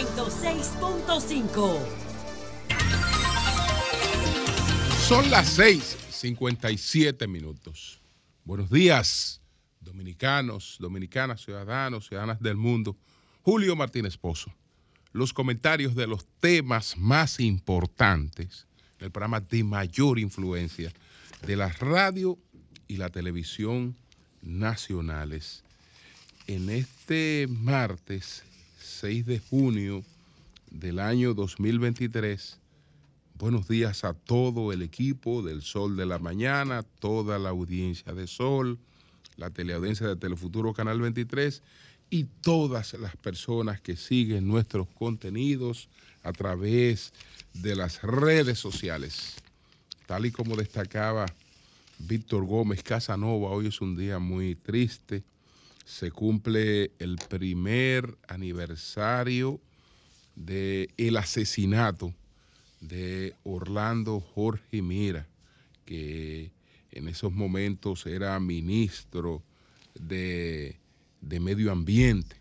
106.5. Son las 6:57 minutos. Buenos días, dominicanos, dominicanas, ciudadanos, ciudadanas del mundo. Julio Martínez Pozo. Los comentarios de los temas más importantes, el programa de mayor influencia de la radio y la televisión nacionales. En este martes 6 de junio del año 2023, buenos días a todo el equipo del Sol de la Mañana, toda la audiencia de Sol, la teleaudiencia de Telefuturo Canal 23 y todas las personas que siguen nuestros contenidos a través de las redes sociales. Tal y como destacaba Víctor Gómez Casanova, hoy es un día muy triste. Se cumple el primer aniversario del el asesinato de Orlando Jorge Mira, que en esos momentos era ministro de, de Medio Ambiente.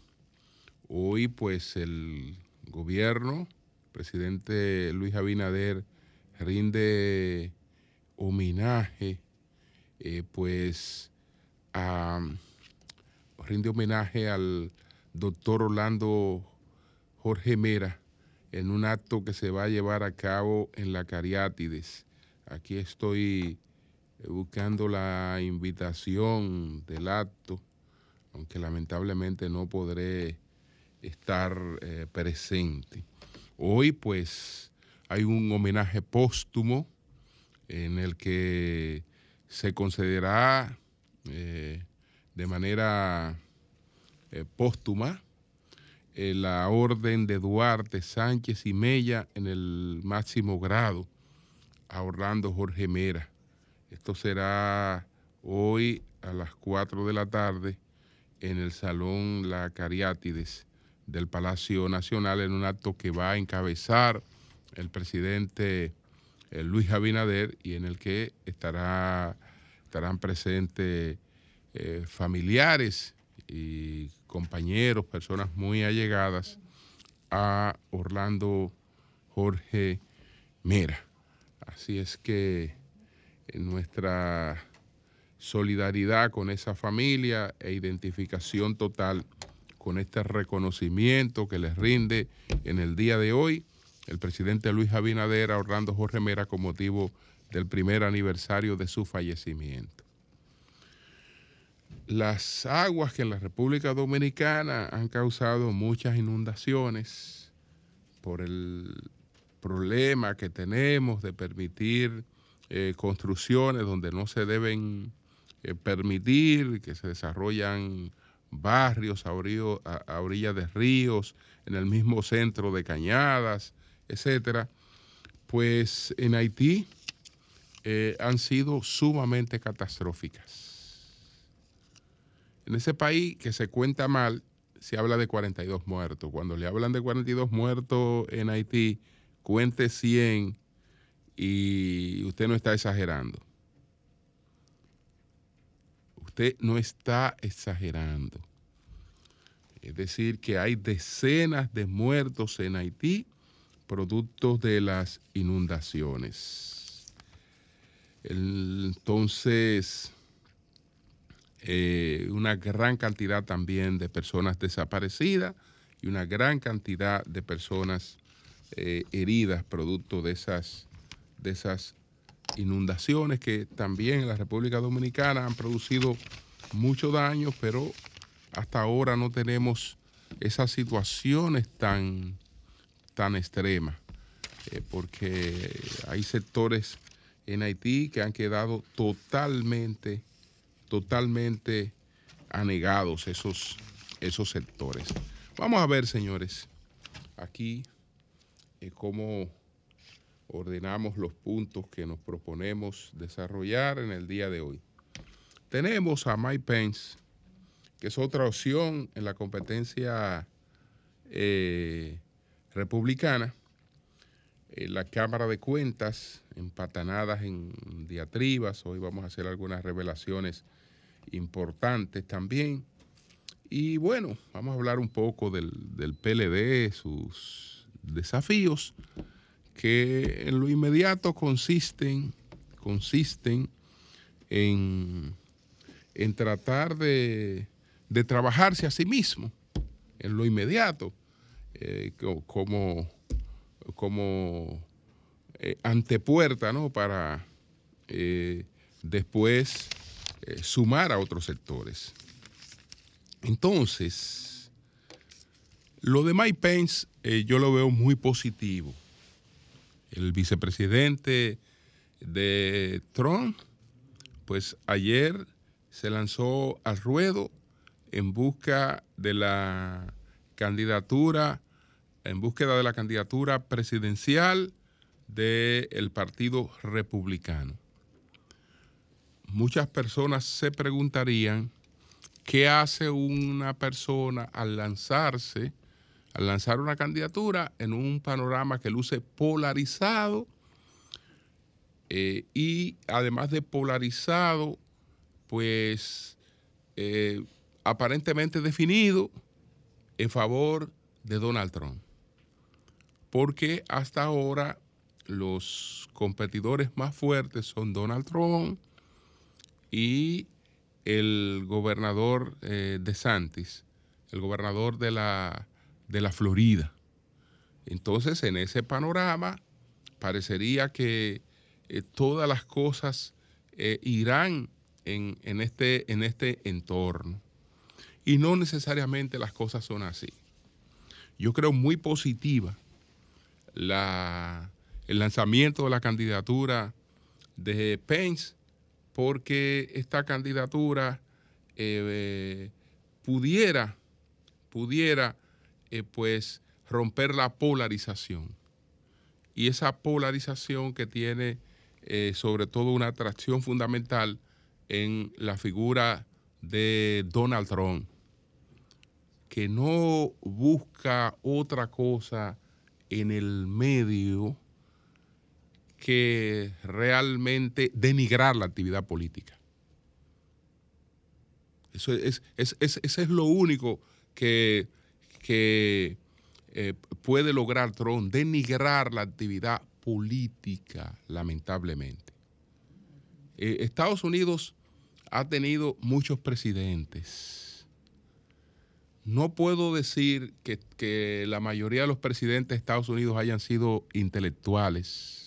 Hoy pues el gobierno, presidente Luis Abinader, rinde homenaje eh, pues rinde homenaje al doctor Orlando Jorge Mera en un acto que se va a llevar a cabo en la Cariátides. Aquí estoy eh, buscando la invitación del acto, aunque lamentablemente no podré estar eh, presente. Hoy pues hay un homenaje póstumo en el que se concederá eh, de manera eh, póstuma eh, la orden de Duarte, Sánchez y Mella en el máximo grado a Orlando Jorge Mera. Esto será hoy a las 4 de la tarde en el Salón La Cariátides del Palacio Nacional en un acto que va a encabezar el presidente Luis Abinader y en el que estará, estarán presentes eh, familiares y compañeros, personas muy allegadas a Orlando Jorge Mera. Así es que nuestra solidaridad con esa familia e identificación total con este reconocimiento que les rinde en el día de hoy el presidente Luis Abinader a Orlando Jorge Mera con motivo del primer aniversario de su fallecimiento. Las aguas que en la República Dominicana han causado muchas inundaciones por el problema que tenemos de permitir eh, construcciones donde no se deben eh, permitir, que se desarrollan barrios a, orillas de ríos, en el mismo centro de cañadas, etcétera, pues en Haití eh, han sido sumamente catastróficas. En ese país que se cuenta mal, se habla de 42 muertos. Cuando le hablan de 42 muertos en Haití, cuente 100 y usted no está exagerando. Usted no está exagerando. Es decir, que hay decenas de muertos en Haití productos de las inundaciones. Entonces, eh, una gran cantidad también de personas desaparecidas y una gran cantidad de personas eh, heridas producto de esas, de esas inundaciones que también en la República Dominicana han producido mucho daño, pero hasta ahora no tenemos esas situaciones tan tan extrema, eh, porque hay sectores en Haití que han quedado totalmente, totalmente anegados esos, esos sectores. Vamos a ver, señores, aquí eh, cómo ordenamos los puntos que nos proponemos desarrollar en el día de hoy. Tenemos a Mike Pence, que es otra opción en la competencia eh, republicana, eh, la Cámara de Cuentas, empatanadas en diatribas, hoy vamos a hacer algunas revelaciones importantes también, Y bueno, vamos a hablar un poco del, del PLD, sus desafíos, que en lo inmediato consisten, consisten en, en tratar de, de, trabajarse a sí mismo, en lo inmediato, eh, como, como eh, antepuerta, ¿no? Para eh, después eh, sumar a otros sectores. Entonces, lo de Mike Pence eh, yo lo veo muy positivo. El vicepresidente de Trump, pues ayer se lanzó al ruedo en busca de la candidatura, en búsqueda de la candidatura presidencial del Partido Republicano muchas personas se preguntarían qué hace una persona al lanzarse, al lanzar una candidatura en un panorama que luce polarizado eh, y además de polarizado, pues eh, aparentemente definido en favor de Donald Trump. Porque hasta ahora los competidores más fuertes son Donald Trump, y el gobernador eh, de Santis, el gobernador de la, de la Florida. Entonces, en ese panorama, parecería que eh, todas las cosas eh, irán en, en, este, en este entorno. Y no necesariamente las cosas son así. Yo creo muy positiva la, el lanzamiento de la candidatura de Pence porque esta candidatura eh, pudiera, pudiera eh, pues romper la polarización. Y esa polarización que tiene eh, sobre todo una atracción fundamental en la figura de Donald Trump, que no busca otra cosa en el medio que realmente denigrar la actividad política. Eso es, es lo único que, que eh, puede lograr Trump, denigrar la actividad política, lamentablemente. Eh, Estados Unidos ha tenido muchos presidentes. No puedo decir que, que la mayoría de los presidentes de Estados Unidos hayan sido intelectuales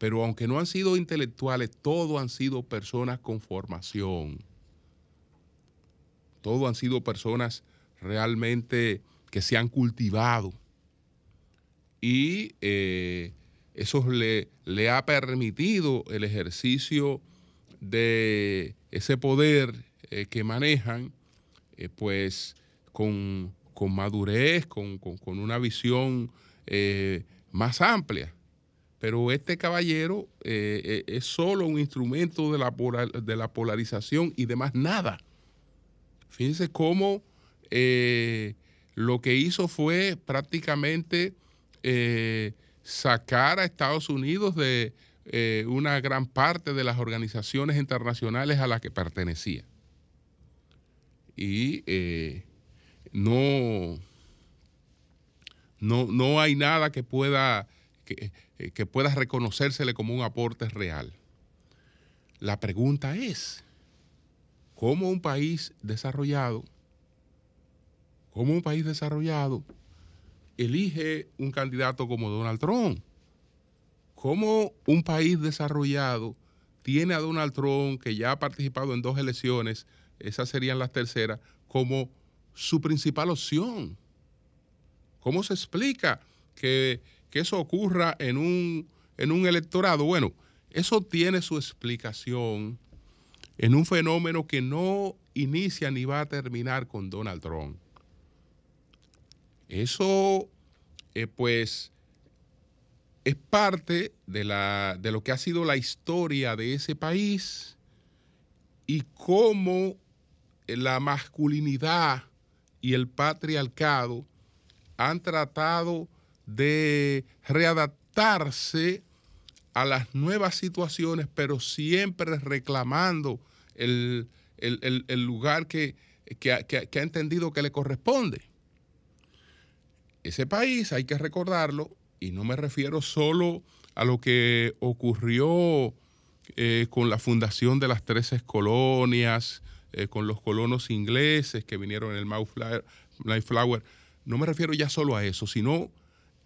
pero aunque no han sido intelectuales, todos han sido personas con formación. Todos han sido personas realmente que se han cultivado. Y eh, eso le, ha permitido el ejercicio de ese poder eh, que manejan, eh, pues con, con madurez, con, con, una visión más amplia pero este caballero eh, eh, es solo un instrumento de la, de la, polarización y demás nada. Fíjense cómo eh, lo que hizo fue prácticamente sacar a Estados Unidos de una gran parte de las organizaciones internacionales a las que pertenecía. Y no, no, no hay nada que pueda eh, que, pueda reconocérsele como un aporte real. La pregunta es, ¿cómo un país desarrollado, cómo un país desarrollado elige un candidato como Donald Trump? ¿Cómo un país desarrollado tiene a Donald Trump, que ya ha participado en dos elecciones, esas serían las terceras, como su principal opción? ¿Cómo se explica que que eso ocurra en un, en un electorado. Bueno, eso tiene su explicación en un fenómeno que no inicia ni va a terminar con Donald Trump. Eso, eh, pues, es parte de, la, de lo que ha sido la historia de ese país y cómo la masculinidad y el patriarcado han tratado de readaptarse a las nuevas situaciones, pero siempre reclamando el, lugar que, que ha entendido que le corresponde. Ese país, hay que recordarlo, y no me refiero solo a lo que ocurrió eh, con la fundación de las 13 colonias, eh, con los colonos ingleses que vinieron en el Mayflower. No me refiero ya solo a eso, sino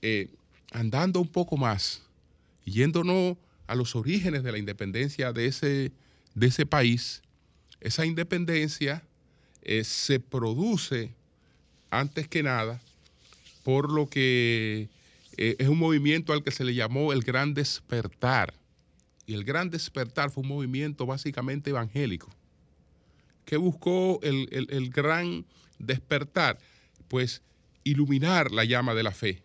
eh, andando un poco más, yéndonos a los orígenes de la independencia de ese, de ese país. Esa independencia se produce, antes que nada, por lo que es un movimiento al que se le llamó el Gran Despertar y el gran despertar fue un movimiento básicamente evangélico. ¿Qué buscó el, gran despertar? Pues iluminar la llama de la fe.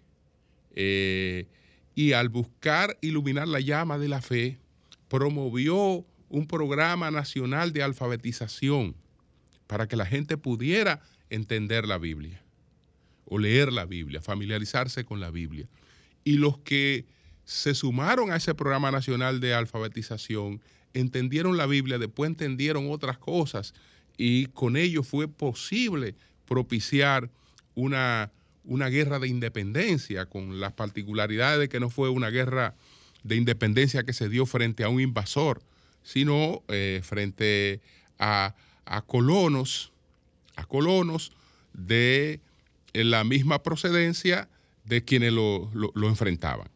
Eh, y al buscar iluminar la llama de la fe, promovió un programa nacional de alfabetización para que la gente pudiera entender la Biblia o leer la Biblia, familiarizarse con la Biblia. Y los que se sumaron a ese programa nacional de alfabetización, entendieron la Biblia, después entendieron otras cosas y con ello fue posible propiciar una, una guerra de independencia, con las particularidades de que no fue una guerra de independencia que se dio frente a un invasor, sino eh, frente a, colonos, a colonos de la misma procedencia de quienes lo enfrentaban.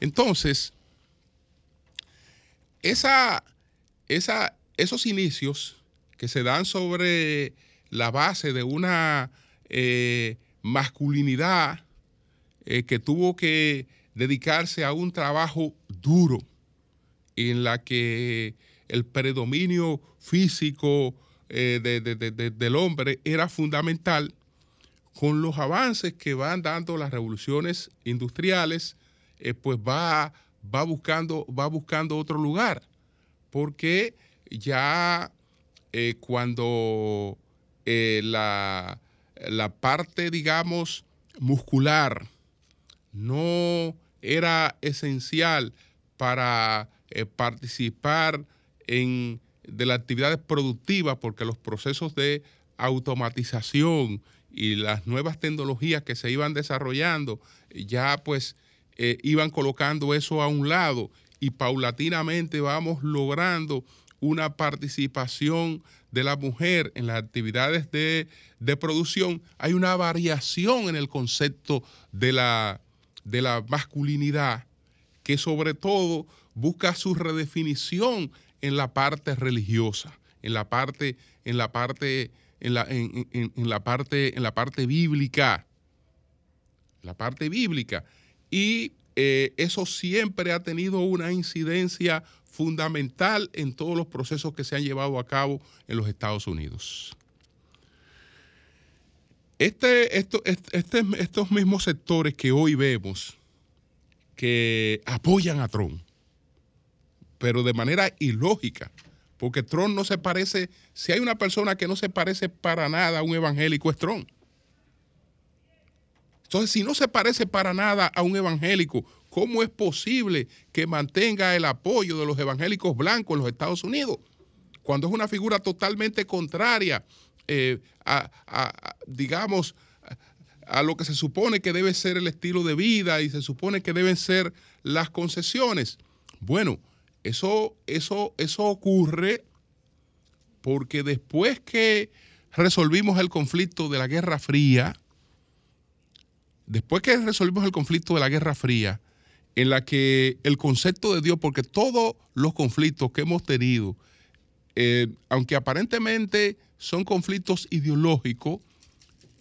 Entonces, esa, esos inicios que se dan sobre la base de una eh, masculinidad eh, que tuvo que dedicarse a un trabajo duro en la que el predominio físico eh, del hombre era fundamental, con los avances que van dando las revoluciones industriales, eh, pues va, va, buscando, va buscando otro lugar, porque ya cuando la, la parte, digamos, muscular no era esencial para participar en, de las actividades productivas, porque los procesos de automatización y las nuevas tecnologías que se iban desarrollando ya pues eh, iban colocando eso a un lado y paulatinamente vamos logrando una participación de la mujer en las actividades de, producción, hay una variación en el concepto de la, de la masculinidad que sobre todo busca su redefinición en la parte religiosa, en la parte, en la parte, en la, en la parte, en la parte bíblica. La parte bíblica y eh, eso siempre ha tenido una incidencia fundamental en todos los procesos que se han llevado a cabo en los Estados Unidos. Este, este, estos mismos sectores que hoy vemos que apoyan a Trump, pero de manera ilógica, porque Trump no se parece, si hay una persona que no se parece para nada a un evangélico es Trump. Entonces, si no se parece para nada a un evangélico, ¿cómo es posible que mantenga el apoyo de los evangélicos blancos en los Estados Unidos? Cuando es una figura totalmente contraria eh, a, digamos, a lo que se supone que debe ser el estilo de vida y se supone que deben ser las concesiones. Bueno, eso, eso, eso ocurre porque después que resolvimos el conflicto de la Guerra Fría, después que resolvimos el conflicto de la Guerra Fría, en la que el concepto de Dios, porque todos los conflictos que hemos tenido, eh, aunque aparentemente son conflictos ideológicos,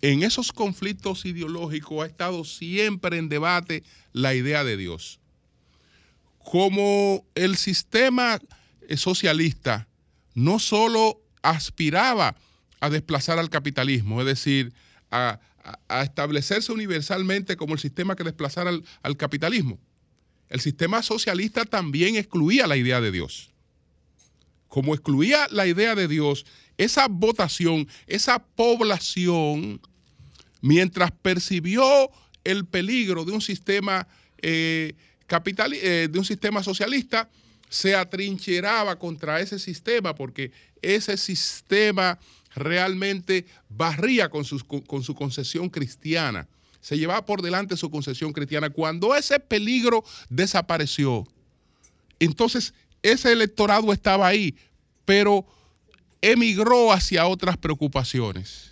en esos conflictos ideológicos ha estado siempre en debate la idea de Dios. Como el sistema socialista no solo aspiraba a desplazar al capitalismo, es decir, a, a, establecerse universalmente como el sistema que desplazara al, capitalismo. El sistema socialista también excluía la idea de Dios. Como excluía la idea de Dios, esa votación, esa población, mientras percibió el peligro de un sistema eh, capital, eh, de un sistema socialista, se atrincheraba contra ese sistema porque ese sistema realmente barría con, con su concesión cristiana. Se llevaba por delante su concesión cristiana. Cuando ese peligro desapareció, entonces ese electorado estaba ahí, pero emigró hacia otras preocupaciones.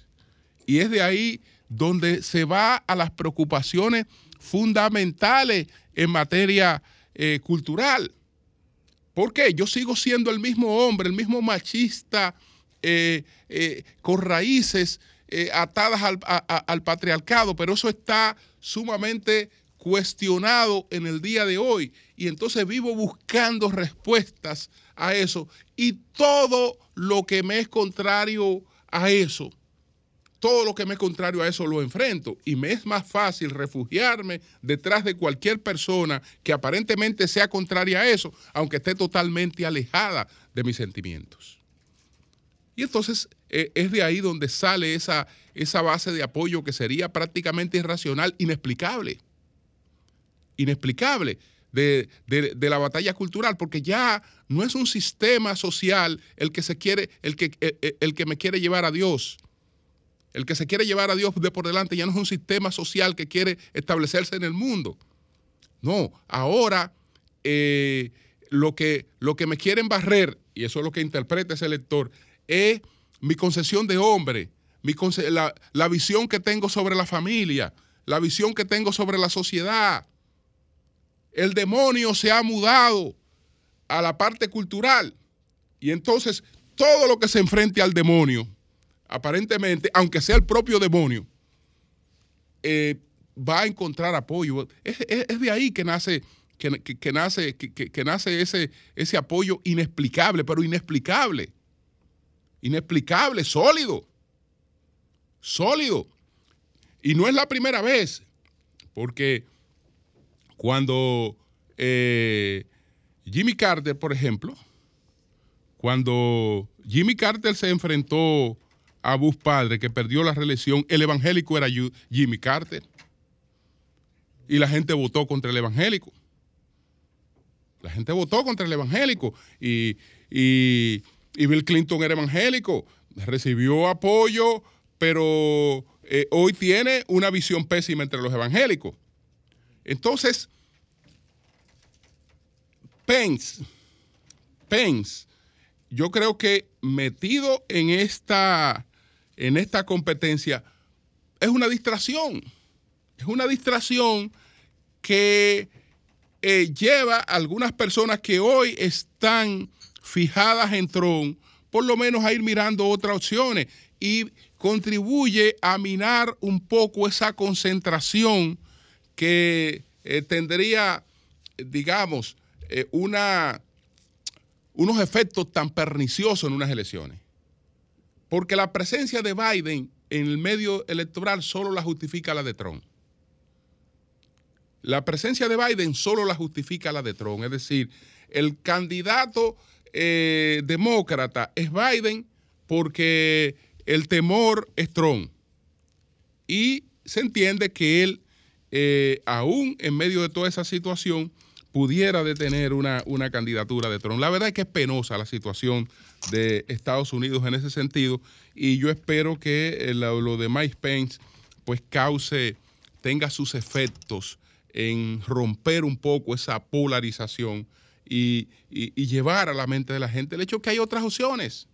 Y es de ahí donde se va a las preocupaciones fundamentales en materia eh, cultural. ¿Por qué? Yo sigo siendo el mismo hombre, el mismo machista, con raíces atadas al, al patriarcado, pero eso está sumamente cuestionado en el día de hoy. Y entonces vivo buscando respuestas a eso. Y todo lo que me es contrario a eso, todo lo que me es contrario a eso lo enfrento y me es más fácil refugiarme detrás de cualquier persona que aparentemente sea contraria a eso, aunque esté totalmente alejada de mis sentimientos. Y entonces eh, es de ahí donde sale esa, esa base de apoyo que sería prácticamente irracional, inexplicable. Inexplicable de, la batalla cultural, porque ya no es un sistema social el que se quiere, el que, el que me quiere llevar a Dios el que se quiere llevar a Dios de por delante ya no es un sistema social que quiere establecerse en el mundo. No, ahora eh, lo, que, lo que me quieren barrer, y eso es lo que interpreta ese lector, es mi concesión de hombre, mi la, la visión que tengo sobre la familia, la visión que tengo sobre la sociedad. El demonio se ha mudado a la parte cultural y entonces todo lo que se enfrente al demonio aparentemente, aunque sea el propio demonio, eh, va a encontrar apoyo. Es, de ahí que nace, que, nace, que, nace ese, ese apoyo inexplicable, pero inexplicable. Inexplicable, sólido. Sólido. Y no es la primera vez, porque cuando eh, Jimmy Carter, por ejemplo, cuando Jimmy Carter se enfrentó a Bush padre, que perdió la reelección, el evangélico era Jimmy Carter. Y la gente votó contra el evangélico. La gente votó contra el evangélico. Y, Bill Clinton era evangélico. Recibió apoyo, pero eh, hoy tiene una visión pésima entre los evangélicos. Entonces, Pence, Pence, yo creo que metido en esta en esta competencia es una distracción. Es una distracción que eh, lleva a algunas personas que hoy están fijadas en Tron, por lo menos a ir mirando otras opciones y contribuye a minar un poco esa concentración que eh, tendría, digamos, eh, unos efectos tan perniciosos en unas elecciones. Porque la presencia de Biden en el medio electoral solo la justifica la de Trump. La presencia de Biden solo la justifica la de Trump. Es decir, el candidato eh, demócrata es Biden porque el temor es Trump. Y se entiende que él, eh, aún en medio de toda esa situación, pudiera detener una, una candidatura de Trump. La verdad es que es penosa la situación de Estados Unidos en ese sentido y yo espero que eh, lo, de Mike Pence pues cause, tenga sus efectos en romper un poco esa polarización y, llevar a la mente de la gente el hecho que hay otras opciones,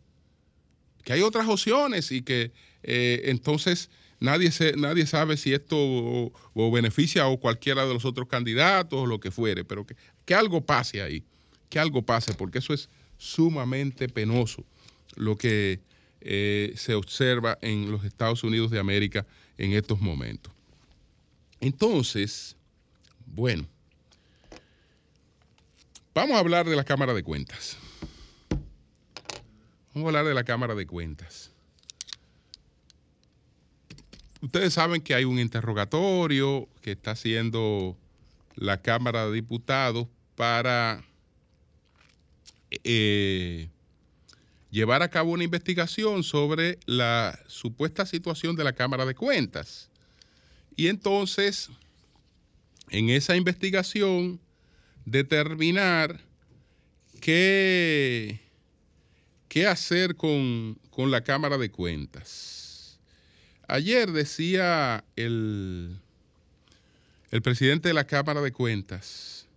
que hay otras opciones y que eh, entonces nadie, nadie sabe si esto o, beneficia a cualquiera de los otros candidatos o lo que fuere, pero que, que algo pase ahí, que algo pase, porque eso es sumamente penoso lo que eh, se observa en los Estados Unidos de América en estos momentos. Entonces, bueno, vamos a hablar de la Cámara de Cuentas. Vamos a hablar de la Cámara de Cuentas. Ustedes saben que hay un interrogatorio que está haciendo la Cámara de Diputados para eh, llevar a cabo una investigación sobre la supuesta situación de la Cámara de Cuentas. Y entonces, en esa investigación, determinar que ¿qué hacer con, la Cámara de Cuentas? Ayer decía el, el presidente de la Cámara de Cuentas,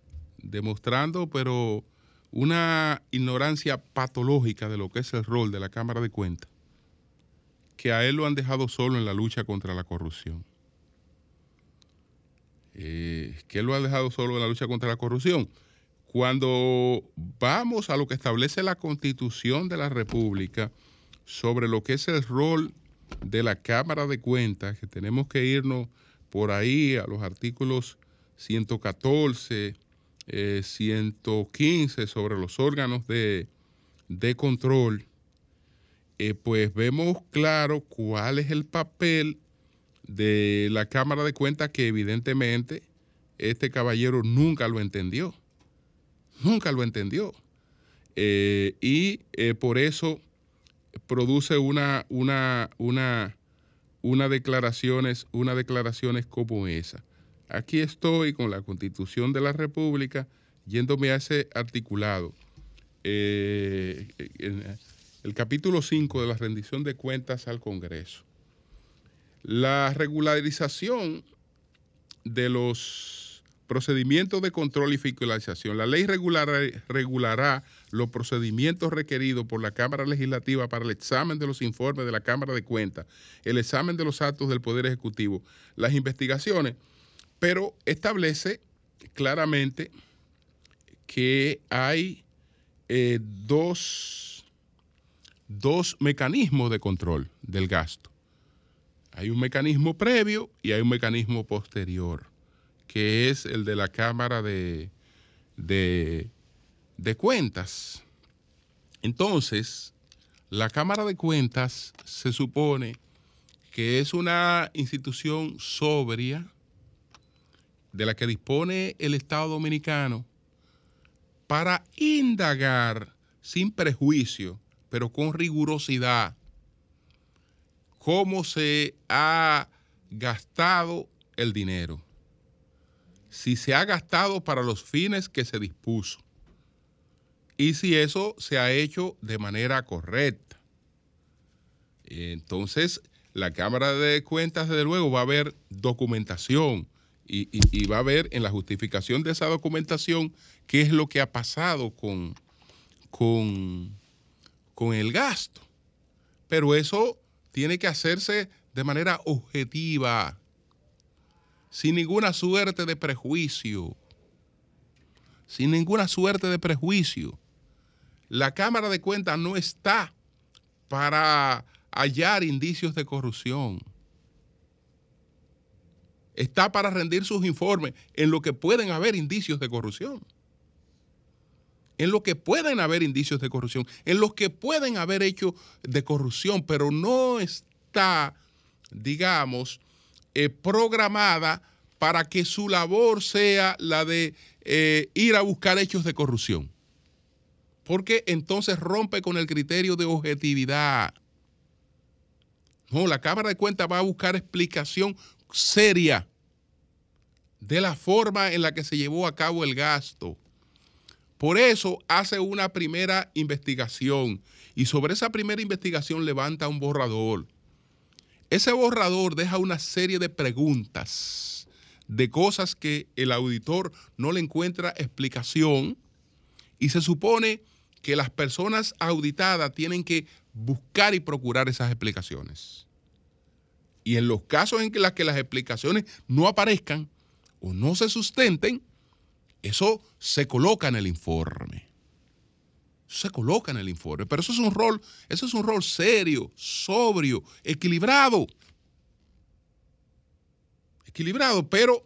demostrando, pero una ignorancia patológica de lo que es el rol de la Cámara de Cuentas, que a él lo han dejado solo en la lucha contra la corrupción. Eh, que lo ha dejado solo en la lucha contra la corrupción. Cuando vamos a lo que establece la Constitución de la República sobre lo que es el rol de la Cámara de Cuentas, que tenemos que irnos por ahí a los artículos 114, 115 eh, sobre los órganos de, control, eh, pues vemos claro cuál es el papel de la Cámara de Cuentas que evidentemente este caballero nunca lo entendió. Nunca lo entendió. Eh, y por eso produce una, una, una, una declaraciones, una declaraciones como esa. Aquí estoy con la Constitución de la República yéndome a ese articulado. Eh, el capítulo 5 de la rendición de cuentas al Congreso. La regularización de los Procedimientos de control y fiscalización. La ley regulará los procedimientos requeridos por la Cámara Legislativa para el examen de los informes de la Cámara de Cuentas, el examen de los actos del Poder Ejecutivo, las investigaciones, pero establece claramente que hay eh, dos, dos mecanismos de control del gasto. Hay un mecanismo previo y hay un mecanismo posterior que es el de la Cámara de, de, Cuentas. Entonces, la Cámara de Cuentas se supone que es una institución sobria de la que dispone el Estado Dominicano para indagar sin prejuicio, pero con rigurosidad, cómo se ha gastado el dinero si se ha gastado para los fines que se dispuso y si eso se ha hecho de manera correcta. Entonces, la Cámara de Cuentas, desde luego, va a haber documentación y, va a ver en la justificación de esa documentación qué es lo que ha pasado con, el gasto. Pero eso tiene que hacerse de manera objetiva sin ninguna suerte de prejuicio. Sin ninguna suerte de prejuicio. La Cámara de Cuentas no está para hallar indicios de corrupción. Está para rendir sus informes en lo que pueden haber indicios de corrupción. En lo que pueden haber indicios de corrupción. En los que pueden haber hechos de corrupción, pero no está, digamos, eh, programada para que su labor sea la de eh, ir a buscar hechos de corrupción. Porque entonces rompe con el criterio de objetividad. No, la Cámara de Cuentas va a buscar explicación seria de la forma en la que se llevó a cabo el gasto. Por eso hace una primera investigación y sobre esa primera investigación levanta un borrador. Ese borrador deja una serie de preguntas, de cosas que el auditor no le encuentra explicación y se supone que las personas auditadas tienen que buscar y procurar esas explicaciones. Y en los casos en que las explicaciones no aparezcan o no se sustenten, eso se coloca en el informe se coloca en el informe. Pero eso es un rol, eso es un rol serio, sobrio, equilibrado. Equilibrado, pero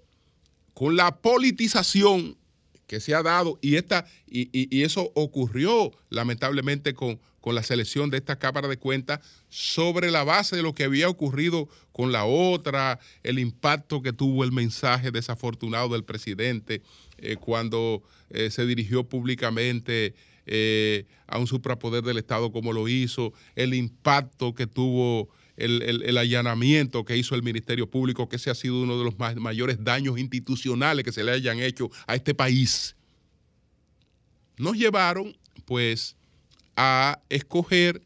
con la politización que se ha dado, y, esta, y, eso ocurrió lamentablemente con, con la selección de esta Cámara de Cuentas sobre la base de lo que había ocurrido con la otra, el impacto que tuvo el mensaje desafortunado del presidente eh, cuando eh, se dirigió públicamente eh, a un suprapoder del Estado como lo hizo, el impacto que tuvo el, allanamiento que hizo el Ministerio Público, que ese ha sido uno de los mayores daños institucionales que se le hayan hecho a este país. Nos llevaron, pues, a escoger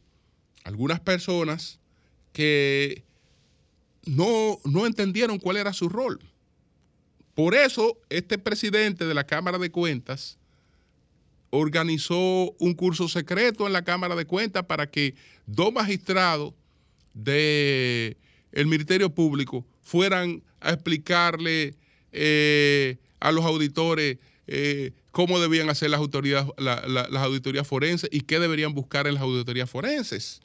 algunas personas que no, no entendieron cuál era su rol. Por eso, este presidente de la Cámara de Cuentas organizó un curso secreto en la Cámara de Cuentas para que dos magistrados del Ministerio Público fueran a explicarle eh, a los auditores eh, cómo debían hacer las, las auditorías forenses y qué deberían buscar en las auditorías forenses.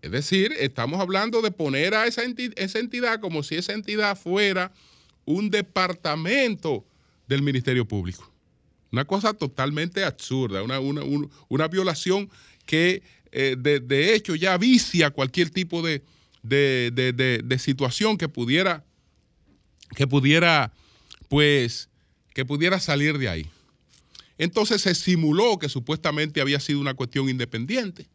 Es decir, estamos hablando de poner a esa entidad como si esa entidad fuera un departamento del Ministerio Público. Una cosa totalmente absurda, una, violación que eh, de, hecho ya vicia cualquier tipo de, situación que pudiera, que pudiera, pues, que pudiera salir de ahí. Entonces se simuló que supuestamente había sido una cuestión independiente,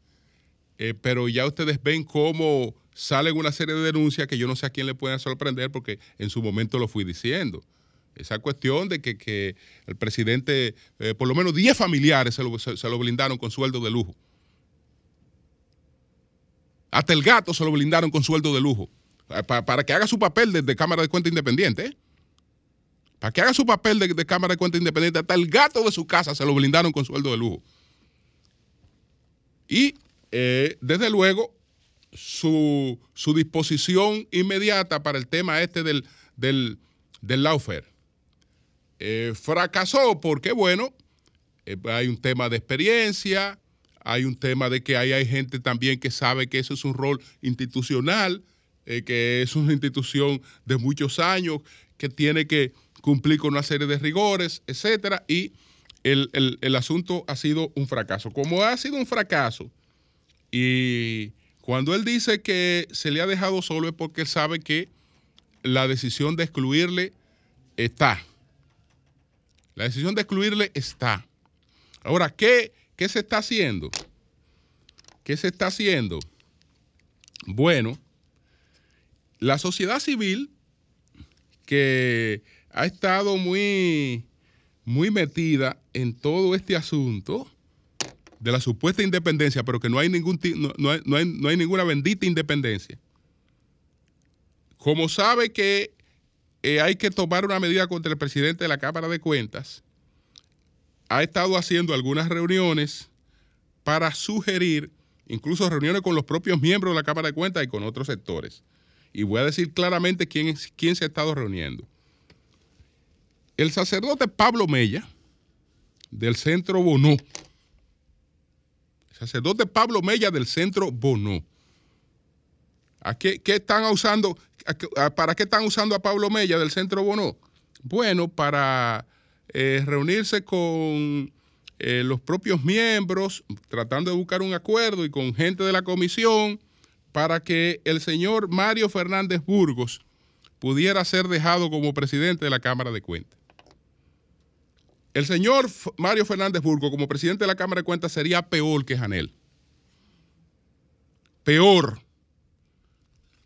eh, pero ya ustedes ven cómo salen una serie de denuncias que yo no sé a quién le pueden sorprender porque en su momento lo fui diciendo. Esa cuestión de que, el presidente, eh, por lo menos 10 familiares se lo, blindaron con sueldo de lujo. Hasta el gato se lo blindaron con sueldo de lujo. Eh, para, que haga su papel de, Cámara de Cuenta Independiente. ¿eh? Para que haga su papel de, Cámara de Cuenta Independiente. Hasta el gato de su casa se lo blindaron con sueldo de lujo. Y desde luego, su, disposición inmediata para el tema este del, del, del lawfare eh, fracasó porque, bueno, eh, hay un tema de experiencia, hay un tema de que hay gente también que sabe que eso es un rol institucional, eh, que es una institución de muchos años, que tiene que cumplir con una serie de rigores, etcétera, y el, el asunto ha sido un fracaso. Como ha sido un fracaso, y cuando él dice que se le ha dejado solo es porque él sabe que la decisión de excluirle está. La decisión de excluirle está. Ahora, ¿qué, ¿qué se está haciendo? ¿Qué se está haciendo? Bueno, la sociedad civil que ha estado muy, muy metida en todo este asunto de la supuesta independencia, pero que no hay, ningún, no, hay, no hay ninguna bendita independencia. Como sabe que eh, hay que tomar una medida contra el presidente de la Cámara de Cuentas. Ha estado haciendo algunas reuniones para sugerir, incluso reuniones con los propios miembros de la Cámara de Cuentas y con otros sectores. Y voy a decir claramente quién, quién se ha estado reuniendo. El sacerdote Pablo Mella, del Centro Bonó. Sacerdote Pablo Mella del Centro Bonó. ¿A qué, están usando? ¿Para qué están usando a Pablo Mella del Centro Bono? Bueno, para eh, reunirse con eh, los propios miembros, tratando de buscar un acuerdo y con gente de la comisión para que el señor Mario Fernández Burgos pudiera ser dejado como presidente de la Cámara de Cuentas. El señor Mario Fernández Burgos como presidente de la Cámara de Cuentas sería peor que Janel. Peor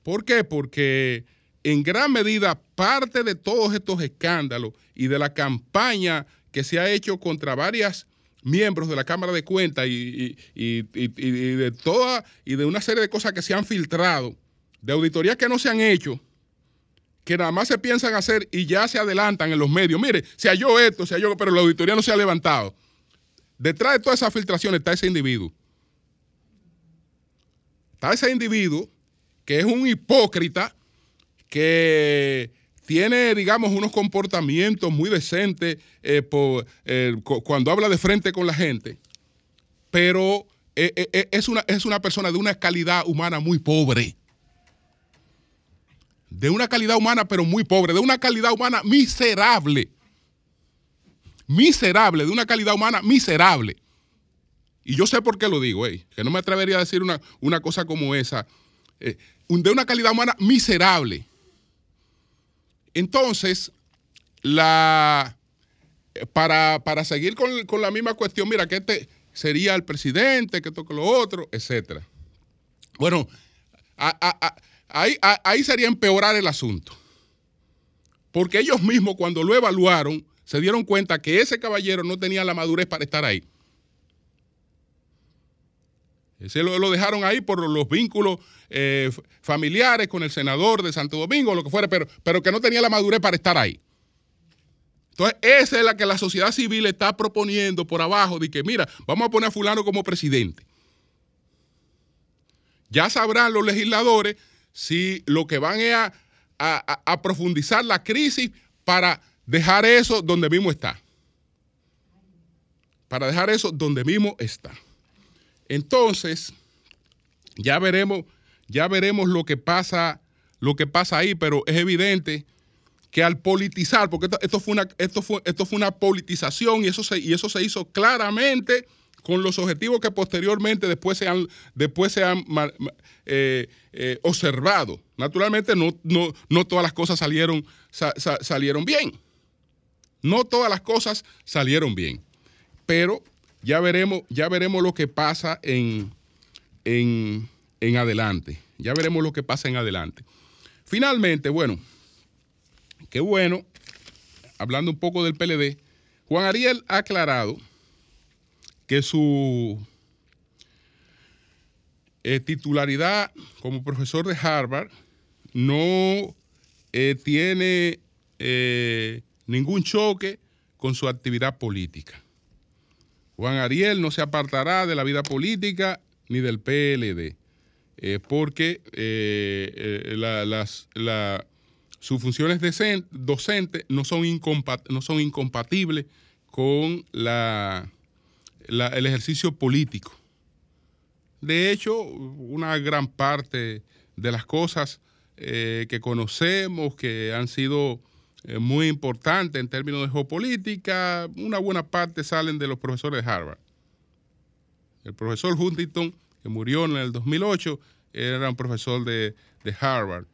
¿Por qué? Porque en gran medida parte de todos estos escándalos y de la campaña que se ha hecho contra varias miembros de la Cámara de Cuentas y, de toda y de una serie de cosas que se han filtrado, de auditorías que no se han hecho, que nada más se piensan hacer y ya se adelantan en los medios. Mire, se halló esto, se halló, pero la auditoría no se ha levantado. Detrás de todas esas filtraciones está ese individuo. Está ese individuo que es un hipócrita que tiene, digamos, unos comportamientos muy decentes eh, eh, cuando habla de frente con la gente, pero eh, es, una, es una persona de una calidad humana muy pobre. De una calidad humana, pero muy pobre, de una calidad humana miserable. Miserable, de una calidad humana miserable. Y yo sé por qué lo digo, que no me atrevería a decir una, una cosa como esa eh, de una calidad humana miserable. Entonces, la, para, seguir con, la misma cuestión, mira, que este sería el presidente, que esto, que lo otro, etcétera. Bueno, ahí, ahí sería empeorar el asunto. Porque ellos mismos, cuando lo evaluaron, se dieron cuenta que ese caballero no tenía la madurez para estar ahí. Ese lo, dejaron ahí por los vínculos eh, familiares con el senador de Santo Domingo, lo que fuera, pero, pero que no tenía la madurez para estar ahí. Entonces, esa es la que la sociedad civil está proponiendo por abajo, de que, mira, vamos a poner a fulano como presidente. Ya sabrán los legisladores si lo que van es a, a profundizar la crisis para dejar eso donde mismo está. Para dejar eso donde mismo está. Entonces, ya veremos, ya veremos lo que pasa, lo que pasa ahí, pero es evidente que al politizar, porque esto, fue, una, esto, fue, esto fue una politización y eso, se, y eso se hizo claramente con los objetivos que posteriormente después se han, después se han eh, eh, observado. Naturalmente no, no, todas las cosas salieron, salieron bien. No todas las cosas salieron bien. Pero ya veremos, ya veremos lo que pasa en, en, adelante. Ya veremos lo que pasa en adelante. Finalmente, bueno, qué bueno, hablando un poco del PLD, Juan Ariel ha aclarado que su eh, titularidad como profesor de Harvard no eh, tiene eh, ningún choque con su actividad política. Juan Ariel no se apartará de la vida política ni del PLD, porque eh, sus funciones docentes no son, incompatibles con el ejercicio político. De hecho, una gran parte de las cosas que conocemos, que han sido muy importante en términos de geopolítica. Una buena parte salen de los profesores de Harvard. El profesor Huntington, que murió en el 2008, era un profesor de, Harvard.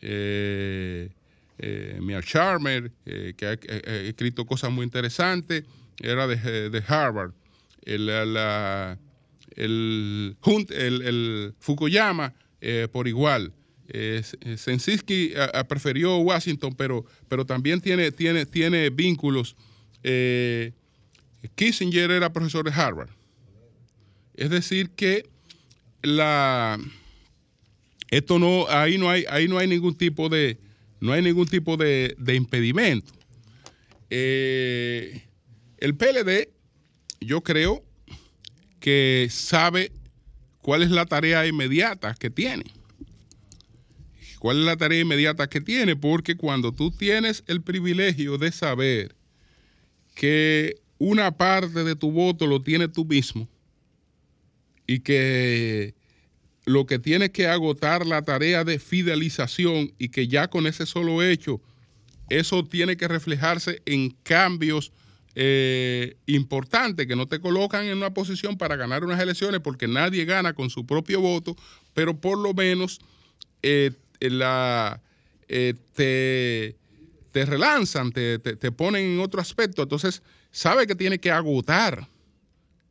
Eh, eh, Mia Charmer, eh, que ha, escrito cosas muy interesantes, era de, Harvard. El, el, el Fukuyama, por igual. Eh, Sensiski prefirió Washington, pero, pero también tiene, tiene, tiene vínculos. Eh, Kissinger era profesor de Harvard. Es decir, que la esto no, ahí no hay, ahí no hay ningún tipo de, no hay ningún tipo de, impedimento. Eh, el PLD, yo creo que sabe cuál es la tarea inmediata que tiene. ¿Cuál es la tarea inmediata que tiene? Porque cuando tú tienes el privilegio de saber que una parte de tu voto lo tienes tú mismo y que lo que tienes que agotar la tarea de fidelización y que ya con ese solo hecho, eso tiene que reflejarse en cambios eh, importantes que no te colocan en una posición para ganar unas elecciones porque nadie gana con su propio voto, pero por lo menos eh, la, eh, te, te, relanzan, te, te, ponen en otro aspecto. Entonces, sabe que tiene que agotar,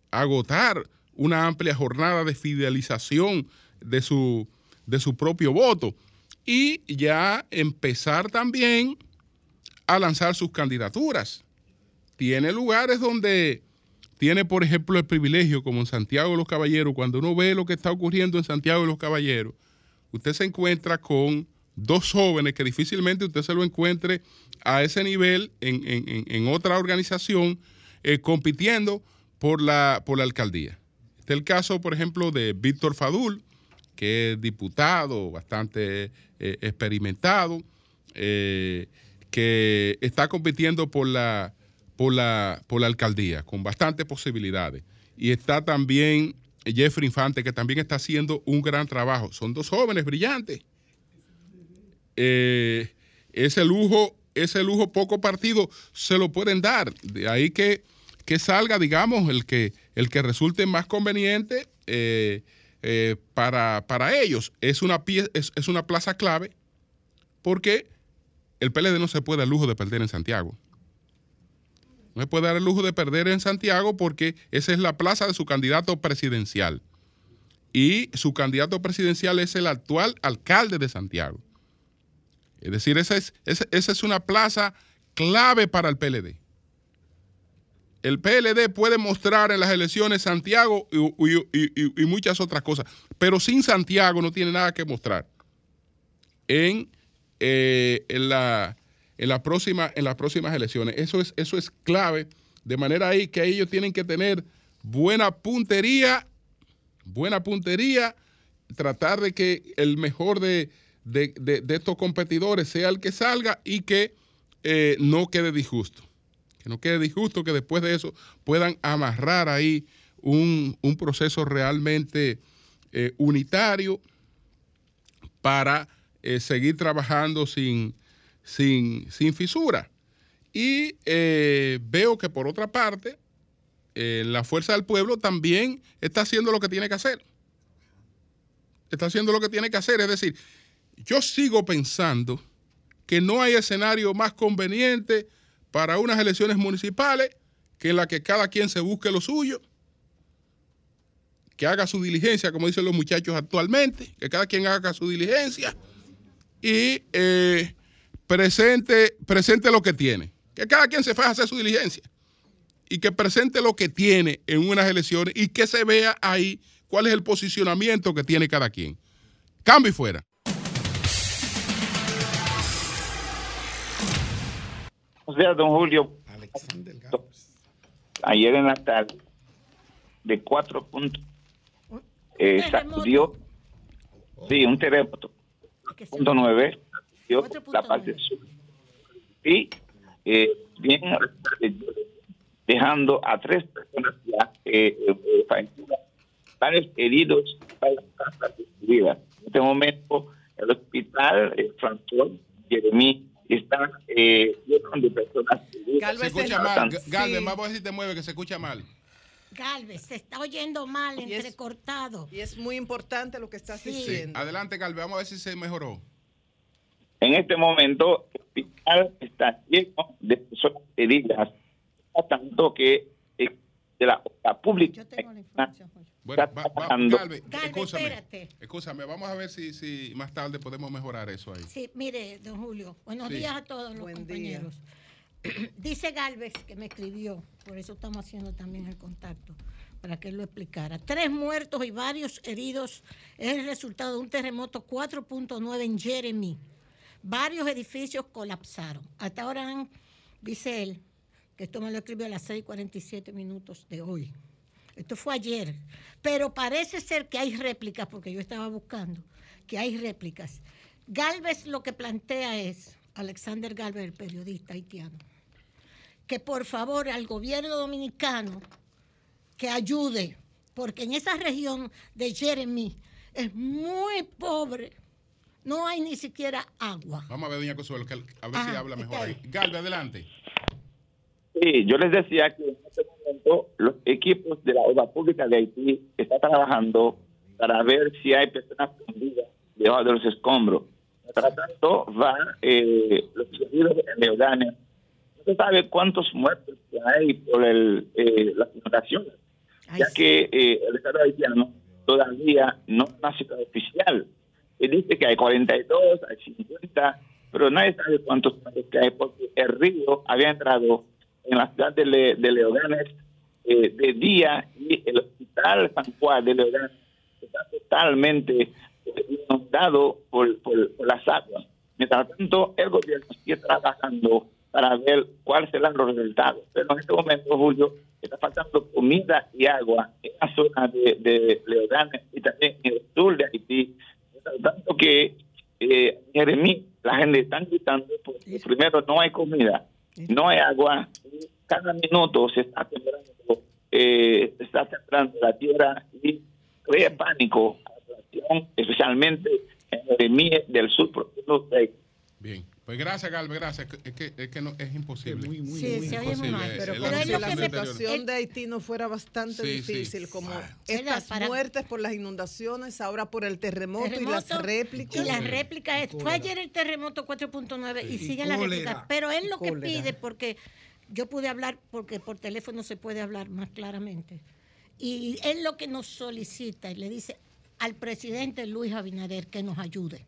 agotar una amplia jornada de fidelización de su, de su propio voto y ya empezar también a lanzar sus candidaturas. Tiene lugares donde tiene, por ejemplo, el privilegio, como en Santiago de los Caballeros, cuando uno ve lo que está ocurriendo en Santiago de los Caballeros, usted se encuentra con dos jóvenes que difícilmente usted se lo encuentre a ese nivel en, otra organización eh, compitiendo por la, por la alcaldía. Este es el caso, por ejemplo, de Víctor Fadul, que es diputado bastante eh, experimentado, eh, que está compitiendo por la, por, la, por la alcaldía, con bastantes posibilidades. Y está también Jeffrey Infante, que también está haciendo un gran trabajo. Son dos jóvenes brillantes. Eh, ese lujo, ese lujo poco partido se lo pueden dar. De ahí que, que salga, digamos, el que, el que resulte más conveniente eh, eh, para, ellos. Es una, es, una plaza clave porque el PLD no se puede dar lujo de perder en Santiago. No se puede dar el lujo de perder en Santiago porque esa es la plaza de su candidato presidencial. Y su candidato presidencial es el actual alcalde de Santiago. Es decir, esa es, esa, es una plaza clave para el PLD. el PLD puede mostrar en las elecciones Santiago y, muchas otras cosas, pero sin Santiago no tiene nada que mostrar en, eh, en, la, en, la próxima, en las próximas elecciones. Eso es, eso es clave, de manera ahí que ellos tienen que tener buena puntería, buena puntería, tratar de que el mejor de, estos competidores sea el que salga y que eh, no quede disgusto que no quede disgusto, que después de eso puedan amarrar ahí un, proceso realmente eh, unitario para eh, seguir trabajando sin, sin, fisura. Y eh, veo que por otra parte, la Fuerza del Pueblo también está haciendo lo que tiene que hacer. Está haciendo lo que tiene que hacer. Es decir, yo sigo pensando que no hay escenario más conveniente para unas elecciones municipales que la que cada quien se busque lo suyo, que haga su diligencia, como dicen los muchachos actualmente, que cada quien haga su diligencia y eh, presente, presente lo que tiene. Que cada quien se faja a hacer su diligencia y que presente lo que tiene en unas elecciones y que se vea ahí cuál es el posicionamiento que tiene cada quien. Cambio y fuera. O sea, don Julio, ayer en la tarde, de cuatro puntos, eh, sacudió, sí, un terremoto, punto nueve, la parte sur. Y eh, bien, dejando a tres personas ya eh, eh varios heridos, En este momento, el hospital eh, François Jeremy están eh, de personas. se escucha mal. Galvez, vamos a ver si te mueve, que se escucha mal. Galvez, se está oyendo mal, entrecortado. Y es muy importante lo que estás diciendo. Adelante, Galvez, vamos a ver si se mejoró. En este momento, el hospital está lleno de personas heridas, tanto que de la, la pública. Yo tengo la información, bueno, va, escúchame, escúchame, vamos a ver si, si más tarde podemos mejorar eso ahí. Sí, mire, don Julio, buenos días a todos los compañeros. Dice Galvez que me escribió, por eso estamos haciendo también el contacto, para que él lo explicara. Tres muertos y varios heridos es el resultado de un terremoto 4.9 en Jeremy. Varios edificios colapsaron. Hasta ahora, dice él, que esto me lo escribió a las 6:47 minutos de hoy. Esto fue ayer. Pero parece ser que hay réplicas, porque yo estaba buscando, que hay réplicas. Galvez lo que plantea es, Alexander Galvez, el periodista haitiano, que por favor al gobierno dominicano que ayude, porque en esa región de Jeremy es muy pobre. No hay ni siquiera agua. Vamos a ver, doña Consuelo, a ver si habla mejor ahí. Galvez, adelante. Sí, yo les decía que en este momento los equipos de la obra pública de Haití están trabajando para ver si hay personas perdidas debajo de los escombros. Mientras tanto, van eh, los servicios de Leodania. No se sabe cuántos muertos hay por el, eh, las inundaciones, ya que eh, el Estado haitiano todavía no es una ciudad oficial. Él dice que hay 42, hay 50, pero nadie sabe cuántos que hay porque el río había entrado en la ciudad de, Leoganes eh, de día y el hospital San Juan de Leoganes está totalmente inundado por, por, las aguas. Mientras tanto, el gobierno sigue trabajando para ver cuáles serán los resultados. Pero en este momento, Julio, está faltando comida y agua en la zona de, de y también en el sur de Haití. Tanto que eh, Jeremí, la gente está gritando porque primero no hay comida no hay agua, cada minuto se está sembrando, eh, se está sembrando la tierra y crea pánico, especialmente en el del sur profundo Bien. Pues gracias, Galvez, gracias. Es que, es que no, es imposible. muy, muy, sí, muy imposible. Pero, si la situación de Haití no fuera bastante difícil, como estas muertes por las inundaciones, ahora por el terremoto, y las réplicas. Y las réplicas, es, fue ayer el terremoto 4.9 y siguen las réplicas. Pero él lo que pide, porque yo pude hablar, porque por teléfono se puede hablar más claramente, y él lo que nos solicita y le dice al presidente Luis Abinader que nos ayude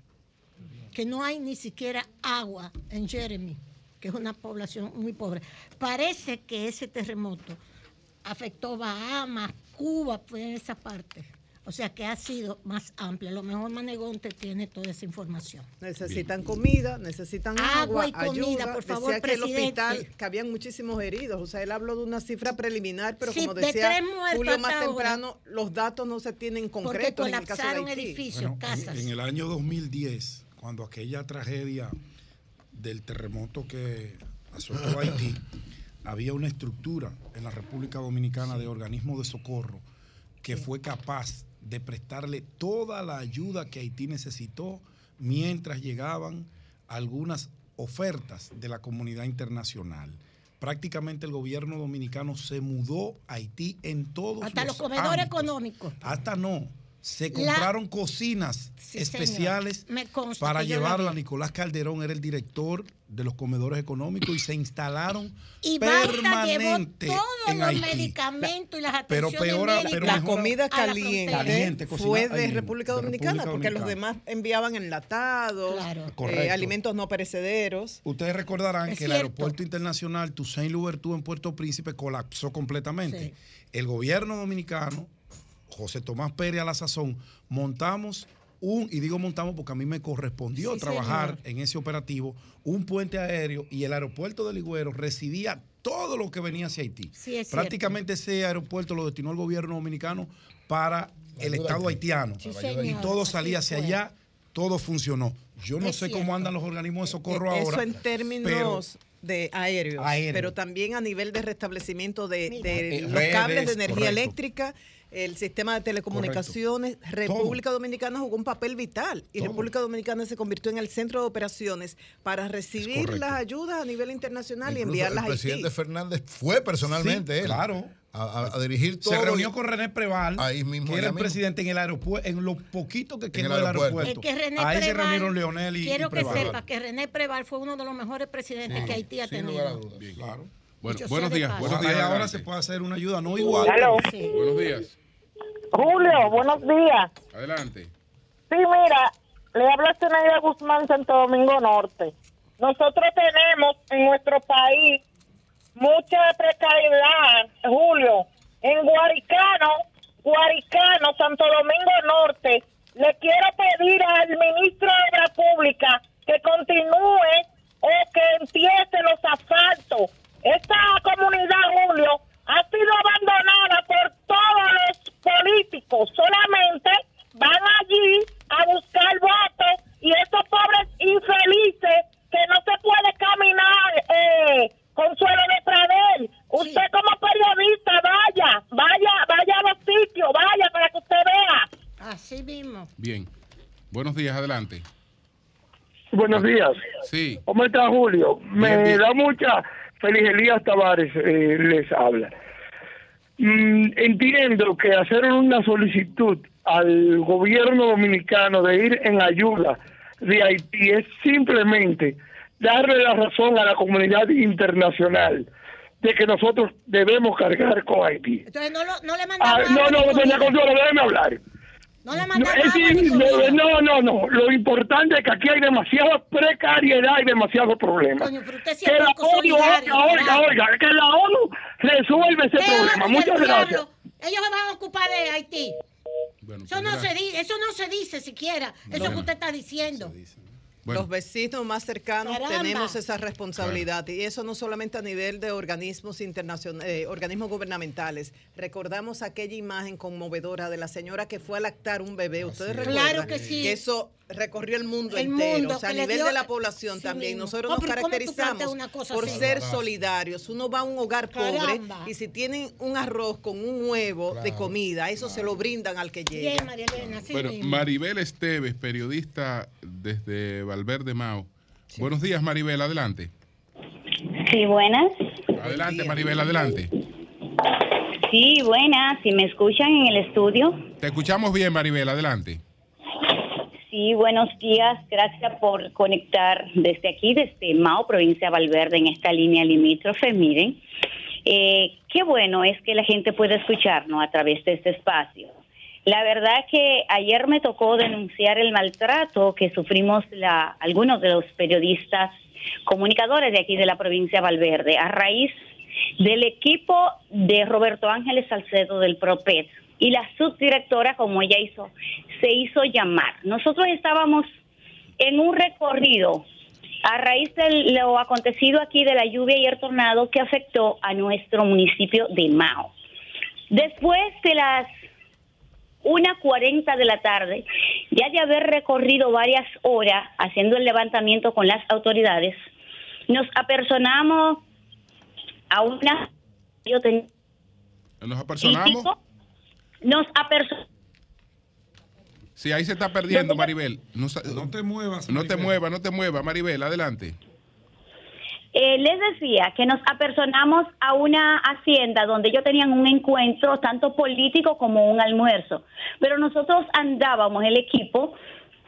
que no hay ni siquiera agua en Jeremy. que es una población muy pobre. Parece que ese terremoto afectó Bahamas, Cuba, fue en esa parte. O sea que ha sido más amplia. A lo mejor Manegonte tiene toda esa información. Necesitan comida, necesitan agua, y comida, por favor, decía que el hospital, que habían muchísimos heridos. O sea, él habló de una cifra preliminar, pero como decía Julio más temprano, los datos no se tienen concretos en el caso de edificios, casas. En, el año 2010, cuando aquella tragedia del terremoto que azotó Haití, había una estructura en la República Dominicana de organismos de socorro que fue capaz de prestarle toda la ayuda que Haití necesitó mientras llegaban algunas ofertas de la comunidad internacional. Prácticamente el gobierno dominicano se mudó a Haití en todos Hasta los, comedores económicos. Hasta no se compraron cocinas especiales para llevarla. Nicolás Calderón era el director de los comedores económicos y se instalaron y permanente todos los medicamentos y las pero peor, pero la comida caliente, fue de República Dominicana porque los demás enviaban enlatados eh, alimentos no perecederos. Ustedes recordarán que el aeropuerto internacional Toussaint Louverture en Puerto Príncipe colapsó completamente. El gobierno dominicano José Tomás Pérez a la sazón, montamos un, y digo montamos porque a mí me correspondió trabajar en ese operativo, un puente aéreo y el aeropuerto de Ligüero recibía todo lo que venía hacia Haití. Prácticamente ese aeropuerto lo destinó el gobierno dominicano para el Estado haitiano. y todo salía hacia allá, todo funcionó. Yo no sé cómo andan los organismos de socorro ahora. Eso en términos de aéreos, pero también a nivel de restablecimiento de, eh, los cables de energía eléctrica el sistema de telecomunicaciones. República Dominicana jugó un papel vital y República Dominicana se convirtió en el centro de operaciones para recibir las ayudas a nivel internacional y enviarlas a El presidente Fernández fue personalmente él. Claro. A, dirigir todo. Se reunió con René Preval, ahí mismo, que era el presidente en el aeropuerto, en lo poquito que quedó del aeropuerto. ahí se reunieron Leonel y Quiero que sepa que René Preval fue uno de los mejores presidentes que Haití ha tenido. claro. Bueno, buenos días. Buenos días. Ahora se puede hacer una ayuda, no igual. Buenos días. Julio, buenos días. Adelante. Sí, mira, le habla Zenaida Guzmán, Santo Domingo Norte. Nosotros tenemos en nuestro país mucha precariedad, Julio. En Guaricano, Guaricano, Santo Domingo Norte, le quiero pedir al ministro de la Pública que continúe o que empiece los asfaltos. Esta comunidad, Julio, ha sido abandonada por todos los políticos. Solamente van allí a buscar votos y esos pobres infelices que no se puede caminar eh, con suelo de Pradel. Usted como periodista, vaya, vaya, vaya a los sitios, vaya para que usted vea. Así mismo. Bien. Buenos días, adelante. Buenos días. Sí. ¿Cómo está Julio? Me da mucha Feliz Elías Tavares eh, les habla. Mm, entiendo que hacer una solicitud al gobierno dominicano de ir en ayuda de Haití es simplemente darle la razón a la comunidad internacional de que nosotros debemos cargar con Haití. Entonces no, lo, no le mandamos. Ah, no, no, doña Consuelo, déjeme hablar. No le no, no, no, no, Lo importante es que aquí hay demasiada precariedad y demasiados problemas. Coño, que la ONU, oiga, oiga, que la ONU resuelve ese problema. Muchas gracias. Ellos se van a ocupar de Haití. eso, no se dice, eso no se dice siquiera. Eso que usted está diciendo. Los vecinos más cercanos tenemos esa responsabilidad y eso no solamente a nivel de organismos internacionales, eh, organismos gubernamentales. Recordamos aquella imagen conmovedora de la señora que fue a lactar un bebé. Ustedes recuerdan claro que sí. Que eso recorrió el mundo entero, o sea, a nivel de la población también. Nosotros nos caracterizamos por ser solidarios. Uno va a un hogar pobre y si tienen un arroz con un huevo de comida, eso se lo brindan al que llega. bueno, Maribel Esteves, periodista desde Valverde Mao. Buenos días, Maribel, adelante. Sí, buenas. Adelante, Maribel, adelante. Sí, buenas. Si me escuchan en el estudio. Te escuchamos bien, Maribel, adelante. Sí, buenos días. Gracias por conectar desde aquí, desde Mao, provincia de Valverde, en esta línea limítrofe. Miren, eh, qué bueno es que la gente pueda escucharnos a través de este espacio. La verdad que ayer me tocó denunciar el maltrato que sufrimos la, algunos de los periodistas comunicadores de aquí de la provincia de Valverde a raíz del equipo de Roberto Ángeles Salcedo del PROPET y la subdirectora, como ella hizo, se hizo llamar. Nosotros estábamos en un recorrido a raíz de lo acontecido aquí de la lluvia y el tornado que afectó a nuestro municipio de Mao. Después de las 1.40 de la tarde, ya de haber recorrido varias horas haciendo el levantamiento con las autoridades, nos apersonamos a una... ¿Nos apersonamos? Nos apersonamos Sí, ahí se está perdiendo, Maribel. No, te muevas. No te muevas, no te muevas, Maribel, adelante. Eh, les decía que nos apersonamos a una hacienda donde ellos tenían un encuentro tanto político como un almuerzo, pero nosotros andábamos el equipo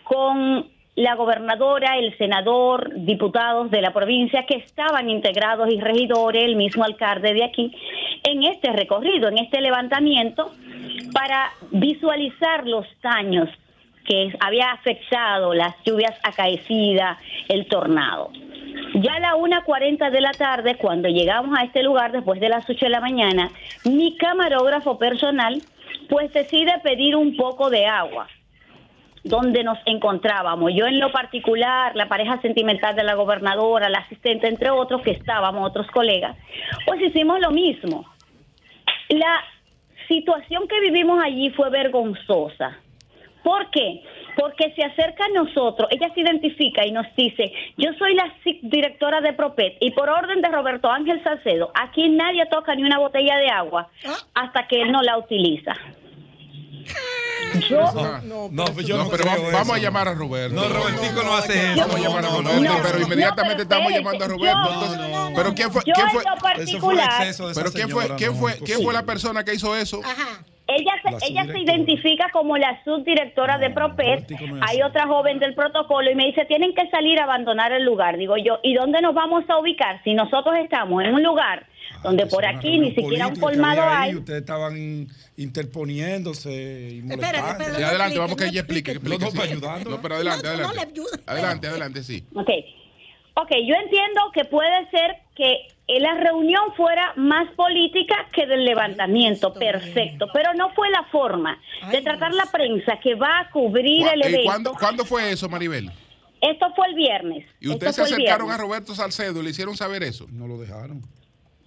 con la gobernadora, el senador, diputados de la provincia que estaban integrados y regidores, el mismo alcalde de aquí, en este recorrido, en este levantamiento, para visualizar los daños que había afectado las lluvias acaecidas, el tornado. Ya a la 1.40 de la tarde, cuando llegamos a este lugar, después de las 8 de la mañana, mi camarógrafo personal pues decide pedir un poco de agua donde nos encontrábamos. Yo en lo particular, la pareja sentimental de la gobernadora, la asistente, entre otros, que estábamos, otros colegas, pues hicimos lo mismo. La situación que vivimos allí fue vergonzosa. ¿Por qué? Porque se acerca a nosotros, ella se identifica y nos dice, yo soy la directora de Propet y por orden de Roberto Ángel Salcedo, aquí nadie toca ni una botella de agua ¿Ah? hasta que él no la utiliza. Yo, no, no, yo no, pero vamos, a llamar a Roberto. No, Robertico no hace eso. Vamos a llamar a Roberto, pero inmediatamente estamos llamando a Roberto. pero quién fue, quién fue, eso fue exceso de pero quién fue, quién fue, quién fue la persona que hizo eso? Ajá. Ella se, ella se identifica como la subdirectora de PROPET. Hay otra joven del protocolo y me dice, tienen que salir a abandonar el lugar. Digo yo, ¿y dónde nos vamos a ubicar? Si nosotros estamos en un lugar donde por aquí ni siquiera un colmado hay. Ustedes estaban interponiéndose y molestando. adelante, vamos que ella explique. explique no, ayudando. No, pero adelante, adelante. Adelante, adelante, sí. Ok. Ok, yo entiendo que puede ser que la reunión fuera más política que del levantamiento, perfecto, pero no fue la forma de tratar la prensa que va a cubrir el eh, evento. ¿cuándo, fue eso, Maribel? Esto fue el viernes. ¿Y ustedes se acercaron a Roberto Salcedo y le hicieron saber eso? No lo dejaron.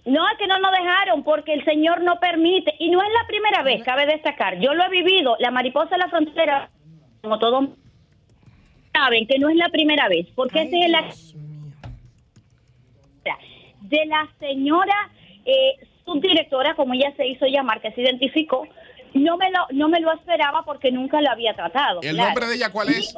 No, es que no nos dejaron porque el Señor no permite. Y no es la primera vez, cabe destacar. Yo lo he vivido, la mariposa de la frontera, como todos saben, que no es la primera vez, porque ese es la de la señora eh, subdirectora, como ella se hizo llamar, que se identificó, no me lo, no me lo esperaba porque nunca lo había tratado. ¿El nombre de ella cuál es?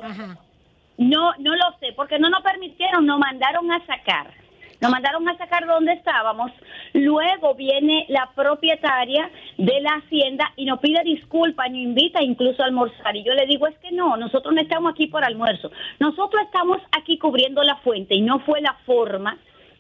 No, no lo sé, porque no nos permitieron, nos mandaron a sacar. Nos mandaron a sacar donde estábamos. Luego viene la propietaria de la hacienda y nos pide disculpas, nos invita incluso a almorzar. Y yo le digo, es que no, nosotros no estamos aquí por almuerzo. Nosotros estamos aquí cubriendo la fuente y no fue la forma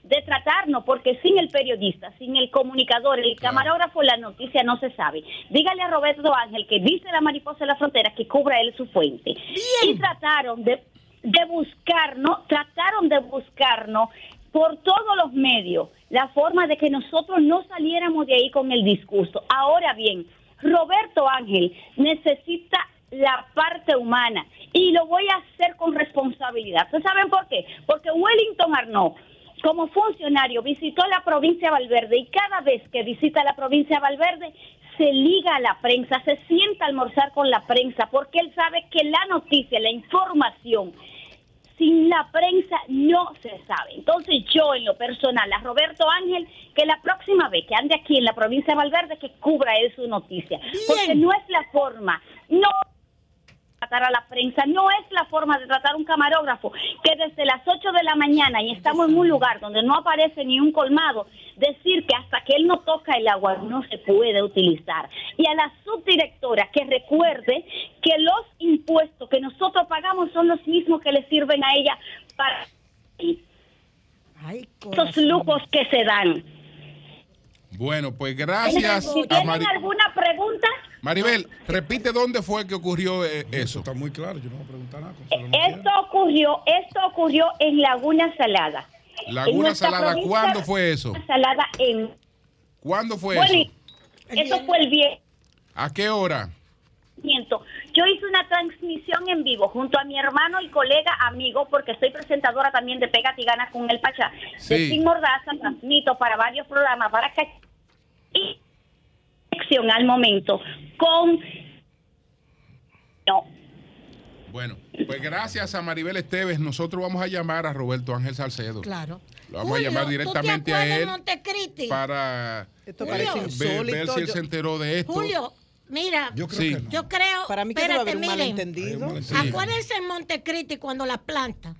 de tratarnos, porque sin el periodista, sin el comunicador, el camarógrafo, la noticia no se sabe. Dígale a Roberto Ángel que dice la mariposa de la frontera que cubra él su fuente. Y trataron de, de buscarnos, trataron de buscarnos por todos los medios la forma de que nosotros no saliéramos de ahí con el discurso. Ahora bien, Roberto Ángel necesita la parte humana y lo voy a hacer con responsabilidad. ¿Ustedes saben por qué? Porque Wellington Arnaud como funcionario visitó la provincia de Valverde y cada vez que visita la provincia de Valverde se liga a la prensa, se sienta a almorzar con la prensa porque él sabe que la noticia, la información, sin la prensa no se sabe. Entonces yo en lo personal a Roberto Ángel que la próxima vez que ande aquí en la provincia de Valverde que cubra él su noticia, porque no es la forma, no tratar a la prensa. No es la forma de tratar un camarógrafo que desde las 8 de la mañana y estamos en un lugar donde no aparece ni un colmado, decir que hasta que él no toca el agua no se puede utilizar. Y a la subdirectora que recuerde que los impuestos que nosotros pagamos son los mismos que le sirven a ella para esos lujos que se dan. Bueno, pues gracias. Si tienen alguna pregunta, Maribel, repite dónde fue que ocurrió eh, eso. Está muy claro, yo no voy a preguntar nada. esto ocurrió, esto ocurrió en Laguna Salada. Laguna Salada, ¿cuándo fue eso? Salada en. ¿Cuándo fue eso? Eso fue el viernes. ¿A qué hora? Yo hice una transmisión en vivo junto a mi hermano y colega amigo, porque soy presentadora también de Pega y Gana con el Pachá. De Sin Mordaza, transmito para varios programas, para que y al momento con no. Bueno, pues gracias a Maribel Esteves, nosotros vamos a llamar a Roberto Ángel Salcedo. Claro. Lo vamos a llamar directamente a él para esto ver, ver, si él se enteró de esto. Julio, Mira, yo creo, Para mí que espérate, un malentendido. Acuérdense en Montecristi cuando la planta,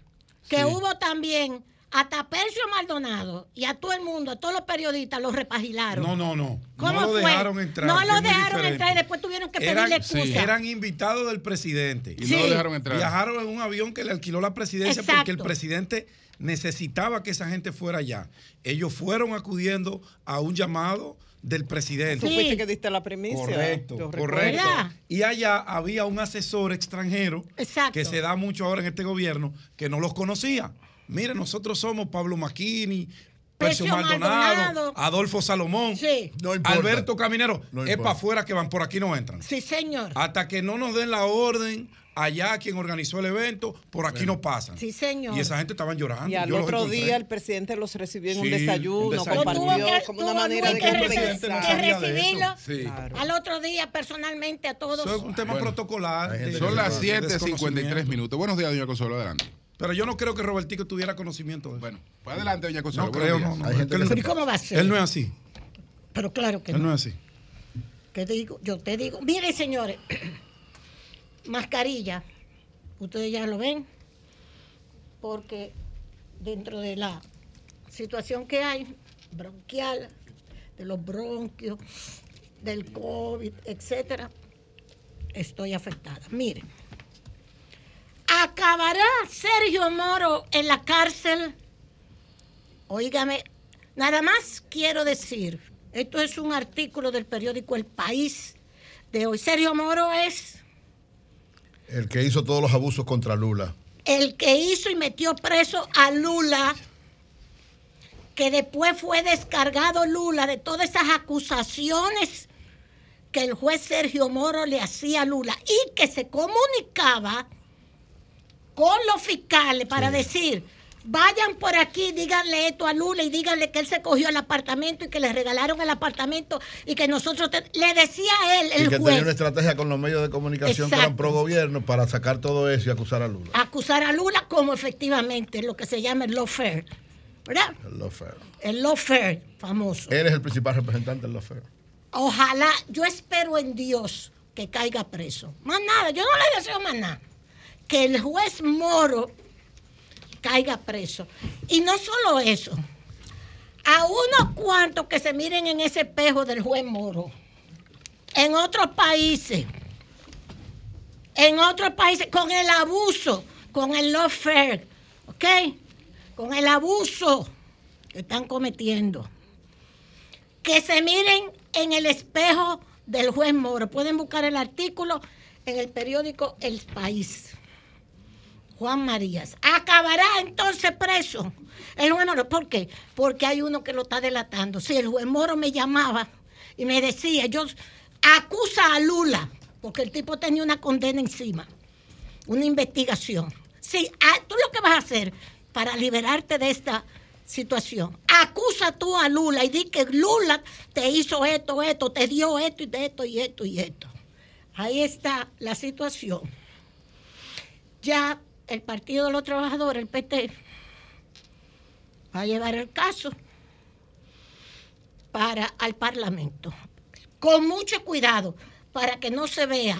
que hubo también hasta Percio Maldonado y a todo el mundo, a todos los periodistas los repagilaron. No, no, no. ¿Cómo no lo dejaron entrar. No lo dejaron entrar y después tuvieron que pedirle excusa. Eran invitados del presidente. Y no lo dejaron entrar. Viajaron en un avión que le alquiló la presidencia porque el presidente necesitaba que esa gente fuera allá. Ellos fueron acudiendo a un llamado del presidente. Sí. que diste la primicia. Correcto, correcto. Y allá había un asesor extranjero que se da mucho ahora en este gobierno que no los conocía. Mire, nosotros somos Pablo Maquini, Percio Maldonado, Adolfo Salomón, Alberto Caminero. es para afuera que van, por aquí no entran. Sí, señor. Hasta que no nos den la orden allá quien organizó el evento, por aquí no pasan. Sí, señor. Y esa gente estaban llorando. Y al otro día el presidente los recibió en un desayuno, compartió como una manera de que, recibirlo. Al otro día personalmente a todos. Eso es un tema protocolar. Son las 7.53 minutos. Buenos días, doña Consuelo, adelante. Pero yo no creo que Robertico tuviera conocimiento de eso. Bueno, pues adelante, doña Consuelo. No creo, no. no. ¿Y cómo va a ser? Él no es así. Pero claro que no. Él no es así. ¿Qué digo? Yo te digo, miren señores, mascarilla, ustedes ya lo ven, porque dentro de la situación que hay, bronquial, de los bronquios, del COVID, etcétera, estoy afectada. Miren, ¿acabará Sergio Moro en la cárcel? Óigame, nada más quiero decir, esto es un artículo del periódico El País de hoy. Sergio Moro es el que hizo todos los abusos contra Lula. El que hizo y metió preso a Lula, que después fue descargado Lula de todas esas acusaciones que el juez Sergio Moro le hacía a Lula y que se comunicaba con los fiscales para decir, vayan por aquí, díganle esto a Lula y díganle que él se cogió el apartamento y que le regalaron el apartamento y que nosotros le decía a él el y que tenía una estrategia con los medios de comunicación que eran pro gobierno para sacar todo eso y acusar a Lula. Acusar a Lula como efectivamente lo que se llama el lawfare, ¿verdad? El lawfare. El lawfare famoso. Él es el principal representante del lawfare. Ojalá, yo espero en Dios que caiga preso. Más nada, yo no le deseo más nada. Que el juez Moro caiga preso. Y no solo eso, a unos cuantos que se miren en ese espejo del juez Moro, en otros países, en otros países, con el abuso, con el lawfare, ¿ok? Con el abuso que están cometiendo. Que se miren en el espejo del juez Moro. Pueden buscar el artículo en el periódico El País. Juan Marías. Acabará entonces preso el juez. ¿Por qué? Porque hay uno que lo está delatando. Si el juez Moro me llamaba y me decía, yo acusa a Lula, porque el tipo tenía una condena encima, una investigación. Sí, ah, tú lo que vas a hacer para liberarte de esta situación, acusa tú a Lula y di que Lula te hizo esto, esto, te dio esto y esto y esto y esto. Ahí está la situación. Ya el Partido de los Trabajadores, el PT, va a llevar el caso para al Parlamento. Con mucho cuidado, para que no se vea,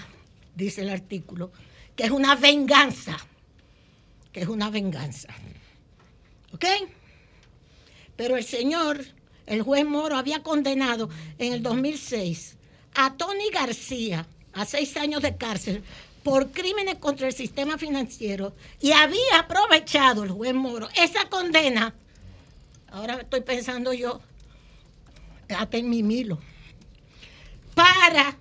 dice el artículo, que es una venganza, que es una venganza. ¿Ok? Pero el señor, el juez Moro, había condenado en el 2006 a Tony García a seis años de cárcel por crímenes contra el sistema financiero y había aprovechado el juez Moro esa condena, ahora estoy pensando yo, hasta en mi milo, para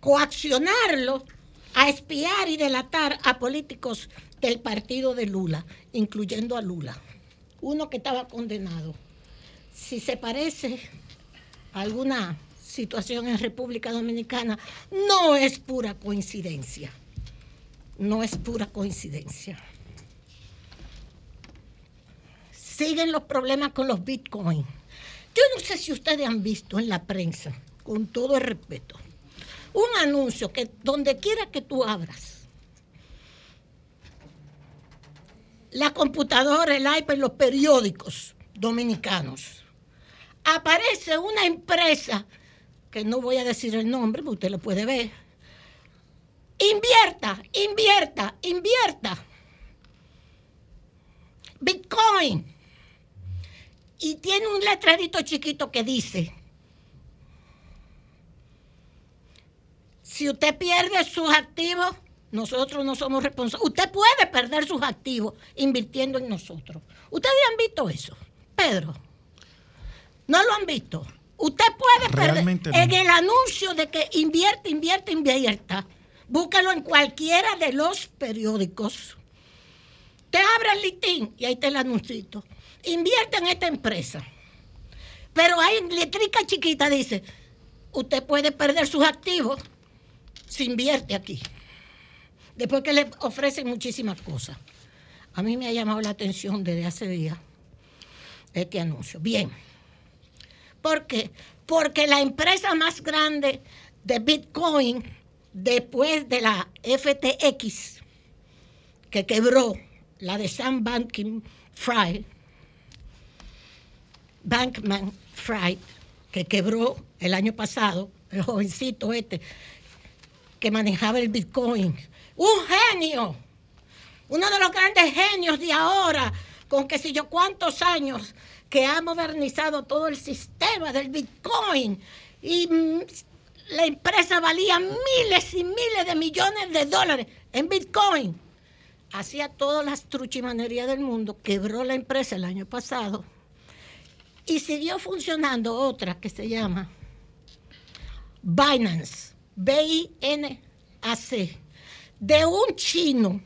coaccionarlo a espiar y delatar a políticos del partido de Lula, incluyendo a Lula, uno que estaba condenado. Si se parece a alguna situación en República Dominicana, no es pura coincidencia. No es pura coincidencia. Siguen los problemas con los bitcoins. Yo no sé si ustedes han visto en la prensa, con todo el respeto, un anuncio que donde quiera que tú abras, la computadora, el iPad, los periódicos dominicanos, aparece una empresa, que no voy a decir el nombre, pero usted lo puede ver, invierta, invierta, invierta. Bitcoin. Y tiene un letrerito chiquito que dice, Si usted pierde sus activos, nosotros no somos responsables. Usted puede perder sus activos invirtiendo en nosotros. ¿Ustedes han visto eso? Pedro, ¿no lo han visto? Usted puede perder en el anuncio de que invierte, invierte, invierta. Búscalo en cualquiera de los periódicos. Te abre el listín y ahí está el anuncio. Invierte en esta empresa. Pero hay letrica chiquita dice, usted puede perder sus activos se invierte aquí. Después que le ofrecen muchísimas cosas. A mí me ha llamado la atención desde hace días este anuncio. Bien. ¿Por qué? Porque la empresa más grande de Bitcoin, después de la FTX, que quebró, la de Sam Bankman Fried, Bankman Fried, que quebró el año pasado, el jovencito este, que manejaba el Bitcoin. Un genio, uno de los grandes genios de ahora, con que si yo cuántos años que ha modernizado todo el sistema del Bitcoin y mm, la empresa valía miles y miles de millones de dólares en Bitcoin. Hacía todas las truchimanerías del mundo, quebró la empresa el año pasado y siguió funcionando otra que se llama Binance B-I-N-A-C, de un chino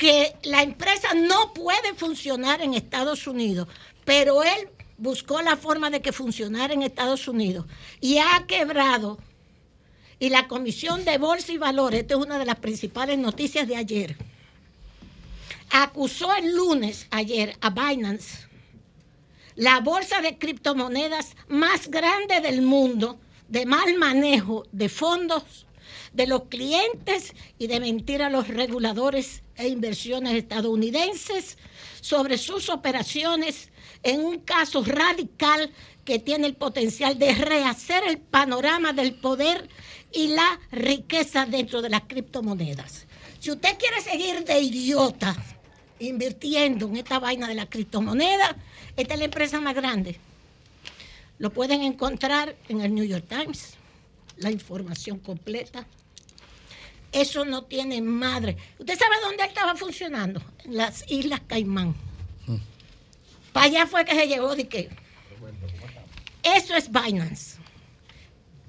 que la empresa no puede funcionar en Estados Unidos, pero él buscó la forma de que funcionara en Estados Unidos y ha quebrado. Y la Comisión de Bolsa y Valores, esta es una de las principales noticias de ayer, acusó el lunes, ayer, a Binance, la bolsa de criptomonedas más grande del mundo, de mal manejo de fondos de los clientes y de mentir a los reguladores e inversiones estadounidenses sobre sus operaciones en un caso radical que tiene el potencial de rehacer el panorama del poder y la riqueza dentro de las criptomonedas. Si usted quiere seguir de idiota invirtiendo en esta vaina de la criptomoneda, esta es la empresa más grande lo pueden encontrar en el New York Times, la información completa. Eso no tiene madre. ¿Usted sabe dónde estaba funcionando? En las Islas Caimán. Para allá fue que se llevó de qué. Eso es Binance.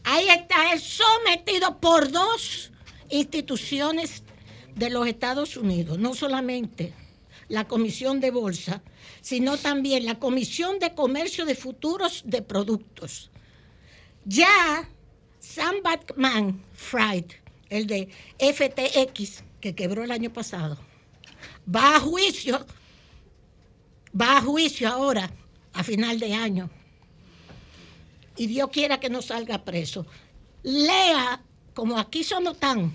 Ahí está él sometido por dos instituciones de los Estados Unidos, no solamente la Comisión de Bolsa, sino también la Comisión de Comercio de Futuros de Productos. Ya Sam Batman Fried, el de FTX, que quebró el año pasado, va a juicio, va a juicio ahora, a final de año. Y Dios quiera que no salga preso. Lea, como aquí somos tan,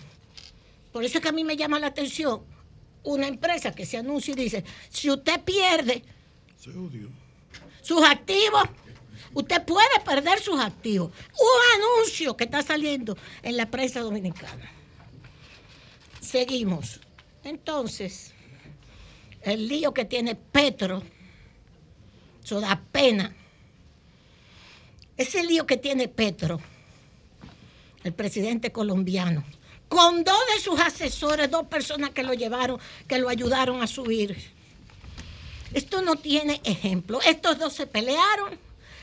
por eso es que a mí me llama la atención, una empresa que se anuncia y dice, si usted pierde sus activos, usted puede perder sus activos. Un anuncio que está saliendo en la prensa dominicana. Seguimos. Entonces, el lío que tiene Petro, eso da pena. Ese lío que tiene Petro, el presidente colombiano, con dos de sus asesores, dos personas que lo llevaron, que lo ayudaron a subir. Esto no tiene ejemplo. Estos dos se pelearon,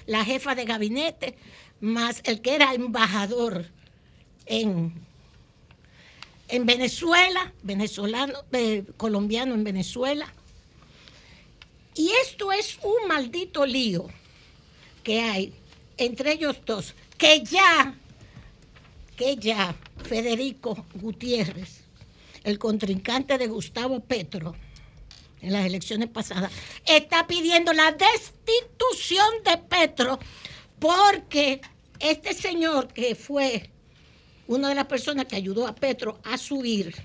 la jefa de gabinete, más el que era embajador en, en Venezuela, venezolano, eh, colombiano en Venezuela. Y esto es un maldito lío que hay entre ellos dos, que ya, que ya Federico Gutiérrez, el contrincante de Gustavo Petro en las elecciones pasadas, está pidiendo la destitución de Petro porque este señor que fue una de las personas que ayudó a Petro a subir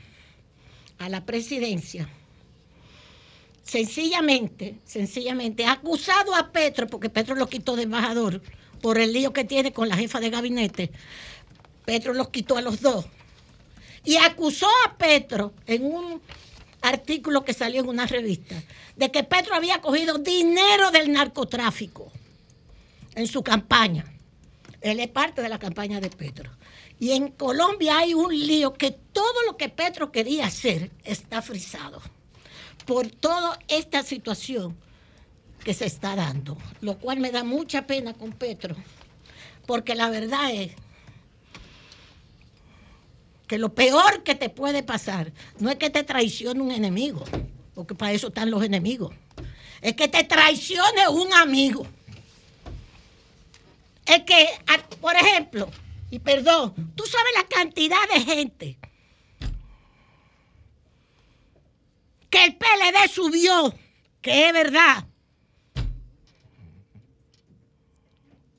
a la presidencia, sencillamente, sencillamente, ha acusado a Petro, porque Petro lo quitó de embajador por el lío que tiene con la jefa de gabinete, Petro los quitó a los dos. Y acusó a Petro en un artículo que salió en una revista de que Petro había cogido dinero del narcotráfico en su campaña. Él es parte de la campaña de Petro. Y en Colombia hay un lío que todo lo que Petro quería hacer está frisado por toda esta situación que se está dando, lo cual me da mucha pena con Petro, porque la verdad es que lo peor que te puede pasar no es que te traicione un enemigo, porque para eso están los enemigos, es que te traicione un amigo. Es que, por ejemplo, y perdón, tú sabes la cantidad de gente que el PLD subió, que es verdad.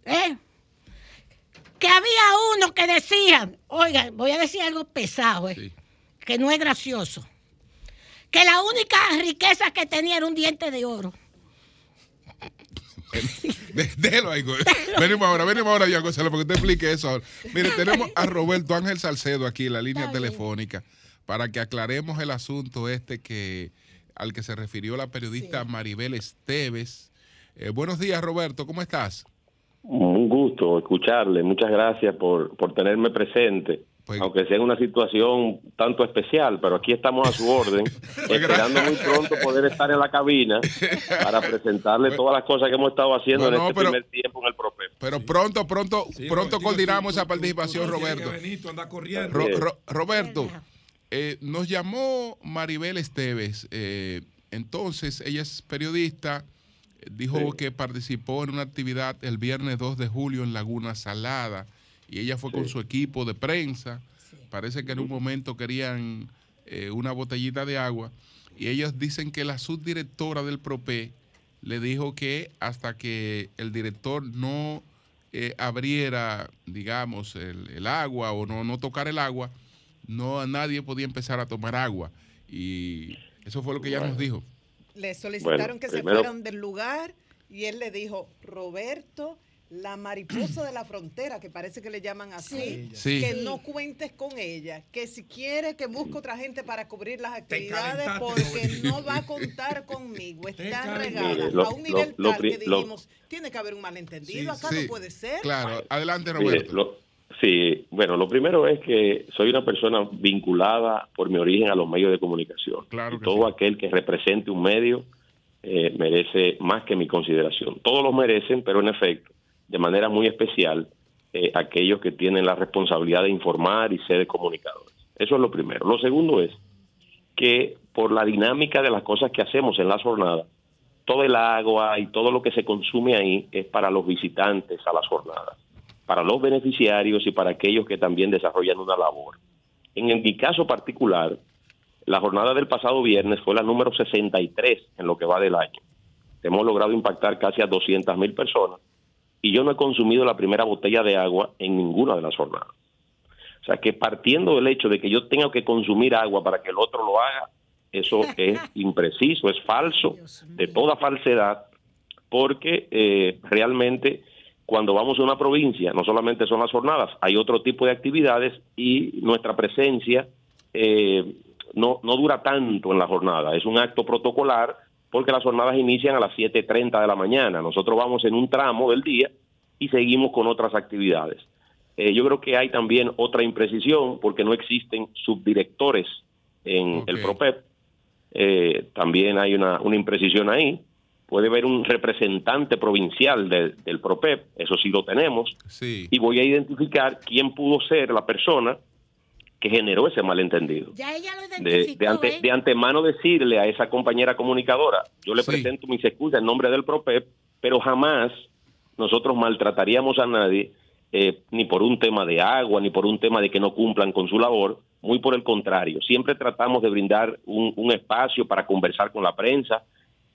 ¿Eh? Que había uno que decía, oiga, voy a decir algo pesado, eh, que no es gracioso, que la única riqueza que tenía era un diente de oro. Déjelo ahí. Venimos ahora, venimos ahora, ya, Gonzalo, porque te explique eso ahora. Mire, tenemos a Roberto Ángel Salcedo aquí en la línea telefónica para que aclaremos el asunto este que al que se refirió la periodista Maribel Esteves. Eh, buenos días, Roberto, ¿cómo estás? Un gusto escucharle, muchas gracias por, por tenerme presente. Pues, aunque sea en una situación tanto especial, pero aquí estamos a su orden, esperando muy pronto poder estar en la cabina para presentarle todas las cosas que hemos estado haciendo en este primer tiempo en el proceso. Pero pronto, pronto, pronto coordinamos esa participación, Roberto. Roberto, eh, nos llamó Maribel Esteves, eh, entonces ella es periodista, dijo que participó en una actividad el viernes 2 de julio en Laguna Salada y ella fue con su equipo de prensa. Parece que en un momento querían eh, una botellita de agua y ellos dicen que la subdirectora del PROPE le dijo que hasta que el director no eh, abriera, digamos, el, agua o no, no tocar el agua, no nadie podía empezar a tomar agua. Y eso fue lo que ella nos dijo. Le solicitaron que se fueran del lugar y él le dijo, Roberto, la mariposa de la frontera, que parece que le llaman así, que no cuentes con ella, que si quiere que busque otra gente para cubrir las actividades porque no va a contar conmigo, está regada a un nivel tal que dijimos, tiene que haber un malentendido, acá no puede ser. Claro, adelante Roberto. Sí, bueno, lo primero es que soy una persona vinculada por mi origen a los medios de comunicación. Claro todo aquel que represente un medio eh, merece más que mi consideración. Todos los merecen, pero en efecto, de manera muy especial eh, aquellos que tienen la responsabilidad de informar y ser comunicadores. Eso es lo primero. Lo segundo es que por la dinámica de las cosas que hacemos en las jornadas, todo el agua y todo lo que se consume ahí es para los visitantes a las jornadas, para los beneficiarios y para aquellos que también desarrollan una labor. En mi caso particular, la jornada del pasado viernes fue la número 63 en lo que va del año. Hemos logrado impactar casi a 200 mil personas y yo no he consumido la primera botella de agua en ninguna de las jornadas. O sea que partiendo del hecho de que yo tenga que consumir agua para que el otro lo haga, eso es impreciso, es falso, de toda falsedad, porque eh, realmente cuando vamos a una provincia, no solamente son las jornadas, hay otro tipo de actividades y nuestra presencia eh, no, no dura tanto en la jornada, es un acto protocolar porque las jornadas inician a las 7.30 de la mañana. Nosotros vamos en un tramo del día y seguimos con otras actividades. Eh, yo creo que hay también otra imprecisión porque no existen subdirectores en el PROPEP. Eh, también hay una, una imprecisión ahí. Puede haber un representante provincial del PROPEP, eso sí lo tenemos, y voy a identificar quién pudo ser la persona que generó ese malentendido. Ya ella lo de, ¿eh? de, antemano decirle a esa compañera comunicadora, yo le presento mis excusas en nombre del PROPEP, pero jamás nosotros maltrataríamos a nadie, eh, ni por un tema de agua, ni por un tema de que no cumplan con su labor, muy por el contrario, siempre tratamos de brindar un espacio para conversar con la prensa,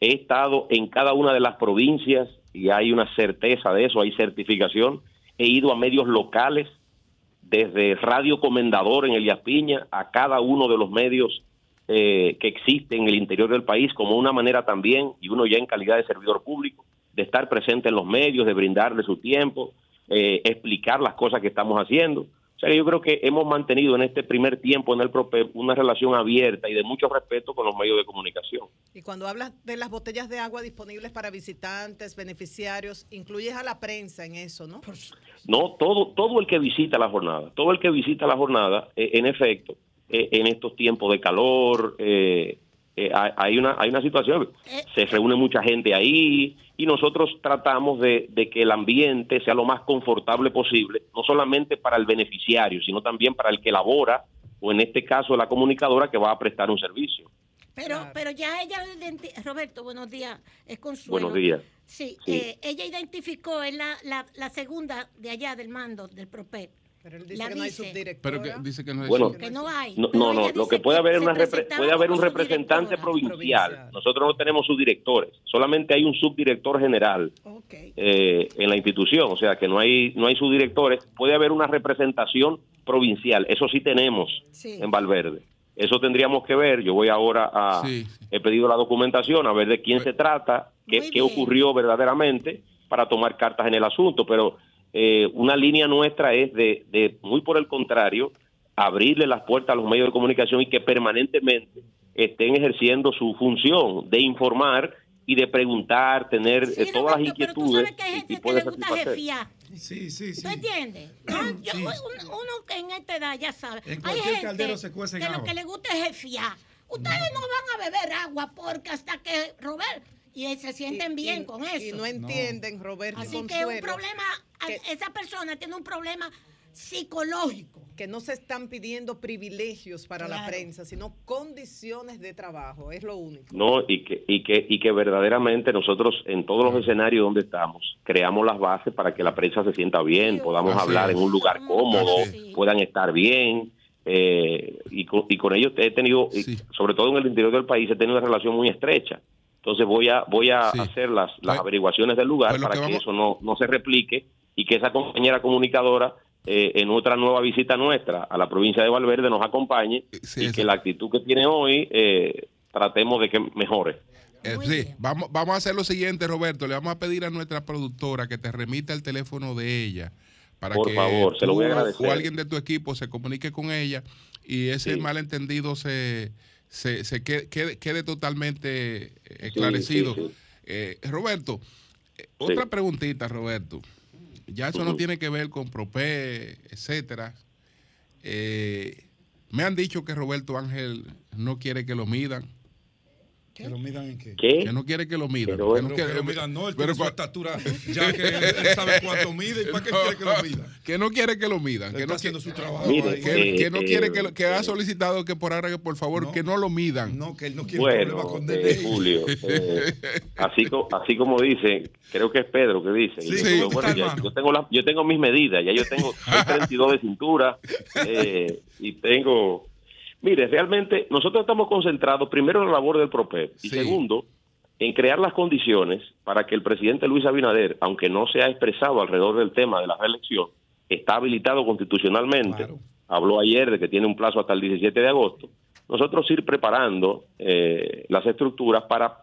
He estado en cada una de las provincias y hay una certeza de eso, hay certificación. He ido a medios locales, desde Radio Comendador en Elías Piña a cada uno de los medios eh, que existen en el interior del país, como una manera también, y uno ya en calidad de servidor público, de estar presente en los medios, de brindarle su tiempo, eh, explicar las cosas que estamos haciendo. O sea, yo creo que hemos mantenido en este primer tiempo en el PROPEP una relación abierta y de mucho respeto con los medios de comunicación. Y cuando hablas de las botellas de agua disponibles para visitantes, beneficiarios, incluyes a la prensa en eso, ¿no? No, todo, todo el que visita la jornada, todo el que visita la jornada, eh, en efecto, eh, en estos tiempos de calor, eh, eh, hay, una, hay una situación, eh, se reúne mucha gente ahí y nosotros tratamos de, que el ambiente sea lo más confortable posible, no solamente para el beneficiario, sino también para el que labora, o en este caso la comunicadora que va a prestar un servicio. Pero, pero ya ella, Roberto, buenos días, es Buenos días. Sí, eh, ella identificó, es la, la, la segunda de allá del mando del PROPEP pero él dice que no hay subdirectora. Pero dice que no hay bueno, que no hay. No, no, lo que puede haber, una puede haber un representante provincial. Nosotros no tenemos subdirectores, solamente hay un subdirector general eh, en la institución, o sea que no hay, no hay subdirectores. Puede haber una representación provincial, eso sí tenemos en Valverde. Eso tendríamos que ver. Yo voy ahora a. He pedido la documentación a ver de quién pues se trata, qué, qué ocurrió verdaderamente para tomar cartas en el asunto, pero eh, una línea nuestra es de, de, muy por el contrario, abrirle las puertas a los medios de comunicación y que permanentemente estén ejerciendo su función de informar y de preguntar, tener eh, todas las inquietudes. Pero tú sabes que hay gente que le gusta jefiar. Sí, sí, sí. ¿Tú entiendes? uno, que en esta edad ya sabe. hay gente se que lo que le gusta es jefiar. Ustedes no. van a beber agua porque hasta que Robert y se sienten bien con eso. Y no entienden, Roberto. Así que un problema, esa persona tiene un problema psicológico. Que no se están pidiendo privilegios para la prensa, sino condiciones de trabajo, es lo único. No, y que, y que, y que verdaderamente nosotros en todos los escenarios donde estamos, creamos las bases para que la prensa se sienta bien, podamos hablar en un lugar cómodo, puedan estar bien. Eh, y, con, y con ellos he tenido, sobre todo en el interior del país, he tenido una relación muy estrecha. Entonces voy a voy a hacer las, las averiguaciones del lugar para que, eso no, no se replique y que esa compañera comunicadora eh, en otra nueva visita nuestra a la provincia de Valverde nos acompañe y que la actitud que tiene hoy eh, tratemos de que mejore. Eh, sí, vamos, vamos a hacer lo siguiente, Roberto. Le vamos a pedir a nuestra productora que te remita el teléfono de ella para Por que favor, se lo voy a agradecer. o alguien de tu equipo se comunique con ella y ese malentendido se se, se quede, quede, totalmente esclarecido. Eh, Roberto, eh, otra preguntita, Roberto. Ya eso no tiene que ver con PROPE, etcétera. Eh, me han dicho que Roberto Ángel no quiere que lo midan. ¿Que lo midan en qué? Que no quiere que lo midan. Pero, que no quiere, que lo midan, no, él pero, tiene su estatura, ya que él sabe cuánto mide, ¿y para qué quiere que lo midan? Que no quiere que lo midan. que no está haciendo su trabajo. Mire, que, que, no eh, quiere que, lo, que ha solicitado que por ahora, que por favor, que no lo midan. No, que él no quiere bueno, con eh, Julio, eh, así, así como dice, creo que es Pedro que dice. Sí, sí, yo, bueno, ya, yo, tengo la, yo tengo mis medidas, ya yo tengo 32 de cintura eh, y tengo Mire, realmente nosotros estamos concentrados primero en la labor del PROPEP y segundo en crear las condiciones para que el presidente Luis Abinader, aunque no se ha expresado alrededor del tema de la reelección, está habilitado constitucionalmente. Habló ayer de que tiene un plazo hasta el 17 de agosto. Nosotros ir preparando eh, las estructuras para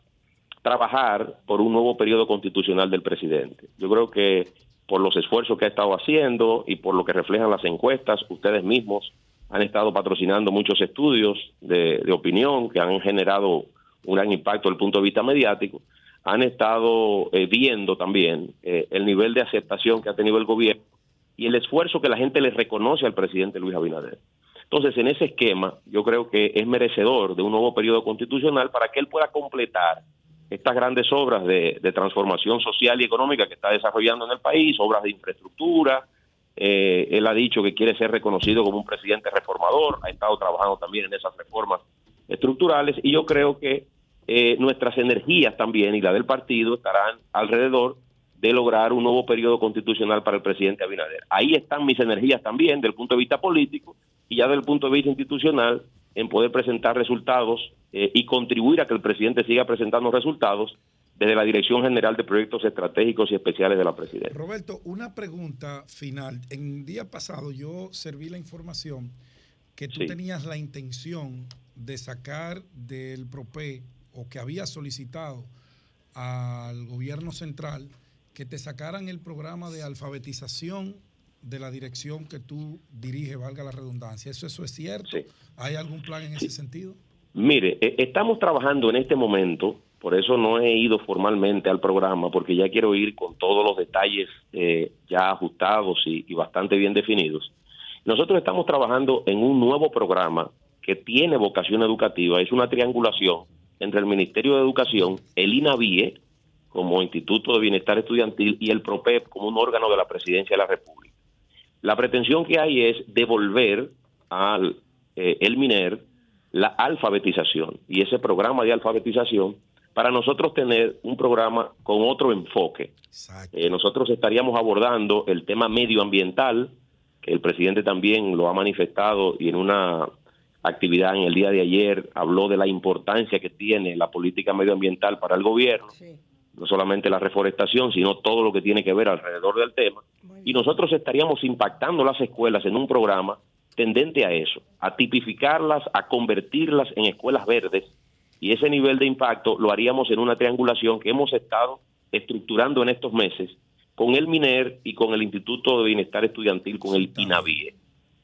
trabajar por un nuevo periodo constitucional del presidente. Yo creo que por los esfuerzos que ha estado haciendo y por lo que reflejan las encuestas, ustedes mismos han estado patrocinando muchos estudios de, opinión que han generado un gran impacto desde el punto de vista mediático, han estado eh, viendo también eh, el nivel de aceptación que ha tenido el gobierno y el esfuerzo que la gente le reconoce al presidente Luis Abinader. Entonces, en ese esquema, yo creo que es merecedor de un nuevo periodo constitucional para que él pueda completar estas grandes obras de, transformación social y económica que está desarrollando en el país, obras de infraestructura. Eh, él ha dicho que quiere ser reconocido como un presidente reformador, ha estado trabajando también en esas reformas estructurales y yo creo que eh, nuestras energías también y la del partido estarán alrededor de lograr un nuevo periodo constitucional para el presidente Abinader. Ahí están mis energías también, desde el punto de vista político y ya desde el punto de vista institucional, en poder presentar resultados eh, y contribuir a que el presidente siga presentando resultados desde la Dirección General de Proyectos Estratégicos y Especiales de la Presidencia. Roberto, una pregunta final. En el día pasado yo serví la información que tú tenías la intención de sacar del PROPE o que había solicitado al gobierno central que te sacaran el programa de alfabetización de la dirección que tú diriges, valga la redundancia. ¿Eso, eso es cierto? ¿Hay algún plan en ese sentido? Mire, e, estamos trabajando en este momento, por eso no he ido formalmente al programa, porque ya quiero ir con todos los detalles eh, ya ajustados y, bastante bien definidos. Nosotros estamos trabajando en un nuevo programa que tiene vocación educativa, es una triangulación entre el Ministerio de Educación, el INAVIE, como Instituto de Bienestar Estudiantil, y el PROPEP como un órgano de la Presidencia de la República. La pretensión que hay es devolver al eh, el MINER la alfabetización y ese programa de alfabetización para nosotros tener un programa con otro enfoque. Eh, nosotros estaríamos abordando el tema medioambiental, que el presidente también lo ha manifestado y en una actividad en el día de ayer habló de la importancia que tiene la política medioambiental para el gobierno, no solamente la reforestación, sino todo lo que tiene que ver alrededor del tema. Y nosotros estaríamos impactando las escuelas en un programa tendente a eso, a tipificarlas, a convertirlas en escuelas verdes y ese nivel de impacto lo haríamos en una triangulación que hemos estado estructurando en estos meses con el MINER y con el Instituto de Bienestar Estudiantil, con el INAVIE.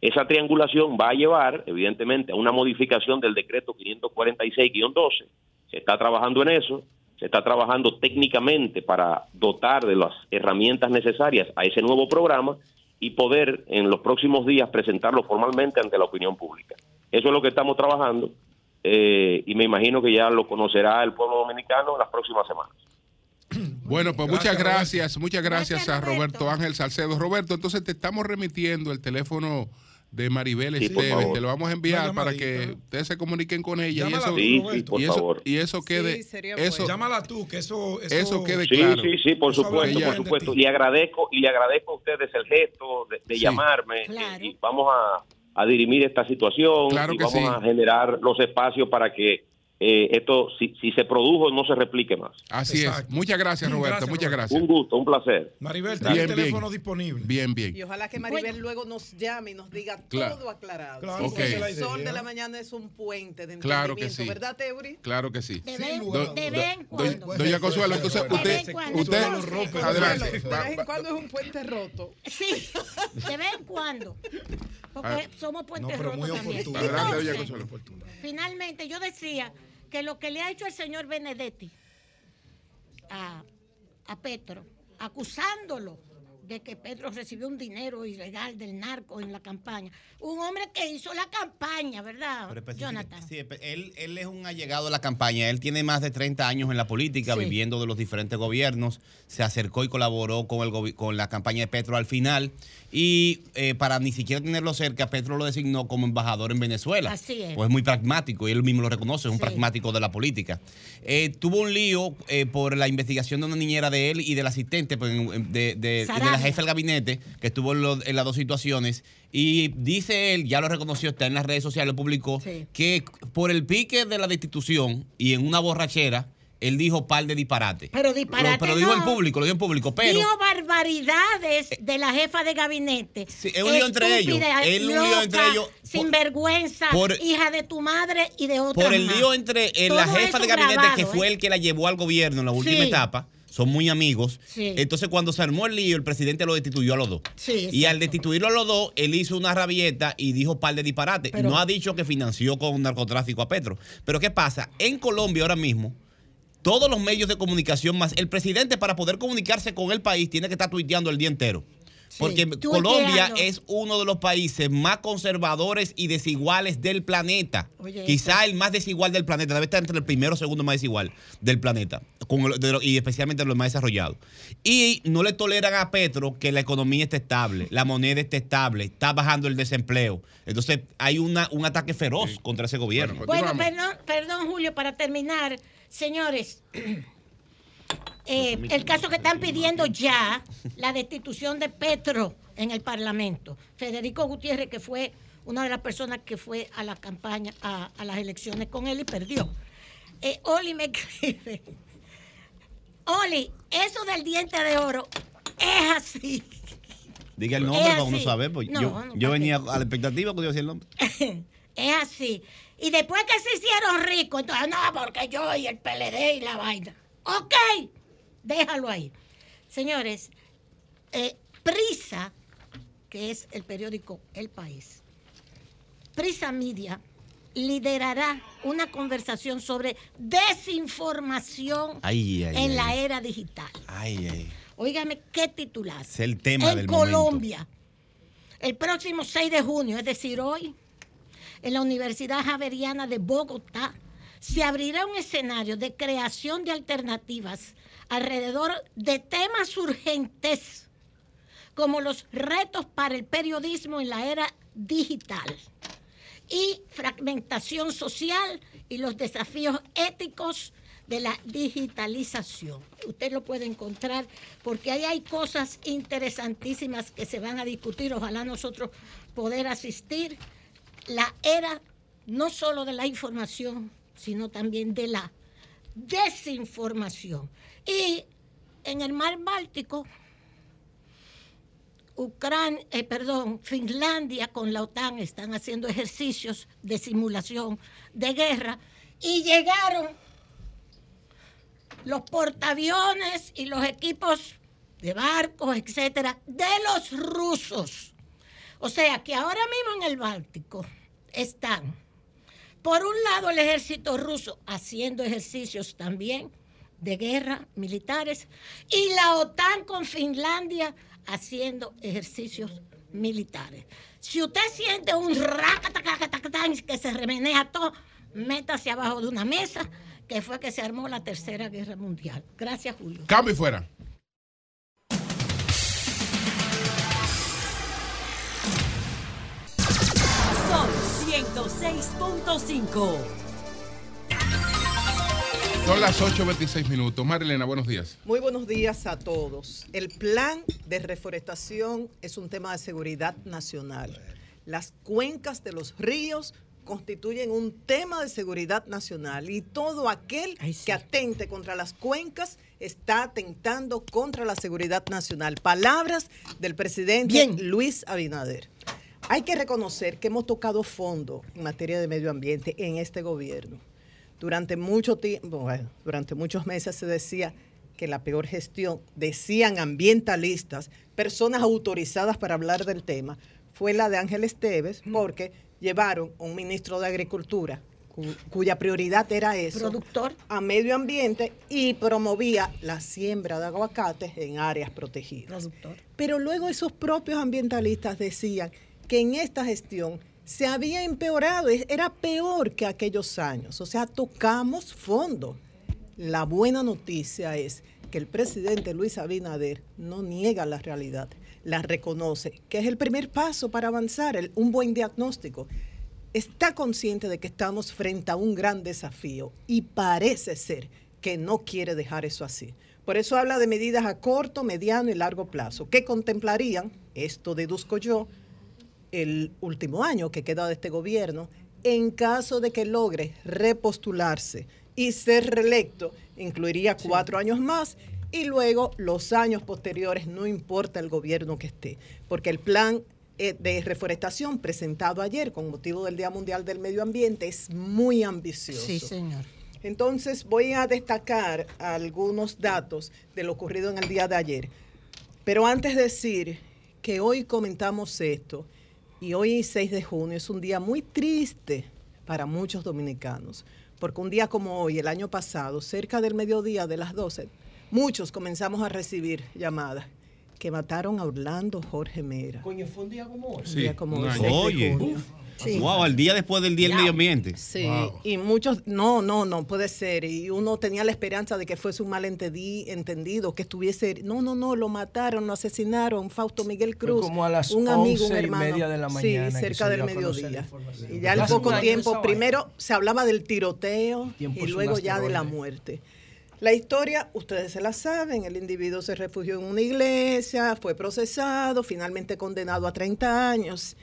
Esa triangulación va a llevar, evidentemente, a una modificación del decreto 546-12. Se está trabajando en eso, se está trabajando técnicamente para dotar de las herramientas necesarias a ese nuevo programa y poder en los próximos días presentarlo formalmente ante la opinión pública. Eso es lo que estamos trabajando eh, y me imagino que ya lo conocerá el pueblo dominicano en las próximas semanas. Bueno, pues muchas gracias, muchas gracias, a Roberto Ángel Salcedo. Roberto, entonces te estamos remitiendo el teléfono de Maribel Esteves. Te lo vamos a enviar para que ustedes se comuniquen con ella. y eso, y eso, y eso quede. eso, Llámala tú, que eso, eso, quede claro. Sí, sí, por supuesto, por supuesto. Y agradezco, y le agradezco a ustedes el gesto de, llamarme. Y, vamos a, a, dirimir esta situación. y vamos a generar los espacios para que eh, esto, si, si, se produjo, no se replique más. Así es. Muchas gracias, Roberto. muchas gracias. Un gusto, un placer. Maribel, tiene el teléfono disponible. Bien, bien. Y ojalá que Maribel luego nos llame y nos diga todo aclarado. Claro, El sol de la mañana es un puente de claro que sí. ¿verdad, Teuri? Claro que sí. De vez en cuando. Doña Consuelo, entonces usted, usted. Adelante. De vez en cuando es un puente roto. Sí, de vez en cuando. Porque ah. somos puentes rotos muy también. Adelante, Doña Consuelo. Finalmente, yo decía que lo que le ha hecho el señor Benedetti a, a Petro, acusándolo de que Pedro recibió un dinero ilegal del narco en la campaña. Un hombre que hizo la campaña, ¿verdad, Jonathan? Sí, él, él, es un allegado a la campaña. Él tiene más de 30 años en la política, viviendo de los diferentes gobiernos. Se acercó y colaboró con, el, con la campaña de Petro al final. Y eh, para ni siquiera tenerlo cerca, Petro lo designó como embajador en Venezuela. Así es. Pues es muy pragmático y él mismo lo reconoce, es un pragmático de la política. Eh, tuvo un lío eh, por la investigación de una niñera de él y del asistente pues, de, de, la jefe del gabinete, que estuvo en, las dos situaciones. Y dice él, ya lo reconoció, está en las redes sociales, lo publicó, que por el pique de la destitución y en una borrachera, él dijo par de disparates. Pero disparate. pero dijo en público, lo dijo en público. Pero, dijo barbaridades de la jefa de gabinete. Sí, es un lío entre ellos. Es un lío entre ellos. Sin vergüenza, hija de tu madre y de otra. Por el lío entre la jefa de gabinete, que fue ¿eh? el que la llevó al gobierno en la última etapa son muy amigos. Entonces, cuando se armó el lío, el presidente lo destituyó a los dos. y al destituirlo a los dos, él hizo una rabieta y dijo par de disparates. no ha dicho que financió con narcotráfico a Petro. Pero ¿qué pasa? En Colombia ahora mismo todos los medios de comunicación más el presidente para poder comunicarse con el país tiene que estar tuiteando el día entero. Porque Colombia es uno de los países más conservadores y desiguales del planeta. Quizá el más desigual del planeta. Debe estar entre el primero o segundo más desigual del planeta. y especialmente los más desarrollados. Y no le toleran a Petro que la economía esté estable, la moneda esté estable, está bajando el desempleo. Entonces hay una, un ataque feroz contra ese gobierno. Bueno, perdón, perdón, Julio, para terminar, señores. Eh, el caso que están pidiendo ya, la destitución de Petro en el Parlamento. Federico Gutiérrez, que fue una de las personas que fue a la campaña, a, las elecciones con él y perdió. Eh, Oli me escribe, Oli, eso del diente de oro es así. Diga el nombre para uno saber, pues yo, venía a la expectativa cuando iba a decir el nombre. es así. Y después que se hicieron ricos, entonces, no, porque yo y el PLD y la vaina. Ok, déjalo ahí. Señores, eh, Prisa, que es el periódico El País, Prisa Media liderará una conversación sobre desinformación en la era digital. Ay, Óigame, qué titular. Es el tema en Colombia. El próximo 6 de junio, es decir, hoy, en la Universidad Javeriana de Bogotá, se abrirá un escenario de creación de alternativas alrededor de temas urgentes como los retos para el periodismo en la era digital y fragmentación social y los desafíos éticos de la digitalización. Usted lo puede encontrar porque ahí hay cosas interesantísimas que se van a discutir. Ojalá nosotros poder asistir. La era no solo de la información, sino también de la desinformación. Y en el mar Báltico, Ucrania, eh, perdón, Finlandia con la OTAN están haciendo ejercicios de simulación de guerra y llegaron los portaaviones y los equipos de barcos, etcétera, de los rusos. O sea que ahora mismo en el Báltico están por un lado, el ejército ruso haciendo ejercicios también de guerra militares y la OTAN con Finlandia haciendo ejercicios militares. Si usted siente un que se remenea todo, métase abajo de una mesa, que fue que se armó la Tercera Guerra Mundial. Gracias, Julio. Cambio y fuera. 106.5. Son las 8.26 minutos. Marilena, buenos días. Muy buenos días a todos. El plan de reforestación es un tema de seguridad nacional. Las cuencas de los ríos constituyen un tema de seguridad nacional y todo aquel que atente contra las cuencas está atentando contra la seguridad nacional. Palabras del presidente Luis Abinader. Hay que reconocer que hemos tocado fondo en materia de medio ambiente en este gobierno. Durante mucho tiempo, durante muchos meses se decía que la peor gestión, decían ambientalistas, personas autorizadas para hablar del tema, fue la de Ángel Esteves, mm. porque llevaron un ministro de Agricultura cuya prioridad era eso, productor a medio ambiente y promovía la siembra de aguacates en áreas protegidas. Pero luego esos propios ambientalistas decían que en esta gestión se había empeorado, era peor que aquellos años. O sea, tocamos fondo. La buena noticia es que el presidente Luis Abinader no niega la realidad, la reconoce, que es el primer paso para avanzar, un buen diagnóstico. Está consciente de que estamos frente a un gran desafío y parece ser que no quiere dejar eso así. Por eso habla de medidas a corto, mediano y largo plazo, que contemplarían, esto deduzco yo, el último año que queda de este gobierno, en caso de que logre repostularse y ser reelecto, incluiría cuatro años más y luego los años posteriores, no importa el gobierno que esté, porque el plan eh, de reforestación presentado ayer con motivo del Día Mundial del Medio Ambiente es muy ambicioso. Sí, señor. Entonces voy a destacar algunos datos de lo ocurrido en el día de ayer. Pero antes de decir que hoy comentamos esto, y hoy, 6 de junio, es un día muy triste para muchos dominicanos, porque un día como hoy, el año pasado, cerca del mediodía de las 12, muchos comenzamos a recibir llamadas que mataron a Orlando Jorge Mera. Coño, fue un día como hoy. Sí, como Oye. Sí. Wow, el día después del Día del Medio Ambiente. Sí, y muchos, no, no, no, puede ser. Y uno tenía la esperanza de que fuese un malentendido, que estuviese, no, no, no, lo mataron, lo asesinaron, Fausto Miguel Cruz, como a las un amigo, un hermano. Y media de la mañana. Sí, cerca del mediodía. Y ya al poco tiempo, primero se hablaba del tiroteo y luego ya de la muerte. La historia, ustedes se la saben, el individuo se refugió en una iglesia, fue procesado, finalmente condenado a 30 años.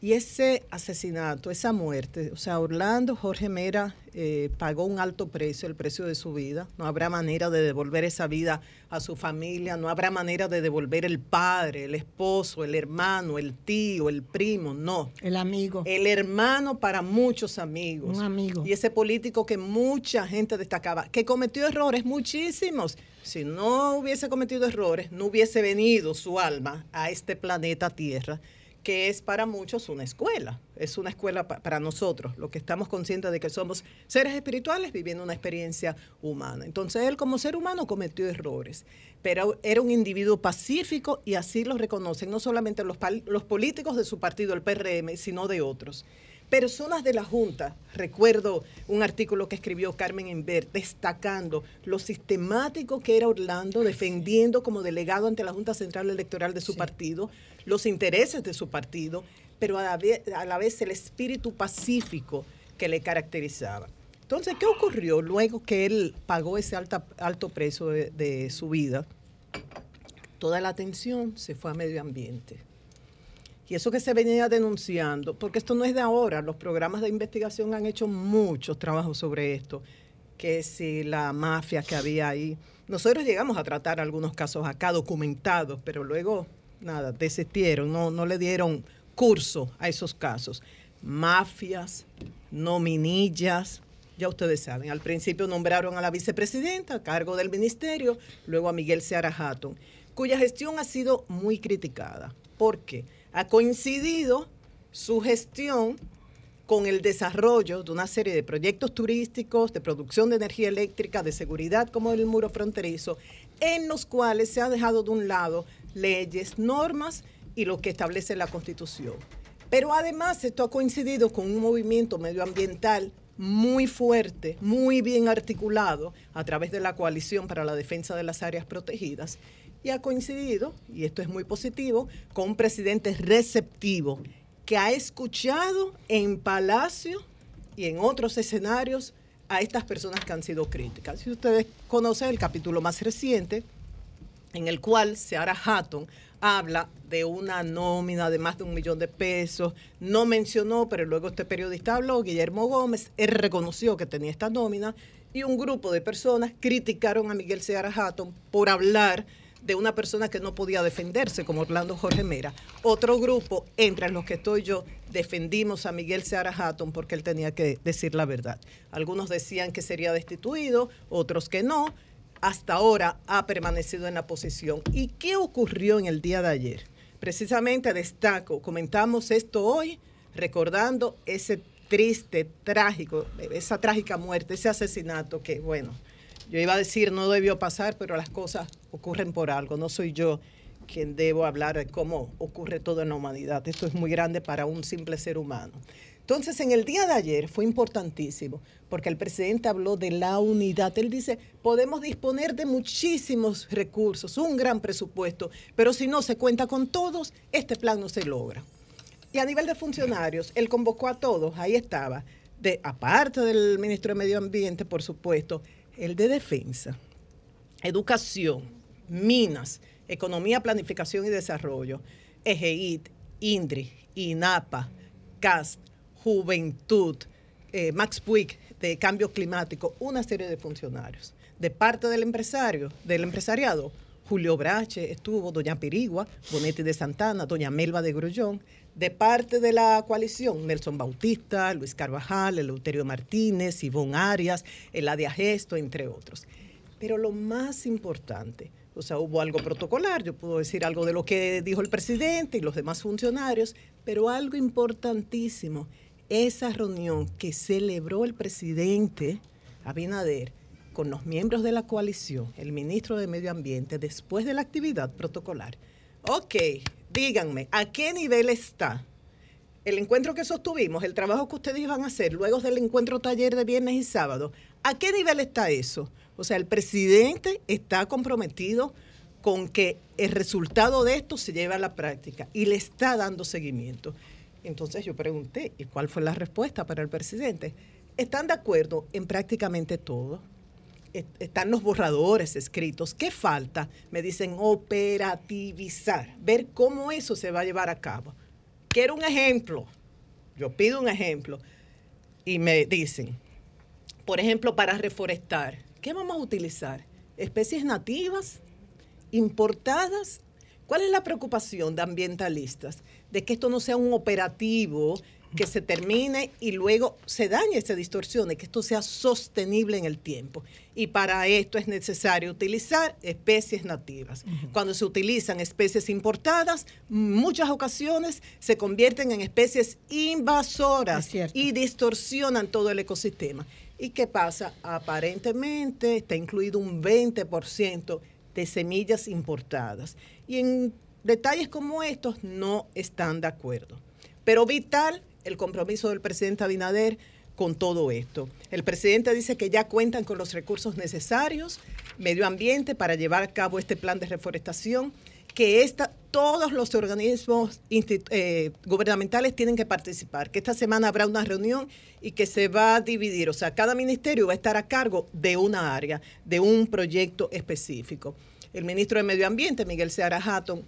Y ese asesinato, esa muerte, o sea, Orlando Jorge Mera eh, pagó un alto precio, el precio de su vida. No habrá manera de devolver esa vida a su familia, no habrá manera de devolver el padre, el esposo, el hermano, el tío, el primo, no. El amigo. El hermano para muchos amigos. Un amigo. Y ese político que mucha gente destacaba, que cometió errores, muchísimos. Si no hubiese cometido errores, no hubiese venido su alma a este planeta Tierra que es para muchos una escuela, es una escuela para nosotros, lo que estamos conscientes de que somos seres espirituales viviendo una experiencia humana. Entonces él como ser humano cometió errores, pero era un individuo pacífico y así lo reconocen no solamente los, los políticos de su partido, el PRM, sino de otros personas de la Junta, recuerdo un artículo que escribió Carmen Enver destacando lo sistemático que era Orlando defendiendo como delegado ante la Junta Central Electoral de su partido los intereses de su partido, pero a la, vez, a la vez el espíritu pacífico que le caracterizaba. Entonces, ¿qué ocurrió luego que él pagó ese alto precio de, de su vida? Toda la atención se fue a medio ambiente y eso que se venía denunciando, porque esto no es de ahora, los programas de investigación han hecho muchos trabajos sobre esto, que si la mafia que había ahí, nosotros llegamos a tratar algunos casos acá documentados, pero luego, nada, desistieron, no, no le dieron curso a esos casos. Mafias, nominillas, ya ustedes saben, al principio nombraron a la vicepresidenta a cargo del ministerio, luego a Miguel Seara Hatton, cuya gestión ha sido muy criticada. ¿Por qué? Ha coincidido su gestión con el desarrollo de una serie de proyectos turísticos, de producción de energía eléctrica, de seguridad como el muro fronterizo, en los cuales se ha dejado de un lado leyes, normas y lo que establece la Constitución. Pero además esto ha coincidido con un movimiento medioambiental muy fuerte, muy bien articulado a través de la Coalición para la Defensa de las Áreas Protegidas, y ha coincidido, y esto es muy positivo, con un presidente receptivo que ha escuchado en Palacio y en otros escenarios a estas personas que han sido críticas. Si ustedes conocen el capítulo más reciente, en el cual Seara Hatton habla de una nómina de más de un millón de pesos, no mencionó, pero luego este periodista habló, Guillermo Gómez, él reconoció que tenía esta nómina y un grupo de personas criticaron a Miguel Seara Hatton por hablar de una persona que no podía defenderse, como Orlando Jorge Mera. Otro grupo, entre los que estoy yo, defendimos a Miguel Seara Hatton porque él tenía que decir la verdad. Algunos decían que sería destituido, otros que no. Hasta ahora ha permanecido en la posición. ¿Y qué ocurrió en el día de ayer? Precisamente destaco, comentamos esto hoy, recordando ese triste, trágico, esa trágica muerte, ese asesinato que, bueno, yo iba a decir no debió pasar, pero las cosas ocurren por algo. No soy yo quien debo hablar de cómo ocurre todo en la humanidad. Esto es muy grande para un simple ser humano. Entonces, en el día de ayer fue importantísimo, porque el presidente habló de la unidad. Él dice, podemos disponer de muchísimos recursos, un gran presupuesto, pero si no se cuenta con todos, este plan no se logra. Y a nivel de funcionarios, él convocó a todos, ahí estaba, de, aparte del ministro de Medio Ambiente, por supuesto, el de defensa, educación, minas, economía, planificación y desarrollo, EGEIT, INDRI, INAPA, CAST, Juventud, eh, Max Puig de Cambio Climático, una serie de funcionarios. De parte del empresario, del empresariado, Julio Brache estuvo, doña Pirigua, Bonetti de Santana, doña Melba de Grullón. De parte de la coalición, Nelson Bautista, Luis Carvajal, Eleuterio Martínez, Ivonne Arias, Eladia Gesto, entre otros. Pero lo más importante, o sea, hubo algo protocolar, yo puedo decir algo de lo que dijo el presidente y los demás funcionarios, pero algo importantísimo, esa reunión que celebró el presidente Abinader con los miembros de la coalición, el ministro de Medio Ambiente, después de la actividad protocolar. Ok, díganme, ¿a qué nivel está el encuentro que sostuvimos, el trabajo que ustedes iban a hacer luego del encuentro taller de viernes y sábado? ¿A qué nivel está eso? O sea, el presidente está comprometido con que el resultado de esto se lleve a la práctica y le está dando seguimiento. Entonces yo pregunté, ¿y cuál fue la respuesta para el presidente? Están de acuerdo en prácticamente todo. Están los borradores escritos. ¿Qué falta? Me dicen operativizar, ver cómo eso se va a llevar a cabo. Quiero un ejemplo. Yo pido un ejemplo. Y me dicen, por ejemplo, para reforestar, ¿qué vamos a utilizar? ¿Especies nativas? ¿Importadas? ¿Cuál es la preocupación de ambientalistas? De que esto no sea un operativo que se termine y luego se dañe, se distorsione, que esto sea sostenible en el tiempo. Y para esto es necesario utilizar especies nativas. Cuando se utilizan especies importadas, muchas ocasiones se convierten en especies invasoras y distorsionan todo el ecosistema. ¿Y qué pasa? Aparentemente está incluido un 20% de semillas importadas. Y en detalles como estos no están de acuerdo. Pero vital el compromiso del presidente Abinader con todo esto. El presidente dice que ya cuentan con los recursos necesarios, medio ambiente, para llevar a cabo este plan de reforestación que todos los organismos eh, gubernamentales tienen que participar, que esta semana habrá una reunión y que se va a dividir, o sea, cada ministerio va a estar a cargo de una área, de un proyecto específico. El ministro de Medio Ambiente, Miguel Seara Hatton,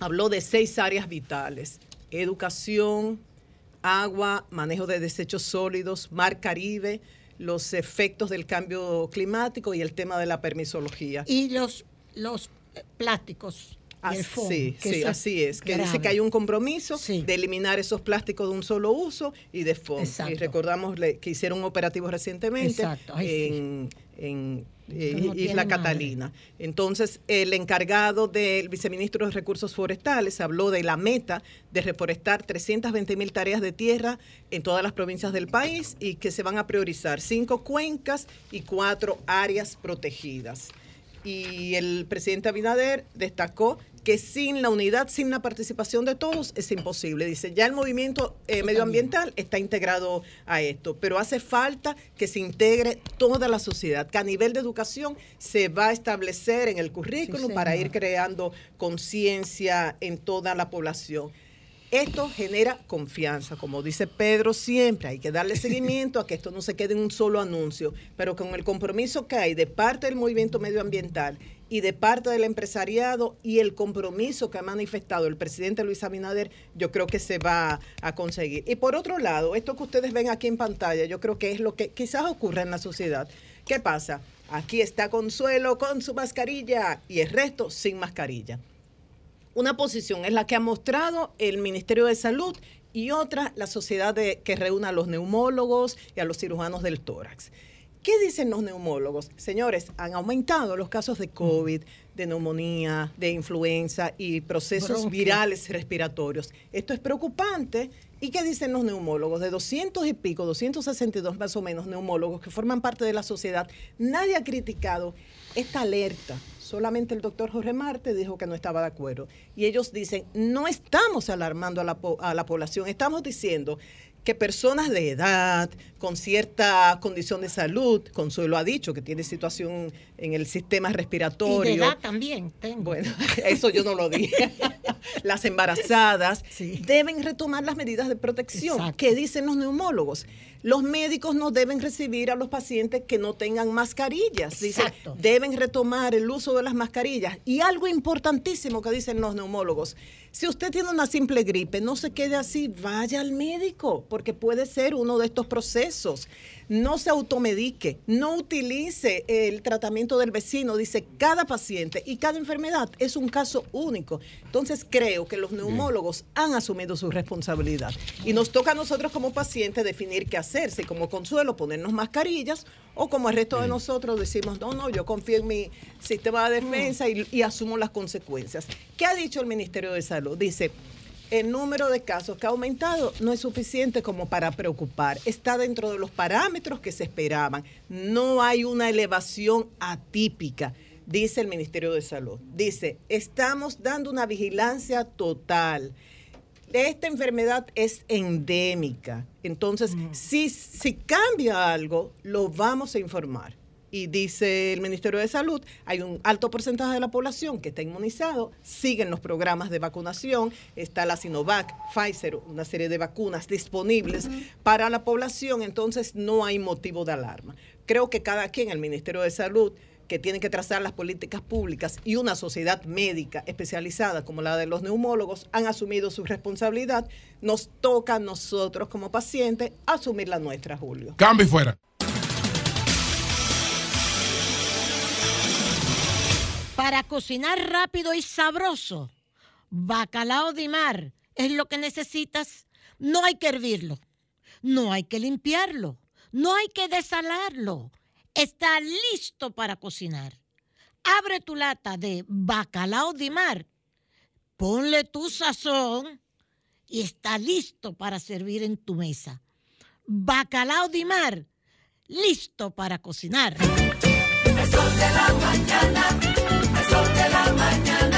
habló de seis áreas vitales, educación, agua, manejo de desechos sólidos, mar Caribe, los efectos del cambio climático y el tema de la permisología. Y los, los plásticos Ah, sí, sí, así es. Que dice que hay un compromiso de eliminar esos plásticos de un solo uso y de fondo. Y recordamos que hicieron un operativo recientemente en, eh, Isla Catalina. Entonces, el encargado del viceministro de Recursos Forestales habló de la meta de reforestar 320 mil tareas de tierra en todas las provincias del país y que se van a priorizar cinco cuencas y cuatro áreas protegidas y el presidente Abinader destacó que sin la unidad, sin la participación de todos, es imposible. Dice, ya el movimiento eh, medioambiental está integrado a esto, pero hace falta que se integre toda la sociedad, que a nivel de educación se va a establecer en el currículum para ir creando conciencia en toda la población. Esto genera confianza, como dice Pedro siempre, hay que darle seguimiento a que esto no se quede en un solo anuncio, pero con el compromiso que hay de parte del movimiento medioambiental y de parte del empresariado y el compromiso que ha manifestado el presidente Luis Abinader, yo creo que se va a conseguir. Y por otro lado, esto que ustedes ven aquí en pantalla, yo creo que es lo que quizás ocurre en la sociedad. ¿Qué pasa? Aquí está Consuelo con su mascarilla y el resto sin mascarilla una posición es la que ha mostrado el Ministerio de Salud y otra la sociedad de, que reúne a los neumólogos y a los cirujanos del tórax. ¿Qué dicen los neumólogos? Señores, han aumentado los casos de COVID, de neumonía, de influenza y procesos virales respiratorios. Esto es preocupante. ¿Y qué dicen los neumólogos? De 200 y pico, 262 más o menos neumólogos que forman parte de la sociedad, nadie ha criticado esta alerta Solamente el doctor Jorge Marte dijo que no estaba de acuerdo. Y ellos dicen, no estamos alarmando a la, a la población, estamos diciendo que personas de edad, con cierta condición de salud, Consuelo ha dicho que tiene situación en el sistema respiratorio. Y de edad también tengo. Bueno, eso yo no lo dije. Las embarazadas deben retomar las medidas de protección. ¿Qué dicen los neumólogos? Los médicos no deben recibir a los pacientes que no tengan mascarillas. Dice, deben retomar el uso de las mascarillas. Y algo importantísimo que dicen los neumólogos, si usted tiene una simple gripe, no se quede así, vaya al médico, porque puede ser uno de estos procesos no se automedique, no utilice el tratamiento del vecino. Dice, cada paciente y cada enfermedad es un caso único. Entonces creo que los neumólogos han asumido su responsabilidad. Y nos toca a nosotros como pacientes definir qué hacer, si como consuelo ponernos mascarillas o como el resto de nosotros decimos, no, no, yo confío en mi sistema de defensa y, y asumo las consecuencias. ¿Qué ha dicho el Ministerio de Salud? Dice, el número de casos que ha aumentado no es suficiente como para preocupar. Está dentro de los parámetros que se esperaban. No hay una elevación atípica, dice el Ministerio de Salud. Dice, estamos dando una vigilancia total. Esta enfermedad es endémica. Entonces, mm. si, si cambia algo, lo vamos a informar y dice el Ministerio de Salud, hay un alto porcentaje de la población que está inmunizado, siguen los programas de vacunación, está la Sinovac, Pfizer, una serie de vacunas disponibles para la población, entonces no hay motivo de alarma. Creo que cada quien, el Ministerio de Salud, que tiene que trazar las políticas públicas y una sociedad médica especializada como la de los neumólogos han asumido su responsabilidad, nos toca a nosotros como pacientes asumir la nuestra, Julio. Cambio fuera. Para cocinar rápido y sabroso, bacalao de mar es lo que necesitas. No hay que hervirlo, no hay que limpiarlo, no hay que desalarlo. Está listo para cocinar. Abre tu lata de bacalao de mar, ponle tu sazón y está listo para servir en tu mesa. Bacalao de mar, listo para cocinar. De la mañana sol de la mañana,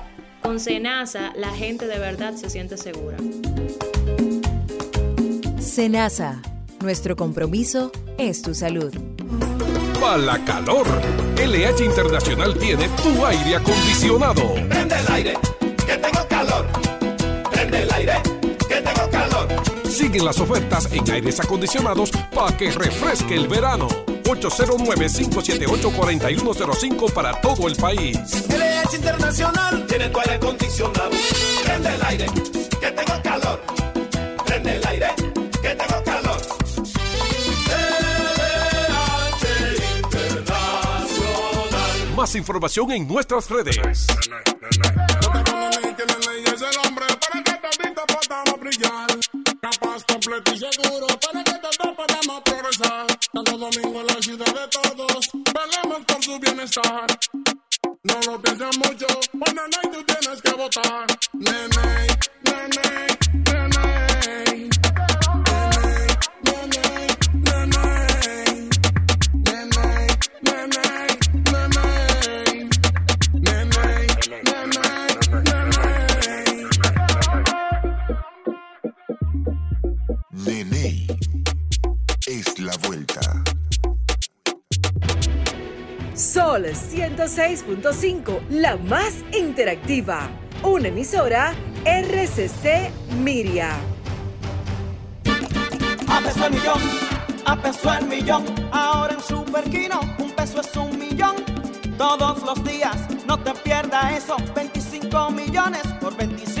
Con Senasa, la gente de verdad se siente segura. Senasa, nuestro compromiso es tu salud. Para la calor, LH Internacional tiene tu aire acondicionado. Prende el aire, que tengo calor. Prende el aire, que tengo calor. Siguen las ofertas en aires acondicionados para que refresque el verano. 809-578-4105 para todo el país. LH Internacional tiene tu aire acondicionado. Prende el aire, que tengo calor. Prende el aire, que tengo calor. Internacional. Más información en nuestras redes. Es el hombre para que podamos brillar. Capaz, completo y seguro No lo pienses mucho, bueno, no tú tienes que votar. Nene, Sol 106.5, la más interactiva. Una emisora RCC Miria. A peso el millón, a peso el millón. Ahora en Superquino, un peso es un millón. Todos los días, no te pierdas eso. 25 millones por 25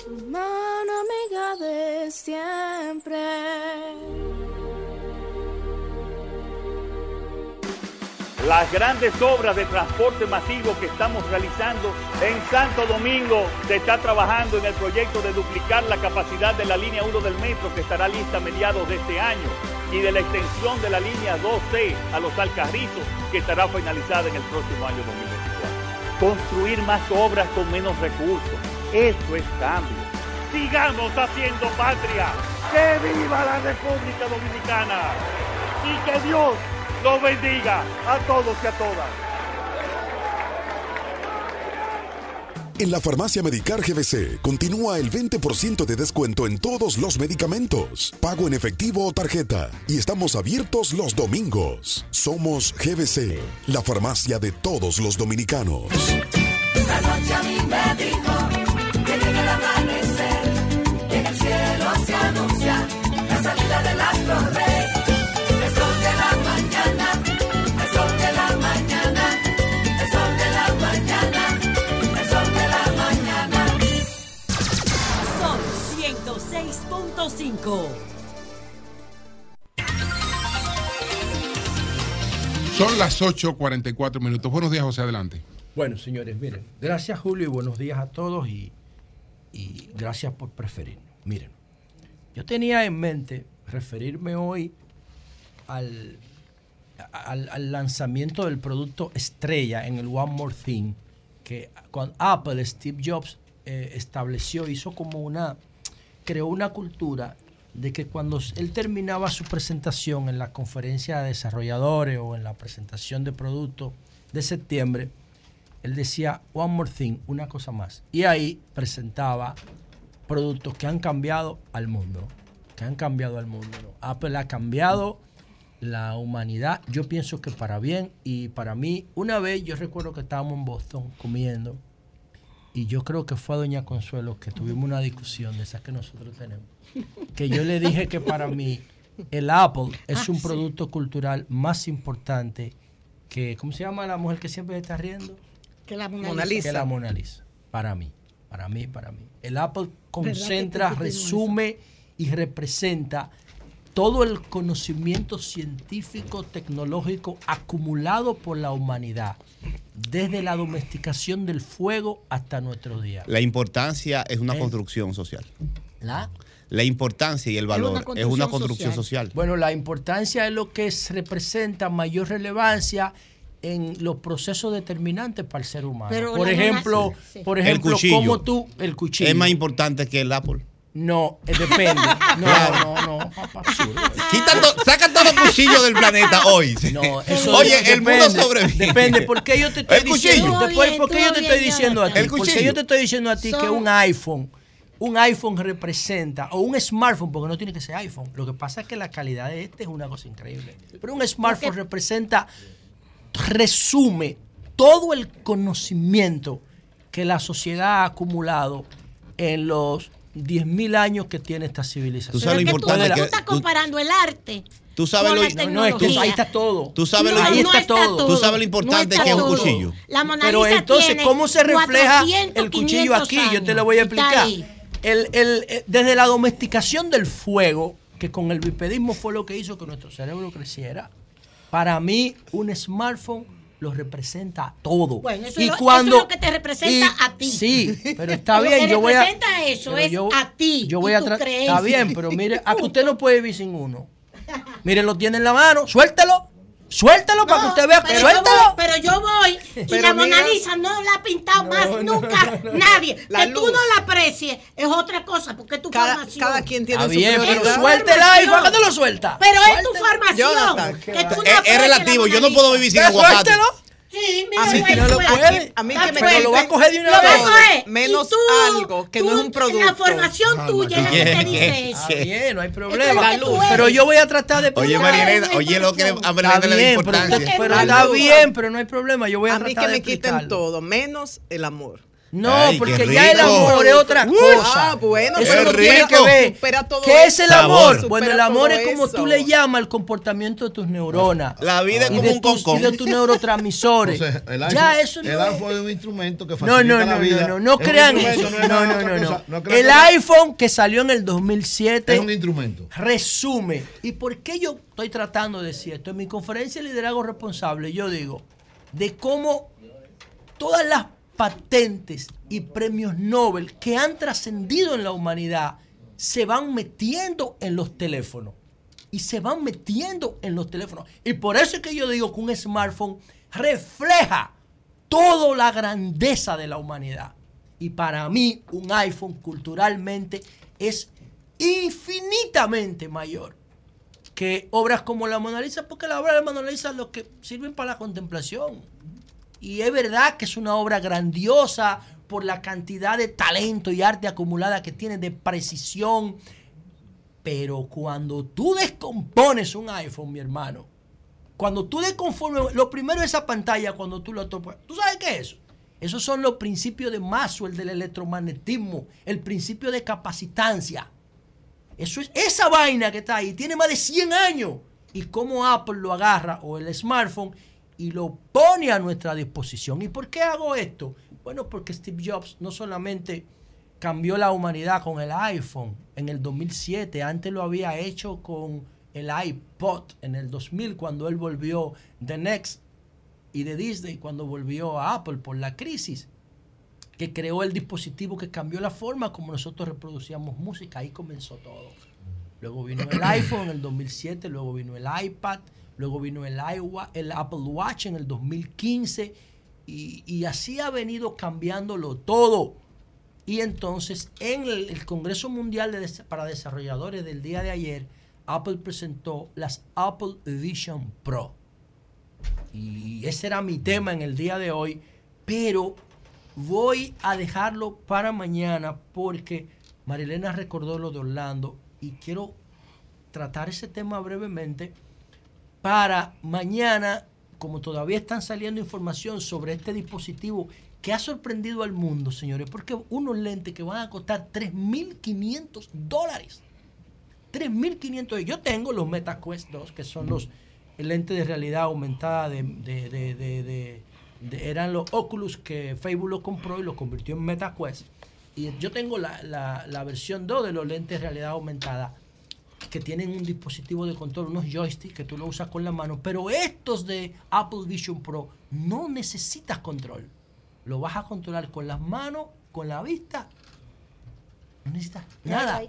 Amiga de siempre. Las grandes obras de transporte masivo que estamos realizando en Santo Domingo se está trabajando en el proyecto de duplicar la capacidad de la línea 1 del metro que estará lista a mediados de este año y de la extensión de la línea 2C a los Alcarrizos que estará finalizada en el próximo año 2024. Construir más obras con menos recursos, eso es cambio. Sigamos haciendo patria. ¡Que viva la República Dominicana! Y que Dios los bendiga a todos y a todas. En la farmacia Medicar GBC continúa el 20% de descuento en todos los medicamentos, pago en efectivo o tarjeta, y estamos abiertos los domingos. Somos GBC, la farmacia de todos los dominicanos. Noche a mí me Son 106.5. Son las 8.44 minutos. Buenos días, José, adelante. Bueno, señores, miren, gracias Julio y buenos días a todos y, y gracias por preferirnos. Miren, yo tenía en mente referirme hoy al, al, lanzamiento del producto estrella en el One More Thing que con Apple Steve Jobs eh, estableció, hizo como una, creó una cultura de que cuando él terminaba su presentación en la conferencia de desarrolladores o en la presentación de productos de septiembre, él decía One More Thing, una cosa más. Y ahí presentaba productos que han cambiado al mundo, que han cambiado al mundo. ¿no? Apple ha cambiado la humanidad, yo pienso que para bien y para mí, una vez yo recuerdo que estábamos en Boston comiendo y yo creo que fue a Doña Consuelo que tuvimos una discusión de esas que nosotros tenemos, que yo le dije que para mí el Apple es un producto cultural más importante que, ¿cómo se llama la mujer que siempre está riendo? Que la Mona, Lisa. Que la Mona Lisa. Para mí, para mí, para mí. El Apple ¿Verdad concentra, resume y representa todo el conocimiento científico, tecnológico acumulado por la humanidad, desde la domesticación del fuego hasta nuestros días. La importancia es una Eh. construcción social. ¿La? La importancia y el valor es una construcción social. Bueno, la importancia es lo que es- representa mayor relevancia en los procesos determinantes para el ser humano. Pero por ejemplo, mona- sí. por ejemplo, como tú, el cuchillo. Es más importante que el Apple. No, eh, depende. No, no, no, papá. Quita to- saca todos los cuchillos del planeta hoy. No, eso Oye, depende, el mundo sobrevive. Depende, ¿por qué yo te estoy El diciendo? Después, ¿por qué yo te estoy diciendo a ti? Porque yo te estoy diciendo a ti que un iPhone, un iPhone representa, o un smartphone, porque no tiene que ser iPhone. Lo que pasa es que la calidad de este es una cosa increíble. Pero un smartphone representa, resume todo el conocimiento que la sociedad ha acumulado en los 10.000 años que tiene esta civilización. Tú sabes lo importante tú, que- tú estás comparando el arte. Tú sabes con lo la No, no, es que tecnología. ahí está todo. Tú sabes No, lo ahí no está todo. Tú sabes lo importante No que es un está todo. cuchillo. La Mona Pero entonces, tiene ¿cómo se refleja 400, el cuchillo 500 aquí? Yo te lo voy a Está explicar. El, el, eh, desde la domesticación del fuego, que con el bipedismo fue lo que hizo que nuestro cerebro creciera, para mí un smartphone lo representa todo. Bueno, eso, y es lo, cuando, eso es lo que te representa y- a ti. Sí, pero está Lo bien, que yo voy a... eso es yo- a ti. Yo voy y a. Está bien, pero mire, a que usted no puede vivir sin uno. Mire, lo tiene en la mano, suéltelo. Suéltelo para que usted vea. Pero yo, voy, pero yo voy y Pero la Mona mira- Lisa no la ha pintado más nunca nadie. La que tú luz. no la aprecies es otra cosa, porque es tu Cada, formación. cada quien tiene Está su bien, pero prioridad. suelta el iPhone, ¿a qué te lo suelta? Pero es tu formación. Jonathan, que qué tú no Es, relativo. la Yo no puedo vivir sin aguacate. suéltelo. Sí, mira, A mí lo que no lo puede. A mí que me lo va a coger de una Lo a vez. Menos tú- algo que no es un producto. La formación tuya es la que te dice eso. Está bien, no hay problema. lo que Pero yo voy a tratar de Oye, Tú María sabes Elena, la oye lo que a Elena le da bien, pero, importancia. pero está bien, pero no hay problema. Yo voy a, A mí tratar que de me quiten todo, menos el amor. No, porque ya el amor es otra cosa. Ah, bueno, eso pero no tiene que ver. ¿Qué es el amor? Bueno, el amor es como tú le llamas el comportamiento de tus neuronas. La vida es y como de un tus, concón. y de tus neurotransmisores. Entonces, el iPhone, ya eso no el es- iPhone es un instrumento que No, facilita no, la no, vida. no, no, no un crean eso. es No, no, no, no. El que- iPhone que salió en el 2007 Es un instrumento. resume. ¿Y por qué yo estoy tratando de decir esto? En mi conferencia de liderazgo responsable yo digo de cómo todas las patentes y premios Nobel que han trascendido en la humanidad se van metiendo en los teléfonos. Y se van metiendo en los teléfonos. Y por eso es que yo digo que un smartphone refleja toda la grandeza de la humanidad. Y para mí un iPhone culturalmente es infinitamente mayor que obras como la Mona Lisa, porque la obra de la Mona Lisa es lo que sirven para la contemplación. Y es verdad que es una obra grandiosa por la cantidad de talento y arte acumulada que tiene, de precisión. Pero cuando tú descompones un iPhone, mi hermano, cuando tú desconformes, lo primero es esa pantalla cuando tú lo topas. ¿Tú sabes qué es eso? Esos son los principios de Maxwell del electromagnetismo, el principio de capacitancia. Eso es, esa vaina que está ahí tiene más de 100 años. Y cómo Apple lo agarra o el smartphone y lo pone a nuestra disposición. ¿Y por qué hago esto? Bueno, porque Steve Jobs no solamente cambió la humanidad con el iPhone en el 2007, antes lo había hecho con el iPod en el 2000 cuando él volvió de Next y de Disney cuando volvió a Apple por la crisis que creó el dispositivo que cambió la forma como nosotros reproducíamos música. Ahí comenzó todo. Luego vino el iPhone en el 2007, luego vino el iPad, luego vino el, iWa- el Apple Watch en el 2015 y, y así ha venido cambiándolo todo. Y entonces en el, Congreso Mundial de para Desarrolladores del día de ayer, Apple presentó las Apple Vision Pro. Y ese era mi tema en el día de hoy, pero voy a dejarlo para mañana porque Marilena recordó lo de Orlando y quiero tratar ese tema brevemente para mañana, como todavía están saliendo información sobre este dispositivo que ha sorprendido al mundo, señores, porque unos lentes que van a costar 3.500 dólares. 3.500. Yo tengo los MetaQuest 2, que son los lentes de realidad aumentada de, de- de- de- eran los Oculus que Facebook lo compró y lo convirtió en MetaQuest. Y yo tengo la, la- la versión 2 de los lentes de realidad aumentada que tienen un dispositivo de control, unos joysticks que tú lo usas con la mano, pero estos de Apple Vision Pro no necesitas control. Lo vas a controlar con las manos, con la vista. No necesitas nada.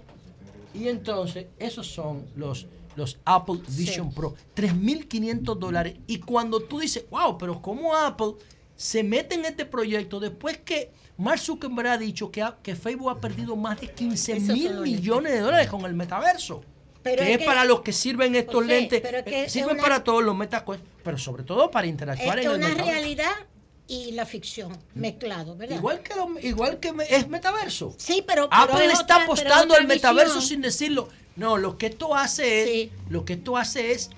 Y entonces, esos son los, los Apple Vision Pro. 3.500 dólares. Y cuando tú dices, wow, pero ¿cómo Apple se mete en este proyecto después que Mark Zuckerberg ha dicho que, ha- que Facebook ha perdido más de 15 Esos son mil millones de dólares con el metaverso? Pero que es es, que- para los que sirven estos José, lentes. pero es que eh, es sirven una- para todos los MetaQuest, pero sobre todo para interactuar Es en el una metaverso. realidad y la ficción mezclado, ¿verdad? Igual que, lo- igual que es metaverso. Sí, pero, pero Apple es está apostando al metaverso visión. sin decirlo. No, lo que esto hace es, lo que esto hace es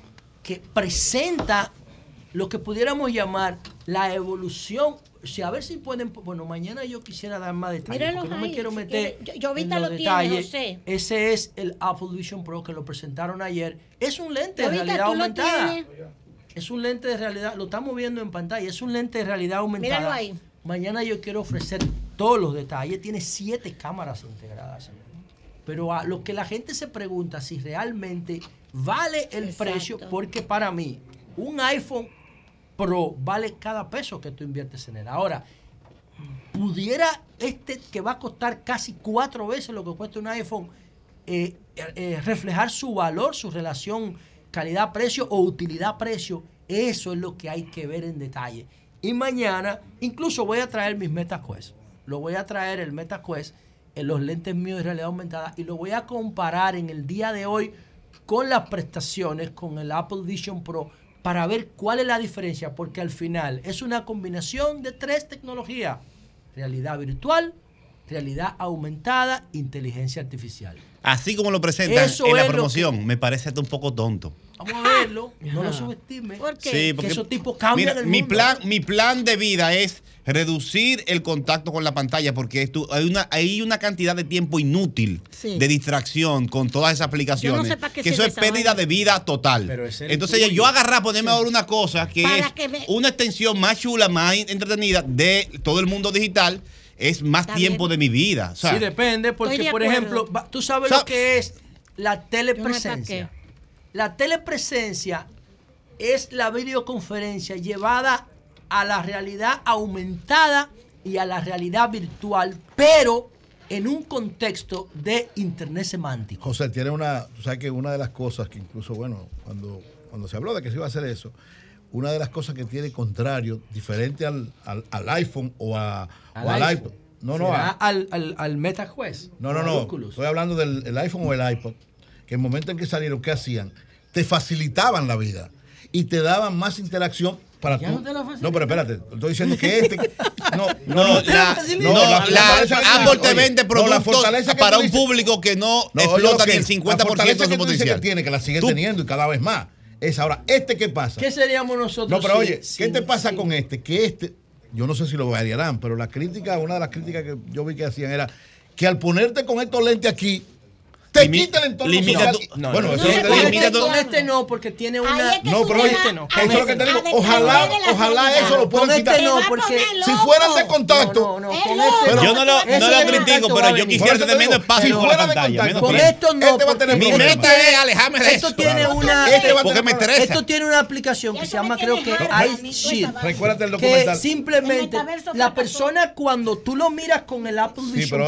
que presenta lo que pudiéramos llamar la evolución. Sea, a ver si pueden, bueno, mañana yo quisiera dar más detalles, porque no me ahí, quiero si meter. Yo- en los lo tiene, detalles. Ese es el Apple Vision Pro que lo presentaron ayer. Es un lente de realidad aumentada. Es un lente de realidad, lo estamos viendo en pantalla, es un lente de realidad aumentada. Míralo ahí. Mañana yo quiero ofrecer todos los detalles. Tiene siete cámaras integradas. Pero a lo que la gente se pregunta si realmente vale el Exacto. precio, porque para mí un iPhone Pro vale cada peso que tú inviertes en él. Ahora, pudiera este que va a costar casi cuatro veces lo que cuesta un iPhone eh, eh, reflejar su valor, su relación calidad-precio o utilidad-precio. Eso es lo que hay que ver en detalle. Y mañana, incluso voy a traer mis MetaQuest. Lo voy a traer el MetaQuest en los lentes míos de realidad aumentada y lo voy a comparar en el día de hoy con las prestaciones, con el Apple Vision Pro, para ver cuál es la diferencia, porque al final es una combinación de tres tecnologías. Realidad virtual, realidad aumentada, inteligencia artificial. Así como lo presentan Eso en la promoción, me parece hasta un poco tonto. Vamos a verlo, no lo subestime. ¿Por qué? Sí, porque, que esos tipos cambian mira, el mi mundo. plan, mi plan de vida es reducir el contacto con la pantalla porque esto, hay una hay una cantidad de tiempo inútil Sí. de distracción con todas esas aplicaciones Yo no sé para qué que eso es pérdida de vida total. Entonces tuyo. yo agarrar ponerme ahora una cosa que Para es que me- una extensión más chula, más entretenida de todo el mundo digital es más tiempo de mi vida. O sea, sí, depende, porque, de por ejemplo, tú sabes O sea, lo que es la telepresencia. La telepresencia es la videoconferencia llevada a la realidad aumentada y a la realidad virtual, pero en un contexto de internet semántico. José, tiene una, tú sabes que una de las cosas que incluso, bueno, cuando, cuando se habló de que se iba a hacer eso, una de las cosas que tiene contrario, diferente al, al, al iPhone o, a, Al o al iPod. No, no, ¿Será a- al, al, al MetaQuest. no, no, no. Estoy hablando del el iPhone o el iPod, que en el momento en que salieron, ¿qué hacían? Te facilitaban la vida y te daban más interacción para Ya tú. no. No, pero espérate, estoy diciendo que este. No, No, no, la, no, no, la- la- la Apple te vende no, productos que para un dices- público que no, No, explota lo ni el 50% la fortaleza de su potencial. que tiene, que la sigue Tú- teniendo y cada vez más. Es ahora, ¿este qué pasa? ¿Qué seríamos nosotros? No, pero sin- oye, ¿qué sin- te pasa sin- con este? Que este, yo no sé si lo variarán, pero la crítica, una de las críticas que yo vi que hacían era que al ponerte con estos lentes aquí, te Limi- quita el entorno limita social. tu- no, bueno, no, eso no, es lo que no, te digo. limita tu- Con este no, porque tiene una. es que No, pero este no, eso es lo este que te digo. Ojalá, ojalá eso lo puedan Con quitar. este no, porque. Si fueran de contacto, No, con este Yo no lo, no lo critico, pero yo quisiera tener digo, espacio si fuera de pantalla. contacto, menos Con esto no. Este va a tener Mi meta es alejarme de Esto tiene una. Este Porque me estresa. Esto tiene una aplicación que se llama, creo que tiene harta, Ice mi Shield. cosa, Recuérdate el Que documental. simplemente la persona cuando tú lo miras con el Apple Vision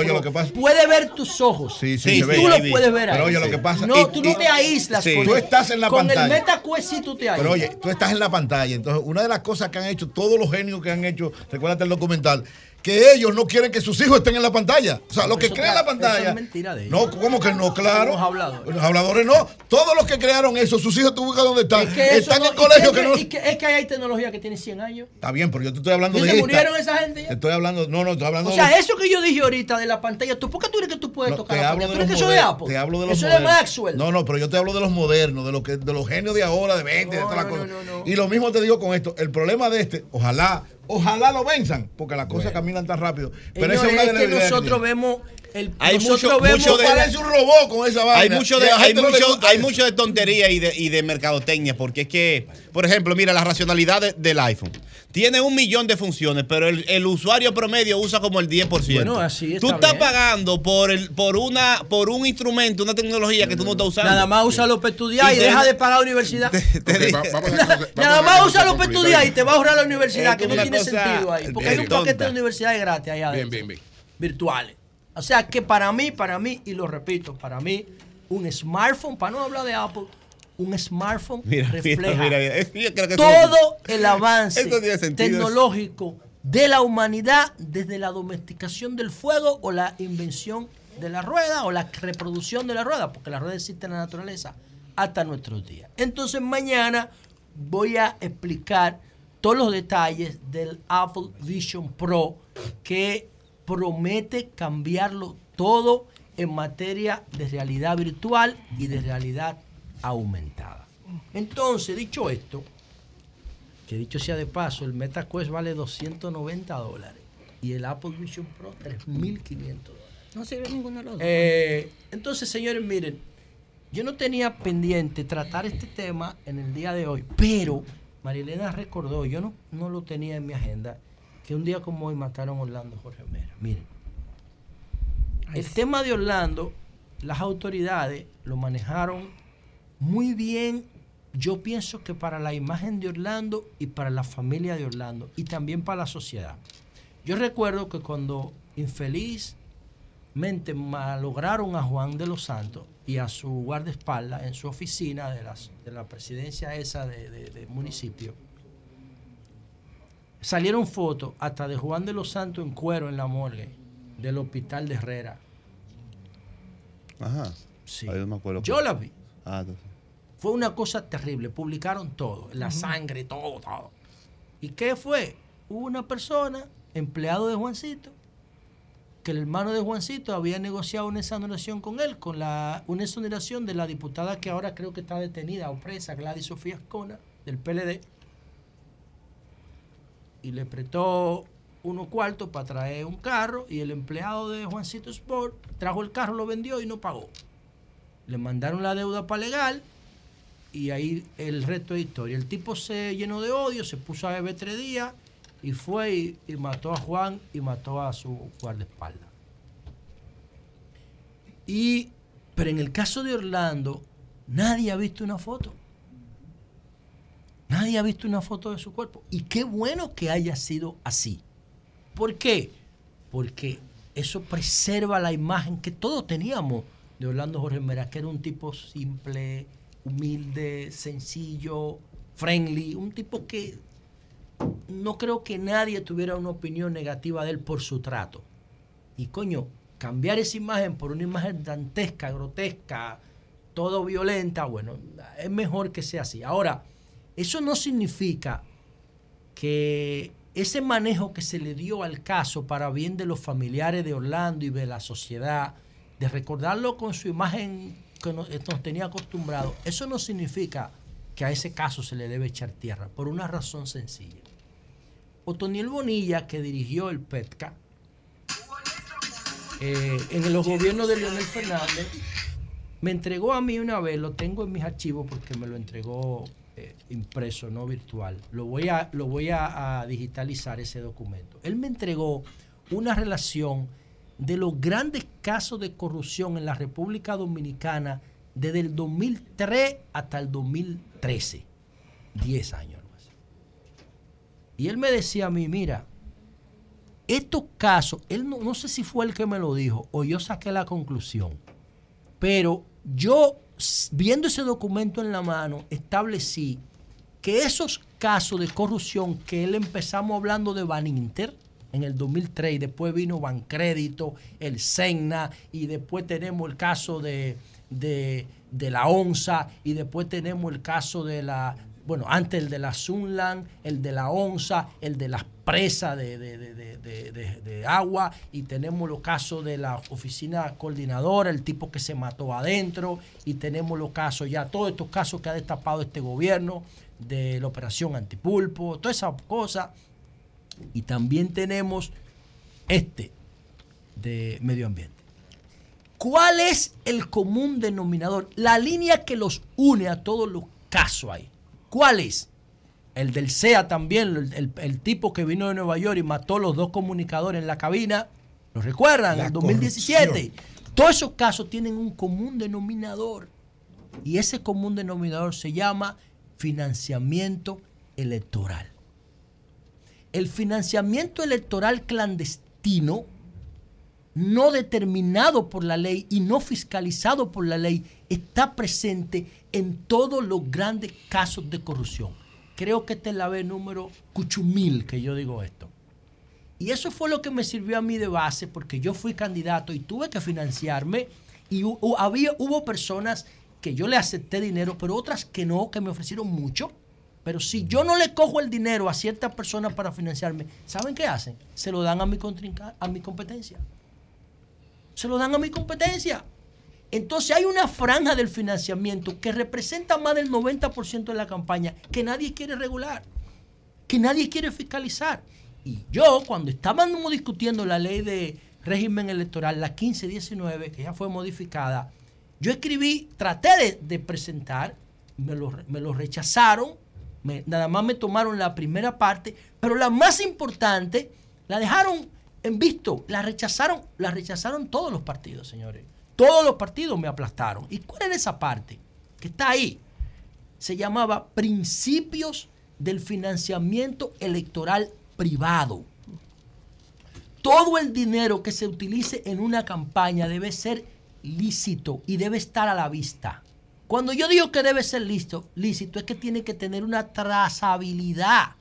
puede ver tus ojos. Sí, sí, Sí, se ve. Puedes ver ahí. Pero oye, lo que pasa- No, y- tú no y- te aíslas. Sí. con Tú estás en la con pantalla. el MetaQuest sí tú te aíslas. Pero oye, tú estás en la pantalla. Entonces, una de las cosas que han hecho todos los genios que han hecho, recuérdate el documental, que ellos no quieren que sus hijos estén en la pantalla. O sea, lo que Eso crean la pantalla. eso es mentira de ellos. No, ¿cómo que no? Claro. Los habladores. Los habladores no. Todos los que crearon eso, sus hijos, tú buscas dónde están. Es que eso están no- en colegios que no. y que- es que hay tecnología que tiene 100 años. Está bien, pero yo te estoy hablando ¿Y de se esta. murieron esa gente ya? Estoy hablando, no, no, estoy hablando O sea, eso que yo dije ahorita de la pantalla, ¿tú por qué tú crees que tú puedes No, tocar la pantalla? ¿Tú crees que eso es de Apple? te hablo de los Eso es de. Maxwell. No, no, pero yo te hablo de los modernos, de, lo que, de los genios de ahora, de 20, de todas las no, cosas. no, no. Y lo mismo te digo con esto. El problema de este, ojalá, ojalá lo venzan, porque las cosas caminan tan rápido. Pero esa Señores, es una de es que nosotros vemos el Hay mucho- vemos mucho de- Parece un robot con esa vaina. Hay mucho de, la hay mucho, hay de tontería y de, y de mercadotecnia, porque es que, por ejemplo, mira, la racionalidad de- del iPhone. Tiene un millón de funciones, pero el, el usuario promedio usa como el 10%. Bueno, así está Tú estás bien. pagando por el, por una, por un instrumento, una tecnología que tú no estás usando. Nada más úsalo para estudiar y, deja de pagar universidad. Ok, va- vamos a- vamos a- Nada más a- úsalo vamos a para estudiar y te va a ahorrar la universidad, Es que no tiene cosa sentido ahí. Porque hay un tonta. paquete de universidades gratis allá Bien, bien, bien. virtuales. O sea que para mí, para mí, y lo repito, para mí, un smartphone, para no hablar de Apple, un smartphone Mira, refleja mira, mira. Yo creo que eso- todo el avance tecnológico de la humanidad desde la domesticación del fuego o la invención de la rueda o la reproducción de la rueda, porque la rueda existe en la naturaleza hasta nuestros días. Entonces mañana voy a explicar todos los detalles del Apple Vision Pro que promete cambiarlo todo en materia de realidad virtual y de realidad aumentada. Entonces, dicho esto, que dicho sea de paso, el MetaQuest vale 290 dólares y el Apple Vision Pro 3.500 dólares. No sirve ninguno de los dos. Eh, entonces, señores, miren, yo no tenía pendiente tratar este tema en el día de hoy, pero Marilena recordó, yo no, no lo tenía en mi agenda, que un día como hoy mataron a Orlando Jorge Mera. Miren, el tema de Orlando, las autoridades lo manejaron muy bien, yo pienso que para la imagen de Orlando y para la familia de Orlando y también para la sociedad. Yo recuerdo que cuando infelizmente malograron a Juan de los Santos y a su guardaespaldas en su oficina de, las, de la presidencia esa de, de- del municipio, salieron fotos hasta de Juan de los Santos en cuero en la morgue del hospital de Herrera. Ajá. Sí. Ahí no me acuerdo. Yo la vi. Ah, entonces. Fue una cosa terrible. Publicaron todo, la sangre, todo, todo. ¿Y qué fue? Hubo una persona, empleado de Juancito, que el hermano de Juancito había negociado una exoneración con él, con la, una exoneración de la diputada que ahora creo que está detenida o presa, Gladys Sofía Escona, del PLD, y le prestó unos cuartos para traer un carro y el empleado de Juancito Sport trajo el carro, lo vendió y no pagó. Le mandaron la deuda para legal y ahí el resto de historia. El tipo se llenó de odio, se puso a beber tres días y fue y, mató a Juan y mató a su guardaespaldas. Y, pero en el caso de Orlando, nadie ha visto una foto. Nadie ha visto una foto de su cuerpo. Y qué bueno que haya sido así. ¿Por qué? Porque eso preserva la imagen que todos teníamos de Orlando Jorge Mera, que era un tipo simple, humilde, sencillo, friendly, un tipo que no creo que nadie tuviera una opinión negativa de él por su trato. Y coño, cambiar esa imagen por una imagen dantesca, grotesca, todo violenta, bueno, es mejor que sea así. Ahora, eso no significa que ese manejo que se le dio al caso para bien de los familiares de Orlando y de la sociedad, de recordarlo con su imagen que nos, tenía acostumbrado, eso no significa que a ese caso se le debe echar tierra, por una razón sencilla. Otoniel Bonilla, que dirigió el PETCA, eh, en los gobiernos de Leonel Fernández, me entregó a mí una vez, lo tengo en mis archivos porque me lo entregó eh, impreso, no virtual. Lo voy, a, lo voy a, digitalizar ese documento. Él me entregó una relación de los grandes casos de corrupción en la República Dominicana desde el 2003 hasta el 2013. 10 años. Y él me decía a mí, mira, estos casos, él no, no sé si fue el que me lo dijo o yo saqué la conclusión, pero yo viendo ese documento en la mano, establecí que esos casos de corrupción que él empezamos hablando de Baninter en el 2003, después vino Bancrédito, el Senna, y después tenemos el caso de, de, de la ONSA, y después tenemos el caso de la, bueno, antes el de la Sunland, el de la ONSA, el de las presas de, agua y tenemos los casos de la oficina coordinadora, el tipo que se mató adentro y tenemos los casos ya, todos estos casos que ha destapado este gobierno de la operación antipulpo, todas esas cosas. Y también tenemos este de medio ambiente. ¿Cuál es el común denominador? La línea que los une a todos los casos ahí. ¿Cuál es? El del SEA también, el, tipo que vino de Nueva York y mató a los dos comunicadores en la cabina. ¿Lo recuerdan? en 2017. Todos esos casos tienen un común denominador. Y ese común denominador se llama financiamiento electoral. El financiamiento electoral clandestino, no determinado por la ley y no fiscalizado por la ley, está presente en todos los grandes casos de corrupción. Creo que esta es la vez número cuchumil que yo digo esto. Y eso fue lo que me sirvió a mí de base porque yo fui candidato y tuve que financiarme y había, hubo personas que yo le acepté dinero, pero otras que no, que me ofrecieron mucho. Pero si yo no le cojo el dinero a ciertas personas para financiarme, ¿saben qué hacen? Se lo dan a a mi competencia. Se lo dan a mi competencia. Entonces hay una franja del financiamiento que representa más del 90% de la campaña que nadie quiere regular, que nadie quiere fiscalizar. Y yo, cuando estábamos discutiendo la ley de régimen electoral, la 1519, que ya fue modificada, yo escribí, traté de, presentar, me lo, rechazaron, nada más me tomaron la primera parte, pero la más importante la dejaron en visto, la rechazaron, la rechazaron todos los partidos, señores. Todos los partidos me aplastaron. ¿Y cuál era esa parte? Que está ahí. Se llamaba Principios del Financiamiento Electoral Privado. Todo el dinero que se utilice en una campaña debe ser lícito y debe estar a la vista. Cuando yo digo que debe ser lícito, lícito es que tiene que tener una trazabilidad.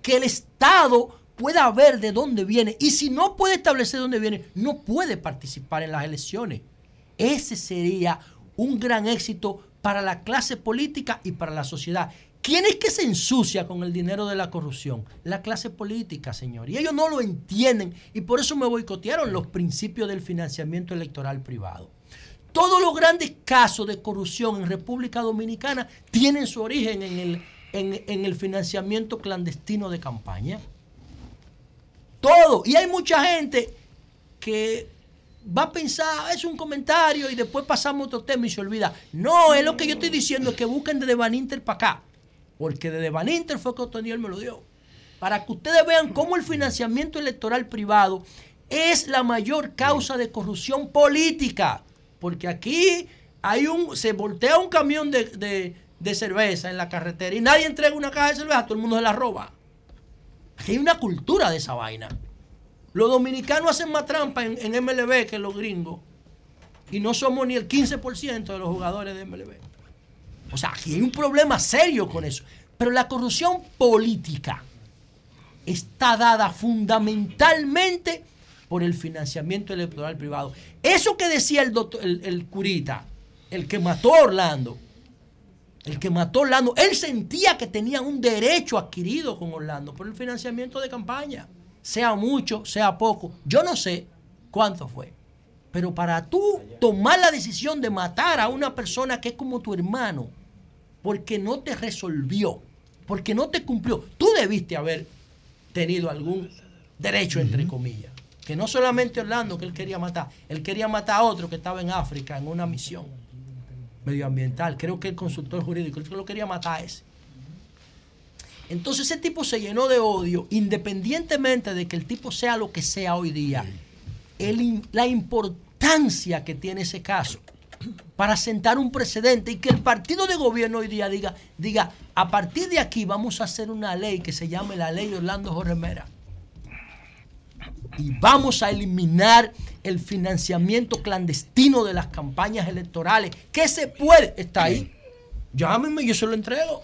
Que el Estado pueda ver de dónde viene. Y si no puede establecer dónde viene, no puede participar en las elecciones. Ese sería un gran éxito para la clase política y para la sociedad. ¿Quién es que se ensucia con el dinero de la corrupción? La clase política, señor. Y ellos no lo entienden y por eso me boicotearon los principios del financiamiento electoral privado. Todos los grandes casos de corrupción en República Dominicana tienen su origen en el, en, el financiamiento clandestino de campaña. Todo. Y hay mucha gente que va a pensar, es un comentario y después pasamos otro tema y se olvida. No, es lo que yo estoy diciendo, que busquen de Van Inter para acá. Porque de Van Inter fue que Otoniel me lo dio. Para que ustedes vean cómo el financiamiento electoral privado es la mayor causa de corrupción política. Porque aquí hay un, se voltea un camión de, cerveza en la carretera y nadie entrega una caja de cerveza, todo el mundo se la roba. Aquí hay una cultura de esa vaina. Los dominicanos hacen más trampa en, MLB que los gringos. Y no somos ni el 15% de los jugadores de MLB. O sea, aquí hay un problema serio con eso. Pero la corrupción política está dada fundamentalmente por el financiamiento electoral privado. Eso que decía el, doctor, el, curita, el que mató a Orlando, el que mató a Orlando, él sentía que tenía un derecho adquirido con Orlando por el financiamiento de campaña, sea mucho, sea poco. Yo no sé cuánto fue, pero para tú tomar la decisión de matar a una persona que es como tu hermano, porque no te resolvió, porque no te cumplió, tú debiste haber tenido algún derecho, entre comillas. Que no solamente Orlando que él quería matar, él quería matar a otro que estaba en África en una misión medioambiental. Creo que el consultor jurídico, lo quería matar a ese. Entonces ese tipo se llenó de odio, independientemente de que el tipo sea lo que sea hoy día. la importancia que tiene ese caso para sentar un precedente y que el partido de gobierno hoy día diga, diga, a partir de aquí vamos a hacer una ley que se llame la ley Orlando Jorge Mera y vamos a eliminar el financiamiento clandestino de las campañas electorales. ¿Qué se puede? Está ahí. Llámenme, yo se lo entrego.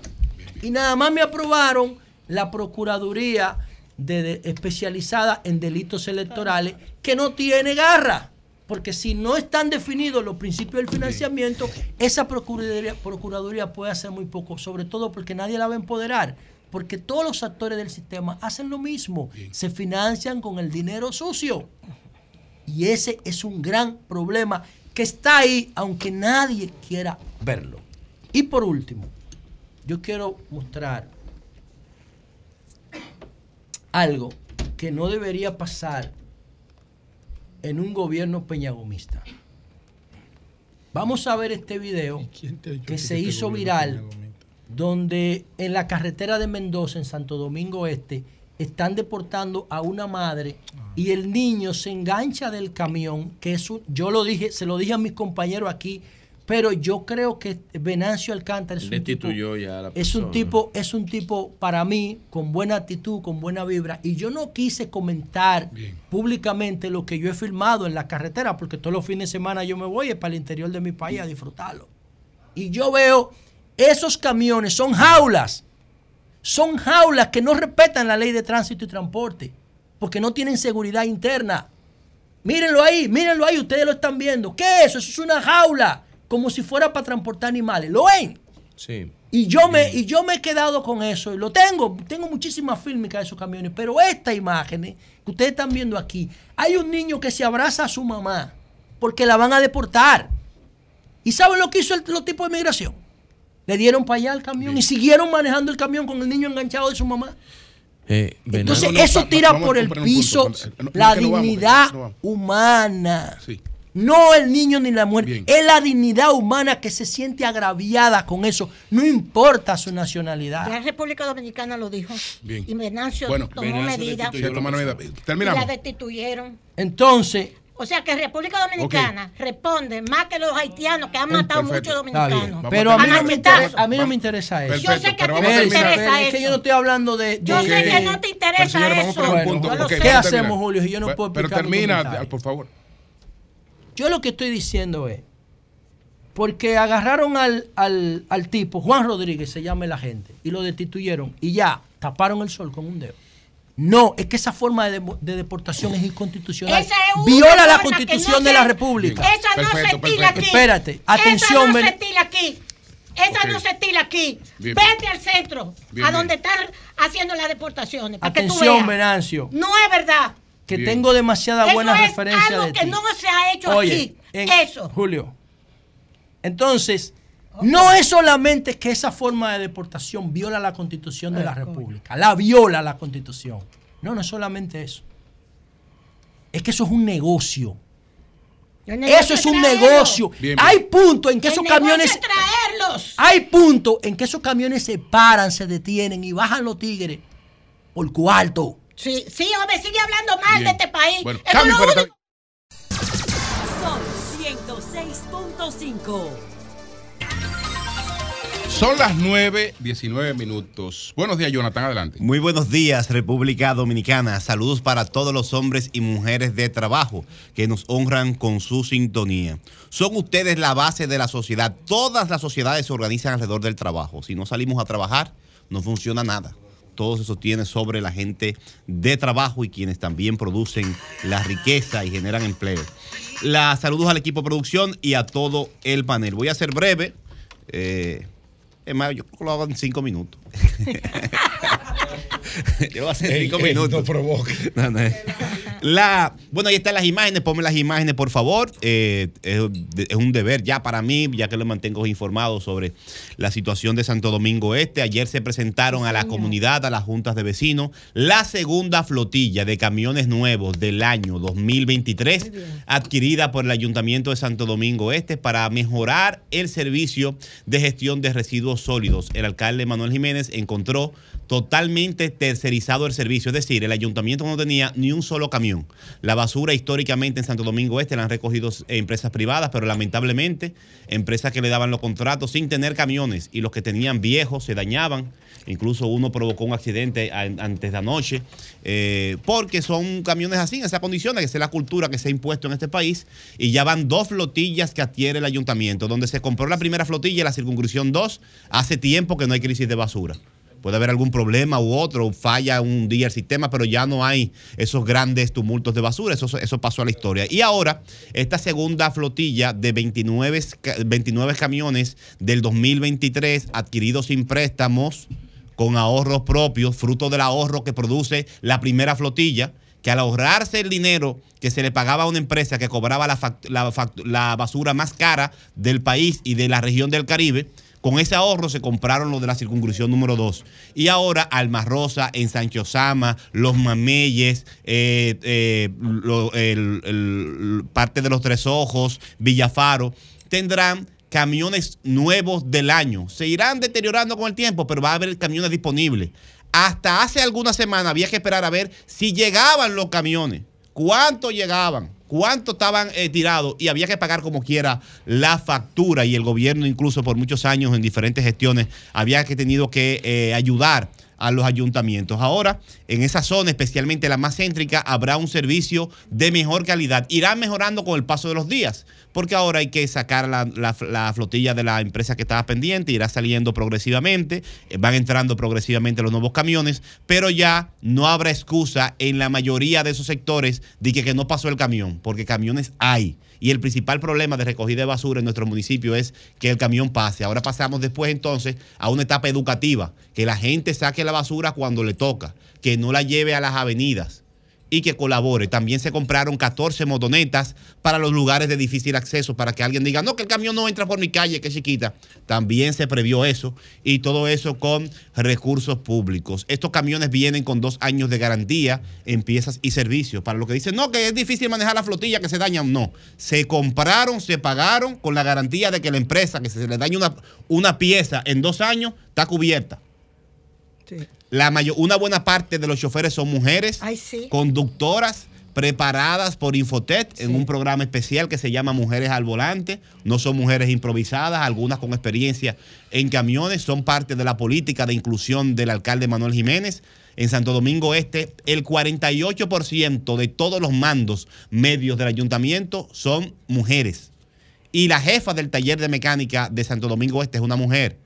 Y nada más me aprobaron la Procuraduría de, especializada en delitos electorales que no tiene garra. Porque si no están definidos los principios del financiamiento, esa procuraduría, procuraduría puede hacer muy poco, sobre todo porque nadie la va a empoderar porque todos los actores del sistema hacen lo mismo, se financian con el dinero sucio. Y ese es un gran problema que está ahí, aunque nadie quiera verlo. Y por último, yo quiero mostrar algo que no debería pasar en un gobierno peñagomista. Vamos a ver este video que se hizo viral donde en la carretera de Mendoza, en Santo Domingo Este, están deportando a una madre y el niño se engancha del camión, que es yo lo dije, se lo dije a mis compañeros aquí, pero yo creo que Venancio Alcántara es un tipo, es un tipo, es un tipo para mí con buena actitud, con buena vibra, y yo no quise comentar públicamente lo que yo he filmado en la carretera, porque todos los fines de semana yo me voy para el interior de mi país a disfrutarlo. Y yo veo esos camiones son jaulas. Son jaulas que no respetan la ley de tránsito y transporte. Porque no tienen seguridad interna. Mírenlo ahí, mírenlo ahí, ustedes lo están viendo. ¿Qué es eso? Eso es una jaula. Como si fuera para transportar animales. ¿Lo ven? Sí. Y yo, me, y yo me he quedado con eso. Y lo tengo. Tengo muchísimas fílmicas de esos camiones. Pero esta imagen que ustedes están viendo aquí. Hay un niño que se abraza a su mamá. Porque la van a deportar. ¿Y saben lo que hizo el, los tipos de migración? Le dieron para allá el camión y siguieron manejando el camión con el niño enganchado de su mamá. Eh, Entonces, eso tira por el piso la dignidad humana. No el niño ni la mujer. Es la dignidad humana que se siente agraviada con eso. No importa su nacionalidad. La República Dominicana lo dijo. Y Venancio tomó medidas. Y la destituyeron. Entonces, o sea que República Dominicana responde más que los haitianos que han matado muchos dominicanos. Pero a mí, no me interesa, a mí no me interesa eso. yo sé que a ti no te interesa eso. Es que yo no estoy hablando de. yo sé que no te interesa eso. ¿Qué hacemos, Julio? Si yo no puedo Pero termina, por favor. Yo lo que estoy diciendo es. Porque agarraron al, al, al tipo, Juan Rodríguez se llama la gente, y lo destituyeron, y ya taparon el sol con un dedo. No, es que esa forma de, deportación es inconstitucional. Viola la constitución de la República. Esa no se estila aquí. Espérate, atención. Esa no se estila aquí. Esa no se estila aquí. Vete al centro, a donde están haciendo las deportaciones. Atención, Venancio. No es verdad. Que tengo demasiada buena referencia algo de que no se ha hecho aquí. Eso. Julio. Entonces, no es solamente que esa forma de deportación viola la constitución de la República, la viola la constitución. No, no es solamente eso. Es que eso es un negocio. Eso es un negocio. Hay puntos en que esos camiones. Hay puntos en que esos camiones se paran, se detienen y bajan los tigres por cuarto. Sí, sí, hombre, sigue hablando mal de este país. Bueno, Son 106.5. Son las 9, 19 minutos. Buenos días, Jonathan, adelante. Muy buenos días, República Dominicana. Saludos para todos los hombres y mujeres de trabajo que nos honran con su sintonía. Son ustedes la base de la sociedad. Todas las sociedades se organizan alrededor del trabajo. Si no salimos a trabajar, no funciona nada. Todo se sostiene sobre la gente de trabajo y quienes también producen la riqueza y generan empleo. La saludos al equipo de producción y a todo el panel. Voy a ser breve. Eh, es más, yo lo hago en cinco minutos. yo voy a hacer cinco minutos. no provoque. La, bueno, ahí están las imágenes. Ponme las imágenes, por favor. Eh, es, un deber ya para mí, ya que lo mantengo informado sobre la situación de Santo Domingo Este. Ayer se presentaron a la comunidad, a las juntas de vecinos, la segunda flotilla de camiones nuevos del año 2023, adquirida por el Ayuntamiento de Santo Domingo Este para mejorar el servicio de gestión de residuos sólidos. El alcalde Manuel Jiménez encontró totalmente tercerizado el servicio, es decir, el ayuntamiento no tenía ni un solo camión. La basura históricamente en Santo Domingo Este la han recogido empresas privadas, pero lamentablemente empresas que le daban los contratos sin tener camiones y los que tenían viejos se dañaban. Incluso uno provocó un accidente antes de anoche, eh, porque son camiones así, en esas condiciones, que es la cultura que se ha impuesto en este país, y ya van dos flotillas que adquiere el ayuntamiento, donde se compró la primera flotilla, la circunscripción 2, hace tiempo que no hay crisis de basura puede haber algún problema u otro, falla un día el sistema, pero ya no hay esos grandes tumultos de basura, eso, eso pasó a la historia. Y ahora, esta segunda flotilla de 29, 29 camiones del 2023 adquiridos sin préstamos, con ahorros propios, fruto del ahorro que produce la primera flotilla, que al ahorrarse el dinero que se le pagaba a una empresa que cobraba la, la basura más cara del país y de la región del Caribe, con ese ahorro se compraron los de la circunscripción número 2. Y ahora Alma Rosa, en Sancho Sama, Los Mameyes, eh, eh, parte de los Tres Ojos, Villafaro, tendrán camiones nuevos del año. Se irán deteriorando con el tiempo, pero va a haber camiones disponibles. Hasta hace algunas semanas había que esperar a ver si llegaban los camiones. ¿Cuánto llegaban? Cuánto estaban eh, tirados y había que pagar como quiera la factura y el gobierno incluso por muchos años en diferentes gestiones había que tenido que eh, ayudar a los ayuntamientos. Ahora, en esa zona, especialmente la más céntrica, habrá un servicio de mejor calidad. Irá mejorando con el paso de los días, porque ahora hay que sacar la, flotilla de la empresa que estaba pendiente, irá saliendo progresivamente, eh, van entrando progresivamente los nuevos camiones, pero ya no habrá excusa en la mayoría de esos sectores de que, que no pasó el camión, porque camiones hay. Y el principal problema de recogida de basura en nuestro municipio es que el camión pase. Ahora pasamos después entonces a una etapa educativa, que la gente saque la basura cuando le toca, que no la lleve a las avenidas y que colabore. También se compraron 14 motonetas para los lugares de difícil acceso, para que alguien diga, no, que el camión no entra por mi calle, que chiquita. También se previó eso y todo eso con recursos públicos. Estos camiones vienen con dos años de garantía en piezas y servicios. Para lo que dicen, no, que es difícil manejar la flotilla, que se dañan. No, se compraron, se pagaron con la garantía de que la empresa, que se le dañe una, una pieza en dos años, está cubierta. Sí una buena parte de los choferes son mujeres, conductoras preparadas por Infotet en un programa especial que se llama Mujeres al Volante. No son mujeres improvisadas, algunas con experiencia en camiones, son parte de la política de inclusión del alcalde Manuel Jiménez. En Santo Domingo Este, el 48% de todos los mandos medios del ayuntamiento son mujeres. Y la jefa del taller de mecánica de Santo Domingo Este es una mujer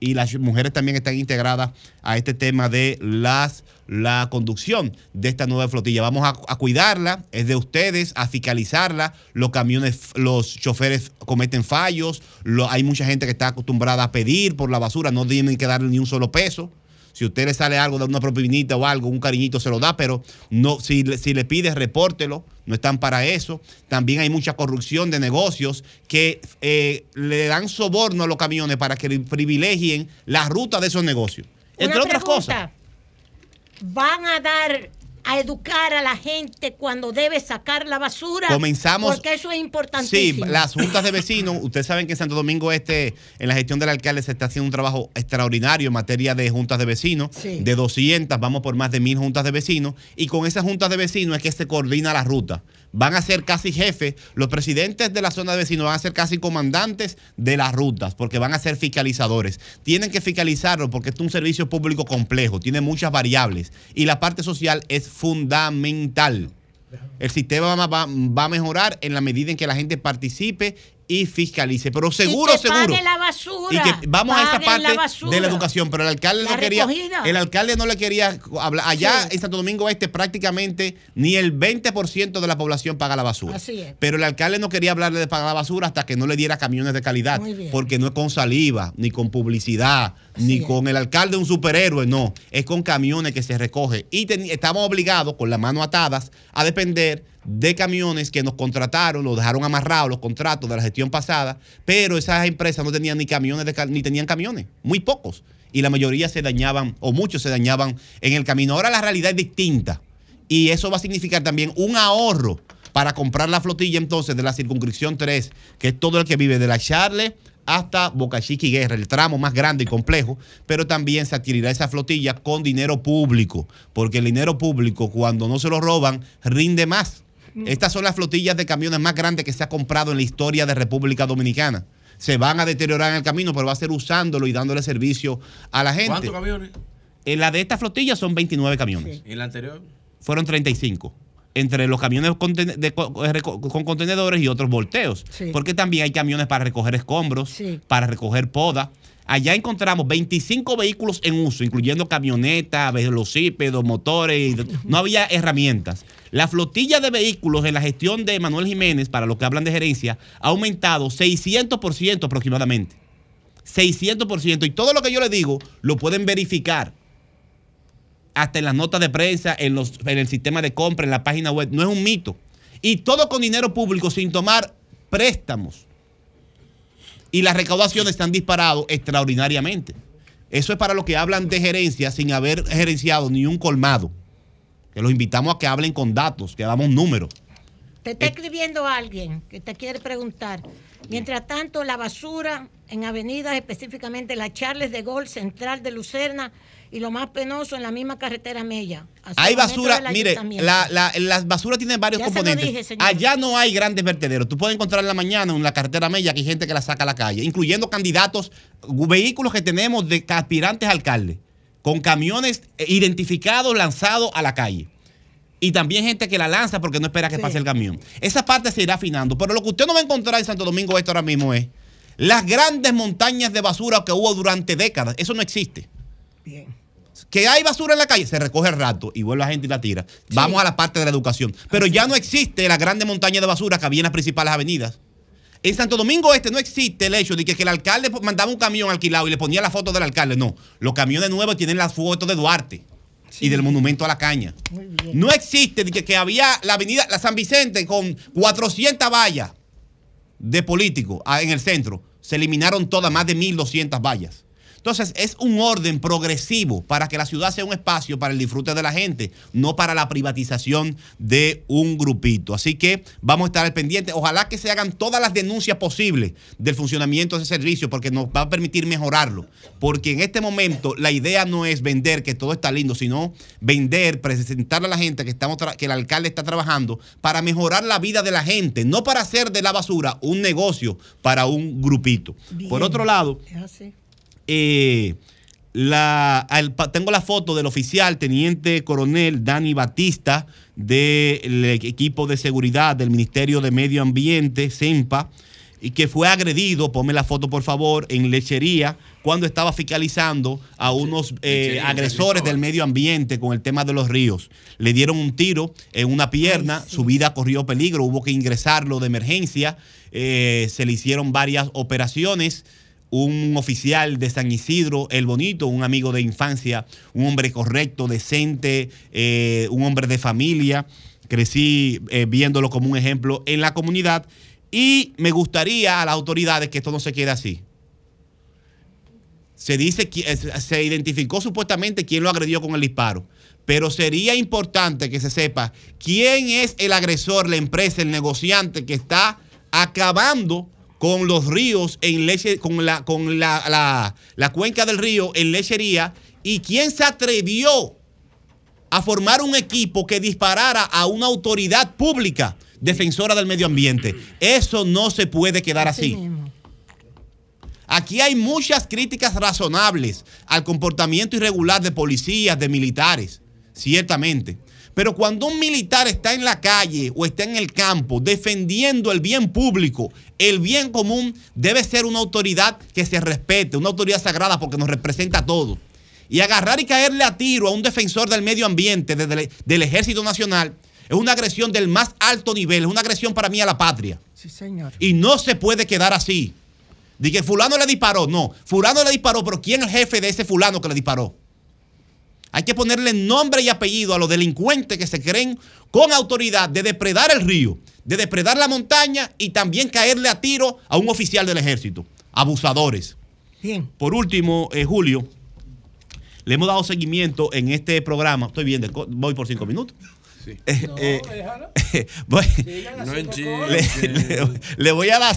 y las mujeres también están integradas a este tema de las la conducción de esta nueva flotilla. Vamos a, cuidarla, es de ustedes, a fiscalizarla. Los camiones, los choferes cometen fallos, hay mucha gente que está acostumbrada a pedir por la basura, no tienen que darle ni un solo peso. Si usted le sale algo de una propinita o algo, un cariñito se lo da, pero no, si, si le pide, repórtelo. No están para eso. También hay mucha corrupción de negocios que eh, le dan soborno a los camiones para que privilegien la ruta de esos negocios. Entre otras cosas. Van a dar a educar a la gente cuando debe sacar la basura. Comenzamos. Porque eso es importantísimo. Sí, las juntas de vecinos, ustedes saben que en Santo Domingo Este, en la gestión del alcalde, se está haciendo un trabajo extraordinario en materia de juntas de vecinos. De 200, vamos por más de mil juntas de vecinos. Y con esas juntas de vecinos es que se coordina la ruta van a ser casi jefes, los presidentes de la zona de vecinos van a ser casi comandantes de las rutas, porque van a ser fiscalizadores. Tienen que fiscalizarlo porque es un servicio público complejo, tiene muchas variables y la parte social es fundamental. El sistema va, va, a mejorar en la medida en que la gente participe y fiscalice. Pero seguro, y que seguro. Pague la basura. Y que vamos a esa parte de la educación. Pero el alcalde no quería. El alcalde no le quería hablar. Allá en Santo Domingo Este prácticamente ni el 20% de la población paga la basura. Así es. Pero el alcalde no quería hablarle de pagar la basura hasta que no le diera camiones de calidad. Porque no es con saliva, ni con publicidad, ni con el alcalde un superhéroe, no. Es con camiones que se recoge. Y estamos obligados, con las manos atadas, a depender de camiones que nos contrataron, los dejaron amarrados los contratos de la gestión pasada, pero esas empresas no tenían ni camiones ni tenían camiones, muy pocos. Y la mayoría se dañaban, o muchos se dañaban en el camino. Ahora la realidad es distinta. Y eso va a significar también un ahorro para comprar la flotilla entonces de la circunscripción 3, que es todo el que vive de la Charle hasta Boca Chica y Guerra, el tramo más grande y complejo, pero también se adquirirá esa flotilla con dinero público, porque el dinero público cuando no se lo roban rinde más. Mm. Estas son las flotillas de camiones más grandes que se ha comprado en la historia de República Dominicana. Se van a deteriorar en el camino, pero va a ser usándolo y dándole servicio a la gente. ¿Cuántos camiones? En la de esta flotilla son 29 camiones. ¿Y en la anterior? Fueron 35 entre los camiones con, contenedores y otros volteos. Porque también hay camiones para recoger escombros, para recoger poda. Allá encontramos 25 vehículos en uso, incluyendo camionetas, velocípedos, motores. No había herramientas. La flotilla de vehículos en la gestión de Manuel Jiménez, para los que hablan de gerencia, ha aumentado 600% aproximadamente. 600%. Y todo lo que yo les digo lo pueden verificar. Hasta en las notas de prensa, en, los, en el sistema de compra, en la página web. No es un mito. Y todo con dinero público, sin tomar préstamos y las recaudaciones están disparado extraordinariamente. Eso es para los que hablan de gerencia sin haber gerenciado ni un colmado. Que los invitamos a que hablen con datos, que damos números. Te está escribiendo alguien que te quiere preguntar. Mientras tanto, la basura en avenidas, específicamente la Charles de Gol, Central de Lucerna, y lo más penoso en la misma carretera Mella. Hay basura, mire, la, la, las basuras tienen varios componentes. Allá no hay grandes vertederos. Tú puedes encontrar en la mañana en la carretera Mella que hay gente que la saca a la calle, incluyendo candidatos, vehículos que tenemos de aspirantes alcaldes, con camiones identificados lanzados a la calle. Y también gente que la lanza porque no espera que pase el camión. Esa parte se irá afinando. Pero lo que usted no va a encontrar en Santo Domingo esto ahora mismo es las grandes montañas de basura que hubo durante décadas. Eso no existe. Bien. Que hay basura en la calle, se recoge el rato y vuelve la gente y la tira. Vamos a la parte de la educación. Pero ya no existe la grande montaña de basura que había en las principales avenidas. En Santo Domingo Este no existe el hecho de que, el alcalde mandaba un camión alquilado y le ponía la foto del alcalde. No, los camiones nuevos tienen las fotos de Duarte y del monumento a la caña. No existe de que, que, había la avenida la San Vicente con 400 vallas de políticos ah, en el centro. Se eliminaron todas, más de 1.200 vallas. Entonces, es un orden progresivo para que la ciudad sea un espacio para el disfrute de la gente, no para la privatización de un grupito. Así que vamos a estar al pendiente. Ojalá que se hagan todas las denuncias posibles del funcionamiento de ese servicio, porque nos va a permitir mejorarlo. Porque en este momento la idea no es vender que todo está lindo, sino vender, presentarle a la gente que, estamos que el alcalde está trabajando para mejorar la vida de la gente, no para hacer de la basura un negocio para un grupito. Por otro lado, eh, la, tengo la foto del oficial teniente coronel Dani Batista del equipo de seguridad del Ministerio de Medio Ambiente, CEMPA, y que fue agredido, ponme la foto por favor, en lechería cuando estaba fiscalizando a unos eh, agresores del medio ambiente con el tema de los ríos. Le dieron un tiro en una pierna, su vida corrió peligro, hubo que ingresarlo de emergencia, eh, se le hicieron varias operaciones un oficial de San Isidro, El Bonito, un amigo de infancia, un hombre correcto, decente, eh, un hombre de familia. Crecí viéndolo como un ejemplo en la comunidad y me gustaría a las autoridades que esto no se quede así. Se dice que eh, se identificó supuestamente quién lo agredió con el disparo. Pero sería importante que se sepa quién es el agresor, la empresa, el negociante que está acabando con los ríos en leche, con la, con la, la cuenca del río en lechería y quién se atrevió a formar un equipo que disparara a una autoridad pública defensora del medio ambiente. Eso no se puede quedar así. Aquí hay muchas críticas razonables al comportamiento irregular de policías, de militares, ciertamente. Pero cuando un militar está en la calle o está en el campo defendiendo el bien público, el bien común, debe ser una autoridad que se respete, una autoridad sagrada porque nos representa a todos. Y agarrar y caerle a tiro a un defensor del medio ambiente del Ejército Nacional es una agresión del más alto nivel, es una agresión para mí a la patria. Sí, señor. Y no se puede quedar así. Dije, fulano le disparó. No, fulano le disparó, pero ¿quién es el jefe de ese fulano que le disparó? Hay que ponerle nombre y apellido a los delincuentes que se creen con autoridad de depredar el río, de depredar la montaña y también caerle a tiro a un oficial del ejército. Abusadores. Bien. Por último, eh, Julio, le hemos dado seguimiento en este programa. Estoy bien, voy por cinco minutos. Le, voy a dar.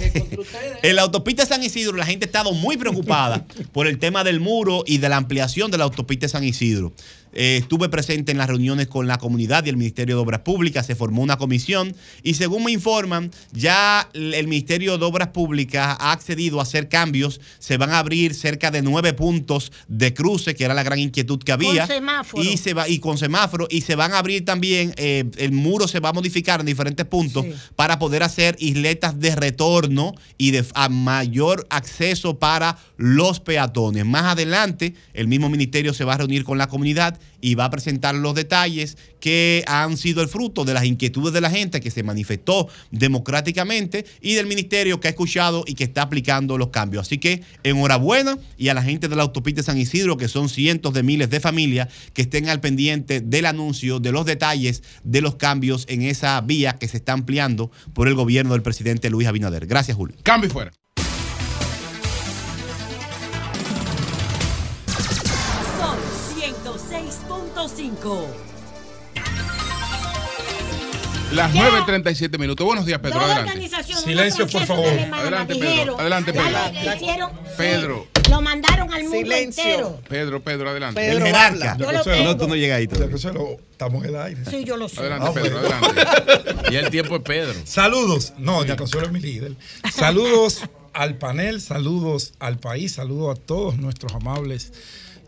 En la autopista San Isidro, la gente ha estado muy preocupada por el tema del muro y de la ampliación de la autopista San Isidro. Eh, estuve presente en las reuniones con la comunidad y el Ministerio de Obras Públicas, se formó una comisión y según me informan, ya el Ministerio de Obras Públicas ha accedido a hacer cambios, se van a abrir cerca de nueve puntos de cruce, que era la gran inquietud que había. Con semáforo. Y, se va, y con semáforo, y se van a abrir también, eh, el muro se va a modificar en diferentes puntos para poder hacer isletas de retorno y de mayor acceso para los peatones. Más adelante, el mismo ministerio se va a reunir con la comunidad y va a presentar los detalles que han sido el fruto de las inquietudes de la gente que se manifestó democráticamente y del ministerio que ha escuchado y que está aplicando los cambios. Así que enhorabuena y a la gente de la autopista San Isidro, que son cientos de miles de familias que estén al pendiente del anuncio, de los detalles de los cambios en esa vía que se está ampliando por el gobierno del presidente Luis Abinader. Gracias, Julio. Cambio fuera. Las 9.37 minutos. Buenos días, Pedro. Adelante. Silencio, por favor. Adelante, Pedro. Adelante, Pedro. Pedro. Lo mandaron al mundo entero. Pedro, Pedro, adelante. Pedro, el jerarca. No, tú no llegas ahí. Estamos en el aire. Sí, yo lo sé. Adelante, ah, Pedro, adelante. y el tiempo es Pedro. Saludos. No, ya Consuelo es mi líder. Saludos al panel, saludos al país, saludos a todos nuestros amables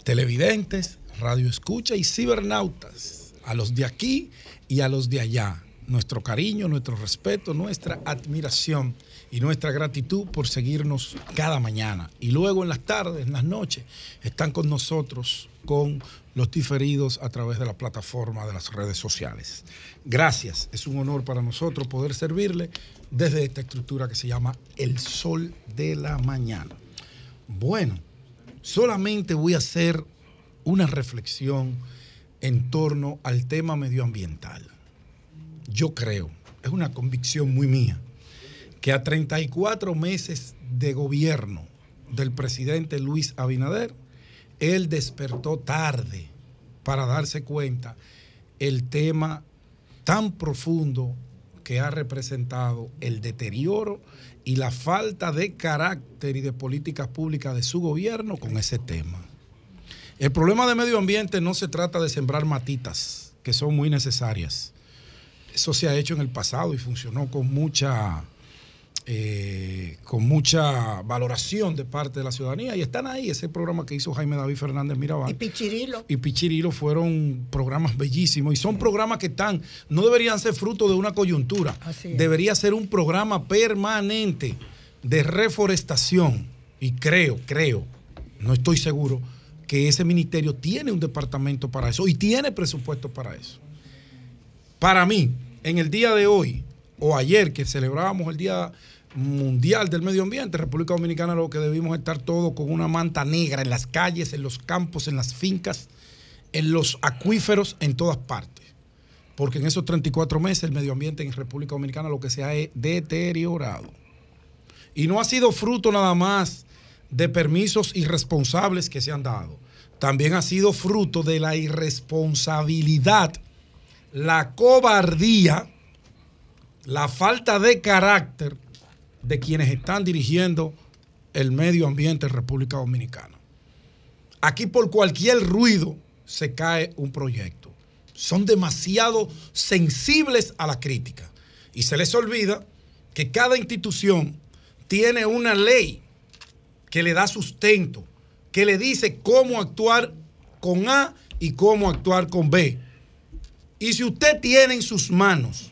televidentes, radio escucha y cibernautas, a los de aquí y a los de allá. Nuestro cariño, nuestro respeto, nuestra admiración y nuestra gratitud por seguirnos cada mañana. Y luego en las tardes, en las noches, están con nosotros con los diferidos a través de la plataforma de las redes sociales. Gracias, es un honor para nosotros poder servirle desde esta estructura que se llama El Sol de la Mañana. Bueno, solamente voy a hacer una reflexión en torno al tema medioambiental. Yo creo, es una convicción muy mía, que a 34 meses de gobierno del presidente Luis Abinader, él despertó tarde para darse cuenta el tema tan profundo que ha representado el deterioro y la falta de carácter y de políticas públicas de su gobierno con ese tema. El problema de medio ambiente no se trata de sembrar matitas, que son muy necesarias. Eso se ha hecho en el pasado y funcionó con mucha, eh, con mucha valoración de parte de la ciudadanía. Y están ahí, ese programa que hizo Jaime David Fernández Mirabal. Y Pichirilo. Y Pichirilo fueron programas bellísimos. Y son programas que están, no deberían ser fruto de una coyuntura. Debería ser un programa permanente de reforestación, y creo, creo, no estoy seguro, que ese ministerio tiene un departamento para eso y tiene presupuesto para eso. Para mí, en el día de hoy, o ayer que celebrábamos el Día Mundial del Medio Ambiente, República Dominicana, lo que debimos estar todos con una manta negra en las calles, en los campos, en las fincas, en los acuíferos, en todas partes. Porque en esos 34 meses el medio ambiente en República Dominicana lo que se ha deteriorado. Y no ha sido fruto nada más de permisos irresponsables que se han dado. También ha sido fruto de la irresponsabilidad, la cobardía, la falta de carácter de quienes están dirigiendo el medio ambiente en República Dominicana. Aquí por cualquier ruido se cae un proyecto. Son demasiado sensibles a la crítica. Y se les olvida que cada institución tiene una ley que le da sustento, que le dice cómo actuar con A y cómo actuar con B. Y si usted tiene en sus manos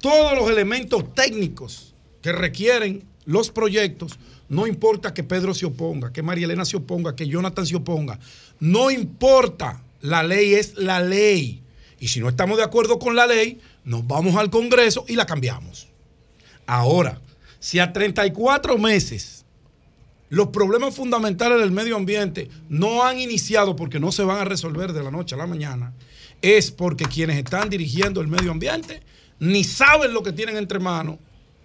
todos los elementos técnicos que requieren los proyectos, no importa que Pedro se oponga, que María Elena se oponga, que Jonathan se oponga, no importa, la ley es la ley. Y si no estamos de acuerdo con la ley, nos vamos al Congreso y la cambiamos. Ahora, si a 34 meses los problemas fundamentales del medio ambiente no han iniciado porque no se van a resolver de la noche a la mañana, es porque quienes están dirigiendo el medio ambiente ni saben lo que tienen entre manos,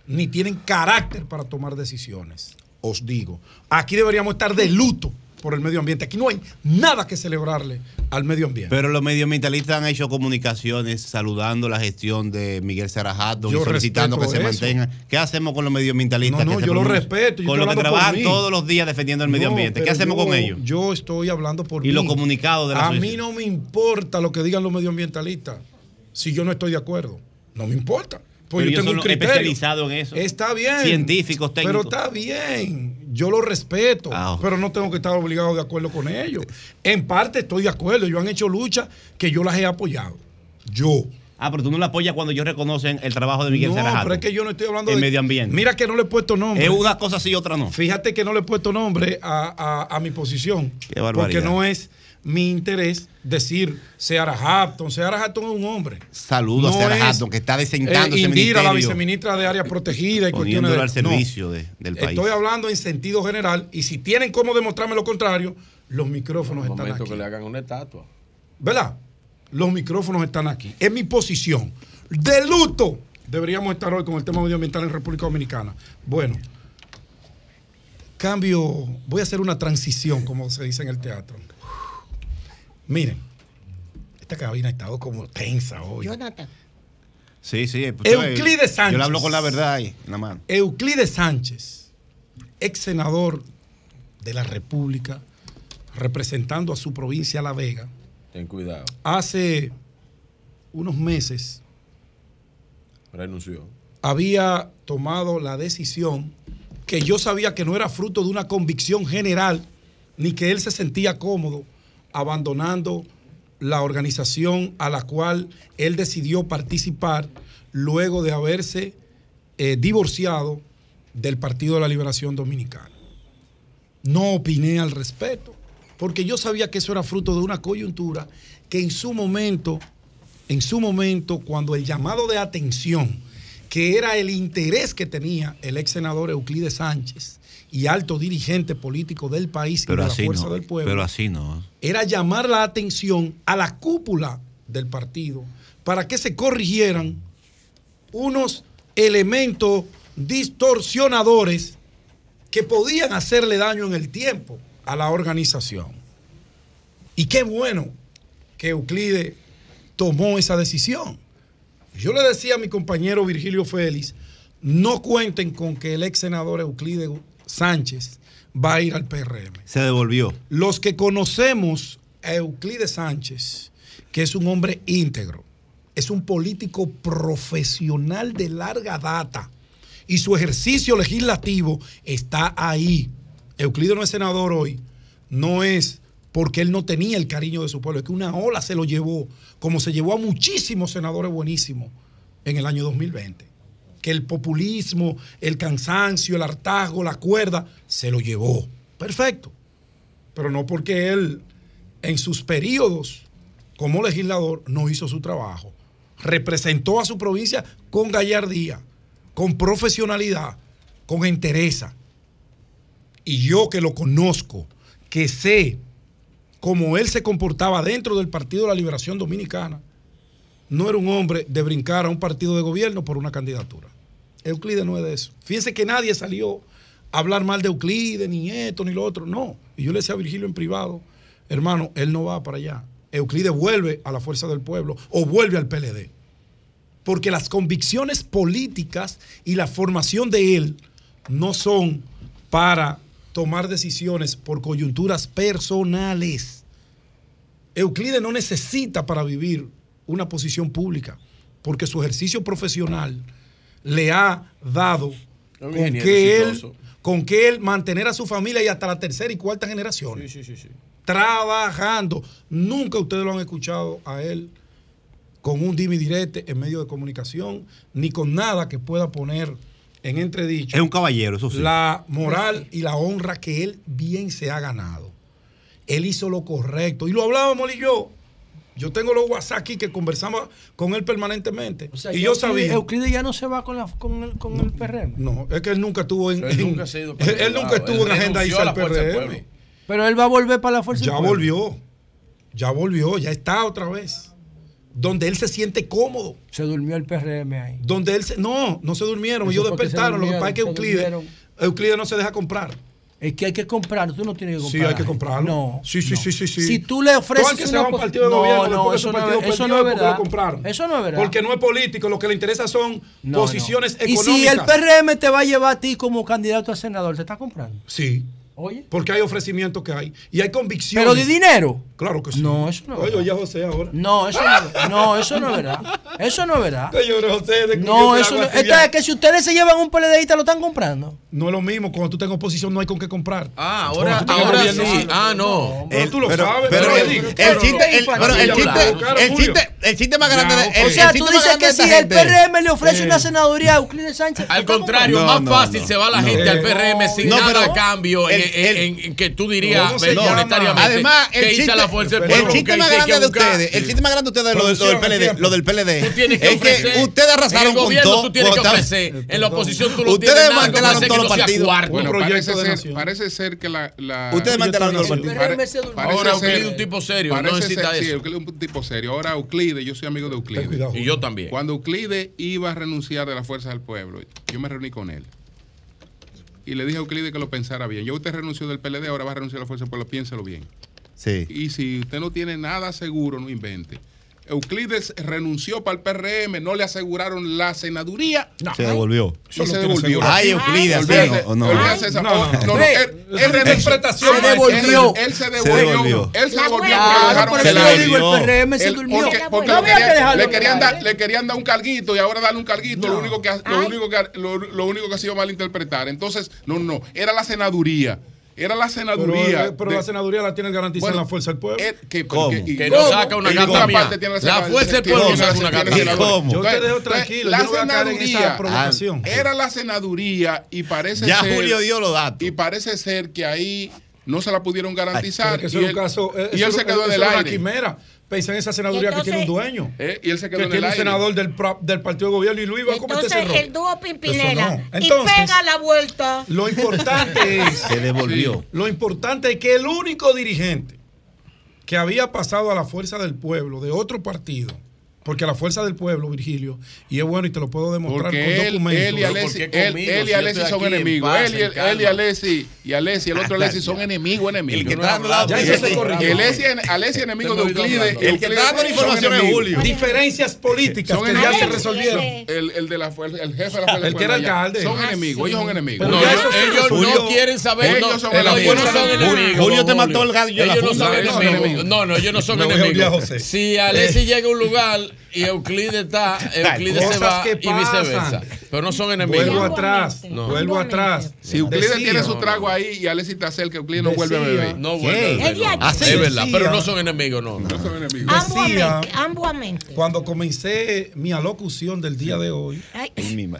ni tienen carácter para tomar decisiones. Os digo, aquí deberíamos estar de luto por el medio ambiente. Aquí no hay nada que celebrarle al medio ambiente. Pero los medioambientalistas han hecho comunicaciones saludando la gestión de Miguel Sarajato y solicitando que se mantenga. ¿Qué hacemos con los medioambientalistas? No, no, yo lo respeto. con los que trabajan todos los días defendiendo el medio ambiente. ¿Qué hacemos con ellos? Yo estoy hablando por Y los comunicados de la A mí no me importa lo que digan los medioambientalistas si yo no estoy de acuerdo. No me importa. Pues yo tengo un criterio. especializado en eso. Está bien. Científicos, técnicos. Pero está bien. Yo lo respeto. Ah, pero no tengo que estar obligado de acuerdo con ellos. En parte estoy de acuerdo. Ellos han hecho lucha que yo las he apoyado. Yo. Ah, pero tú no la apoyas cuando ellos reconocen el trabajo de Miguel No, Sarajato. pero es que yo no estoy hablando El de medio ambiente. Mira que no le he puesto nombre. Es una cosa sí y otra no. Fíjate que no le he puesto nombre a, a- a mi posición. Qué barbaridad. Porque no es mi interés decir Seara Hampton. Seara Hampton es un hombre. Saludos No a Sarah es, Hatton, que está desentando eh, Indira, la viceministra de Área Protegida y cuestiones poniéndolo de al servicio de- del país. Estoy hablando en sentido general y si tienen cómo demostrarme lo contrario, los micrófonos Un están momento aquí. que le hagan una estatua. ¿Verdad? Los micrófonos están aquí. Es mi posición. De luto deberíamos estar hoy con el tema medioambiental en República Dominicana. Bueno, cambio, voy a hacer una transición, como se dice en el teatro. Miren, esta cabina ha estado como tensa hoy. Jonathan. Sí, sí. Euclides Sánchez. Yo le hablo con la verdad ahí, en la mano. Euclides Sánchez, ex senador de la República, representando a su provincia La Vega, Ten cuidado. hace unos meses Renunció. había tomado la decisión que yo sabía que no era fruto de una convicción general, ni que él se sentía cómodo abandonando la organización a la cual él decidió participar luego de haberse eh, divorciado del Partido de la Liberación Dominicana. No opiné al respecto, porque yo sabía que eso era fruto de una coyuntura que en su momento, en su momento, cuando el llamado de atención, que era el interés que tenía el ex senador Euclides Sánchez y alto dirigente político del país y de la Fuerza no. del Pueblo, Pero así no. era llamar la atención a la cúpula del partido para que se corrigieran unos elementos distorsionadores que podían hacerle daño en el tiempo a la organización. Y qué bueno que Euclides tomó esa decisión. Yo le decía a mi compañero Virgilio Félix, no cuenten con que el ex senador Euclides Sánchez va a ir al PRM. Se devolvió. Los que conocemos a Euclides Sánchez, que es un hombre íntegro, es un político profesional de larga data y su ejercicio legislativo está ahí. Euclides no es senador hoy, no es porque él no tenía el cariño de su pueblo, es que una ola se lo llevó, como se llevó a muchísimos senadores buenísimos en el año 2020, que el populismo, el cansancio, el hartazgo, la cuerda, se lo llevó. Perfecto. Pero no porque él en sus periodos como legislador no hizo su trabajo. Representó a su provincia con gallardía, con profesionalidad, con entereza. Y yo que lo conozco, que sé cómo él se comportaba dentro del Partido de la Liberación Dominicana, no era un hombre de brincar a un partido de gobierno por una candidatura. Euclides no es de eso. Fíjense que nadie salió a hablar mal de Euclides, ni esto, ni lo otro. No. Y yo le decía a Virgilio en privado, hermano, él no va para allá. Euclides vuelve a la fuerza del pueblo o vuelve al PLD. Porque las convicciones políticas y la formación de él no son para tomar decisiones por coyunturas personales. Euclides no necesita para vivir una posición pública, porque su ejercicio profesional le ha dado con que, él, con que él mantener a su familia y hasta la tercera y cuarta generación. trabajando. Nunca ustedes lo han escuchado a él con un dimi direte en medio de comunicación, ni con nada que pueda poner en entredicho. Es un caballero, eso sí. La moral y la honra que él bien se ha ganado. Él hizo lo correcto. Y lo hablábamos él y yo. Yo tengo los WhatsApp aquí que conversamos con él permanentemente. y yo sabía. Euclides ya no se va con, la, con, el, con el PRM. No, es que él nunca estuvo en. Él nunca, él nunca estuvo en agenda y al PRM. Pero él va a volver para la fuerza Ya volvió. Ya volvió, ya está otra vez. Donde él se siente cómodo. Se durmió el PRM ahí. Donde él se. No, no se durmieron. Ellos despertaron. Lo que pasa es que Euclides, Euclides no se deja comprar. Es que hay que comprarlo, tú no tienes que comprarlo. Sí, hay que comprarlo. No. Sí, sí, sí, sí, sí. Si tú le ofreces. que se va a un partido de gobierno, no, eso, no, eso no es verdad. Eso no es verdad. Porque no es político, lo que le interesa son posiciones económicas. Y si el PRM te va a llevar a ti como candidato a senador, ¿te está comprando? Sí. Oye. Porque hay ofrecimientos que hay. Y hay convicciones. ¿Pero de dinero? Claro que sí. No, eso no es verdad. Oye, oye, José ahora. No, eso no, no, eso no es verdad. Eso no es verdad. Señor José, de no, eso no. Esto es que si ustedes se llevan un PLDista, lo están comprando. No es lo mismo. Cuando tú tengas oposición, no hay con qué comprar. Ah, ahora, ahora sí. Ah, no. Pero tú lo sabes. Pero el chiste, el chiste, el chiste más grande de O sea, tú dices que si el PRM le ofrece una senaduría a Euclides Sánchez. Al contrario, más fácil se va la gente al PRM sin nada a cambio en que tú dirías monetariamente Además, el chiste, la fuerza del pueblo. El chiste más grande de ustedes, el chiste más grande de ustedes lo, del PLD, lo del PLD. es que ustedes arrasaron con todo. Tú tienes que ofrecer. En la oposición tú lo Ustedes mantelaron todos los partidos. Bueno, parece ser, parece ser que la, Ustedes mantelaron todos los partidos. Ahora Euclides es un tipo serio, no necesita eso. Sí, Euclides es un tipo serio. Ahora Euclides, yo soy amigo de Euclides. Y yo también. Cuando Euclides iba a renunciar de la fuerza del pueblo, yo me reuní con él y le dije a Euclides que lo pensara bien. Yo usted renunció del PLD, ahora va a renunciar a la Fuerza del Pueblo, piénselo bien. Sí. Y si usted no tiene nada seguro, no invente. Euclides renunció para el PRM, no le aseguraron la senaduría. Se devolvió. Y se devolvió. Ay, Euclides, no, no. No, no, Él interpretación. Se devolvió. Él se devolvió. Él se devolvió. Se devolvió. El PRM se durmió. Porque le querían dar, le querían dar un carguito y ahora darle un carguito. Lo único que lo único que lo único que ha sido malinterpretar. Entonces, no, no, era la senaduría. Era la senaduría. Pero, pero la senaduría la tiene garantizada en la fuerza del pueblo. que, que, no saca una carta La, fuerza del pueblo no saca una carta Yo te dejo tranquilo. La yo no voy a caer en esa provocación. Era la senaduría y parece ya ser. Julio dio los datos. Y parece ser que ahí no se la pudieron garantizar. y, él, caso, y él se quedó en el aire. Una quimera. Pensa en esa senaduría que tiene un dueño. Eh, y él se quedó que en tiene el un senador del, del partido de gobierno y Luis va a cometer ese error. el dúo Pimpinela. y pega la vuelta. Lo importante es. Se devolvió. lo importante es que el único dirigente que había pasado a la fuerza del pueblo de otro partido porque la fuerza del pueblo, Virgilio, y es bueno y te lo puedo demostrar con él, documentos. Él y Alessi, él, él y Alessi son enemigos. Él y, él y Alessi y Alessi, el otro Alessi son enemigos, enemigos. El que está dando la. Alessi enemigo de Euclides. El que está dando la información es Julio. Diferencias políticas que ya se resolvieron. El de la fuerza, el jefe de la fuerza. El que era alcalde. Son enemigos, ellos son enemigos. Ellos no quieren saber. Ellos son enemigos. Julio te mató el gallo. Ellos no son enemigos. No, no, ellos no son enemigos. Si Alessi llega a un lugar y Euclides está, Euclides se va y viceversa. Pero no son enemigos. Vuelvo atrás, vuelvo atrás. Si Euclides tiene su trago ahí y Alexis está cerca, Euclides no vuelve a beber. No vuelve a beber. Es verdad, pero no son enemigos, no. No son enemigos. Decía, Ambuamente. Cuando comencé mi alocución del día de hoy,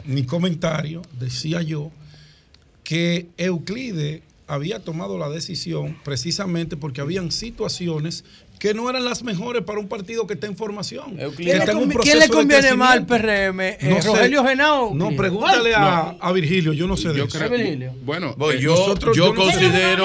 mi comentario, decía yo, que Euclide había tomado la decisión precisamente porque habían situaciones que no eran las mejores para un partido que está en formación. ¿Quién, le, conviene más al PRM? Eh, ¿Rogelio Genao? No, pregúntale a, a, Virgilio, yo no sé de eso. Bueno, eh, yo, yo considero,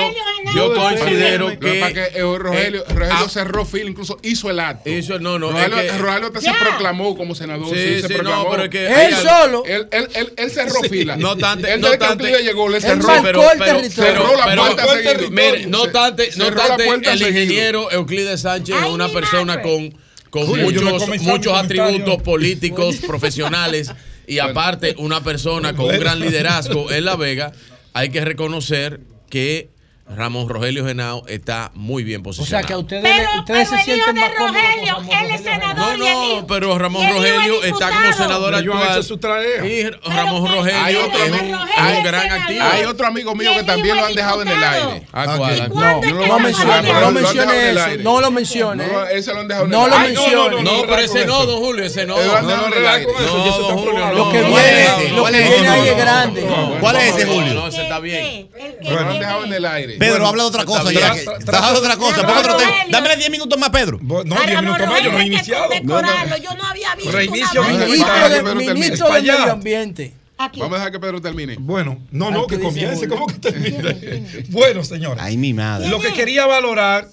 yo considero que, eh, Rogelio, Rogelio cerró fila, incluso hizo el acto. Hizo, no, no, Rogelio, es que, Rogelio se proclamó como senador. Sí, sí, se proclamó. no, pero es que él solo. Él, él, él, él cerró fila. No tanto, él no tanto llegó, le cerró, pero, cerró la puerta Mire, no tanto, no tanto el ingeniero Euclides Sánchez es una persona con, con muchos, muchos atributos políticos, profesionales y aparte una persona con un gran liderazgo en La Vega, hay que reconocer que Ramón Rogelio Genao está muy bien posicionado. O sea que a ustedes, pero, ustedes se sienten más Rogelio, él es senador. No, no, pero Ramón Rogelio está como senador actual. Su y Ramón Rogelio hay otro, es un, hay un gran activo. Hay otro amigo mío que también lo han dejado en el aire. ¿A cuál? No, no lo mencione, no mencione eso. No lo mencione. No, ese lo han dejado en el aire. No lo mencione. No, pero ese no, don Julio, ese no. No, don Julio, Lo que viene, lo que viene ahí es grande. ¿Cuál es ese, Julio? No, ese está bien. Lo han dejado en el aire. Pedro, habla de otra cosa. Ya, Estás otra cosa. Pon otro tema. Dámele 10 minutos más, Pedro. No, 10 minutos más, yo no he iniciado. Yo no había visto. Reinicio ministro del Medio Ambiente. Aquí. Vamos a dejar que Pedro termine. Bueno, no, no, que comience. ¿Cómo que termine? bueno, señores. Ay, mi madre. Lo que quería valorar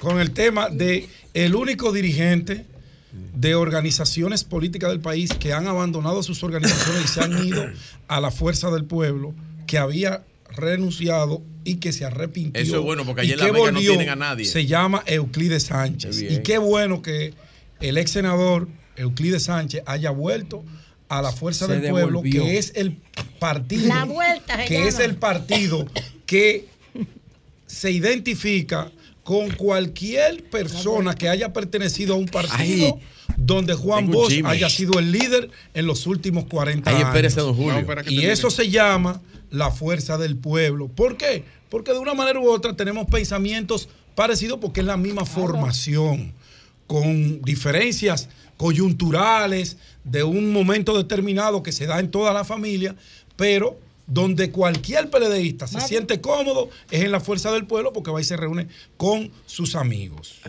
con el tema de el único dirigente de organizaciones políticas del país que han abandonado sus organizaciones y se han ido a la fuerza del pueblo, que había renunciado y que se arrepintió. Eso es bueno, porque ayer la Vega no tienen a nadie. Se llama Euclides Sánchez. Y qué bueno que el ex senador Euclides Sánchez haya vuelto a la fuerza del pueblo, que es el partido. La vuelta, que es el partido que se identifica con cualquier persona que haya pertenecido a un partido donde Juan Bosch haya sido el líder en los últimos 40 años. Don Julio. y eso se llama la fuerza del pueblo. ¿Por qué? Porque de una manera u otra tenemos pensamientos parecidos porque es la misma formación, con diferencias coyunturales de un momento determinado que se da en toda la familia, pero donde cualquier PLDista se siente cómodo es en la fuerza del pueblo porque va y se reúne con sus amigos.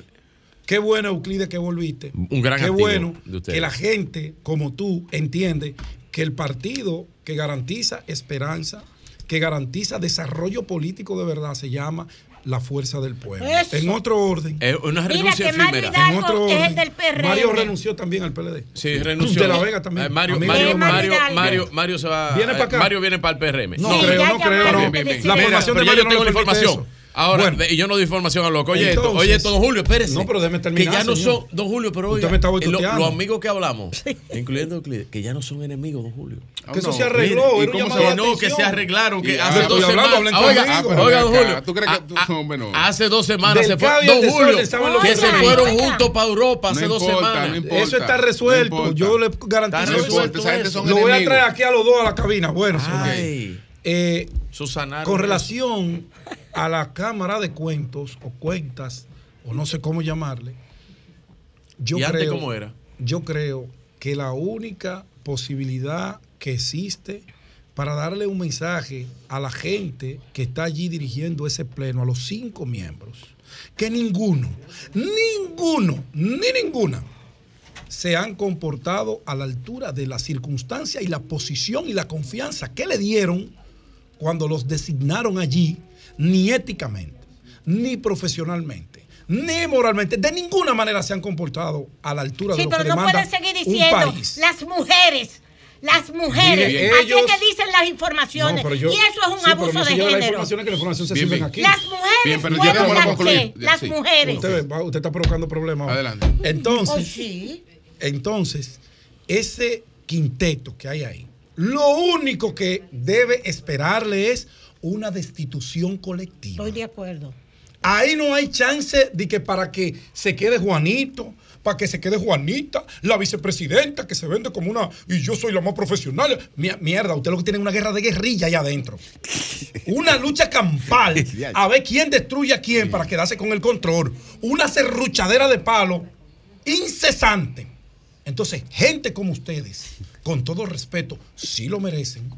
Qué bueno, Euclides, que volviste. Un gran Qué bueno que la gente, como tú, entiende que el partido que garantiza esperanza, que garantiza desarrollo político de verdad, se llama la fuerza del pueblo. En otro orden. Es una renuncia efímera. En otro orden. Es el del PRM. Mario renunció también al PLD. Sí, renunció. De la Vega también. Eh, Mario, Mario, Mario, Mario, Mario, se va. ¿Viene para acá? Mario viene para el PRM. No, creo, no creo. No. La formación de Mario yo tengo la información. Ahora, y yo no doy información a loco. Oye, esto, oye, esto, don Julio, espérese. No, pero déjeme terminar. Que ya no son, don Julio, pero oiga, me está los, los, amigos que hablamos, incluyendo Euclides, que ya no son enemigos, don Julio. Que eso se arregló. Mire, ¿y que no, que se arreglaron. Que hace dos semanas. Oiga, oiga, don Julio. ¿Tú crees que tú, Hace dos semanas se fue. Don Julio, que se fueron juntos para Europa hace dos semanas. Eso está resuelto. Yo le garantizo. Lo voy a traer aquí a los dos a la cabina. Bueno, eh, con relación a la Cámara de Cuentos o Cuentas, o no sé cómo llamarle, yo creo, cómo era? Yo creo que la única posibilidad que existe para darle un mensaje a la gente que está allí dirigiendo ese pleno, a los cinco miembros, que ninguno, ninguno, ni ninguna se han comportado a la altura de la circunstancia y la posición y la confianza que le dieron cuando los designaron allí, ni éticamente, ni profesionalmente, ni moralmente, de ninguna manera se han comportado a la altura de lo que demanda Sí, pero no pueden seguir diciendo las mujeres las mujeres. así es que dicen las informaciones. y eso es un abuso de género. Las informaciones que la información se sirven aquí. Las mujeres. pero ya Las mujeres. Usted, usted, está provocando problemas. Adelante. Entonces, oh, entonces, ese quinteto que hay ahí, lo único que debe esperarle es una destitución colectiva. Estoy de acuerdo. Ahí no hay chance de que para que se quede Juanito, para que se quede Juanita, la vicepresidenta que se vende como una y yo soy la más profesional. Mierda, usted lo que tiene es una guerra de guerrilla allá adentro. Una lucha campal a ver quién destruye a quién para quedarse con el control. Una serruchadera de palo incesante. Entonces, gente como ustedes con todo respeto, sí lo merecen,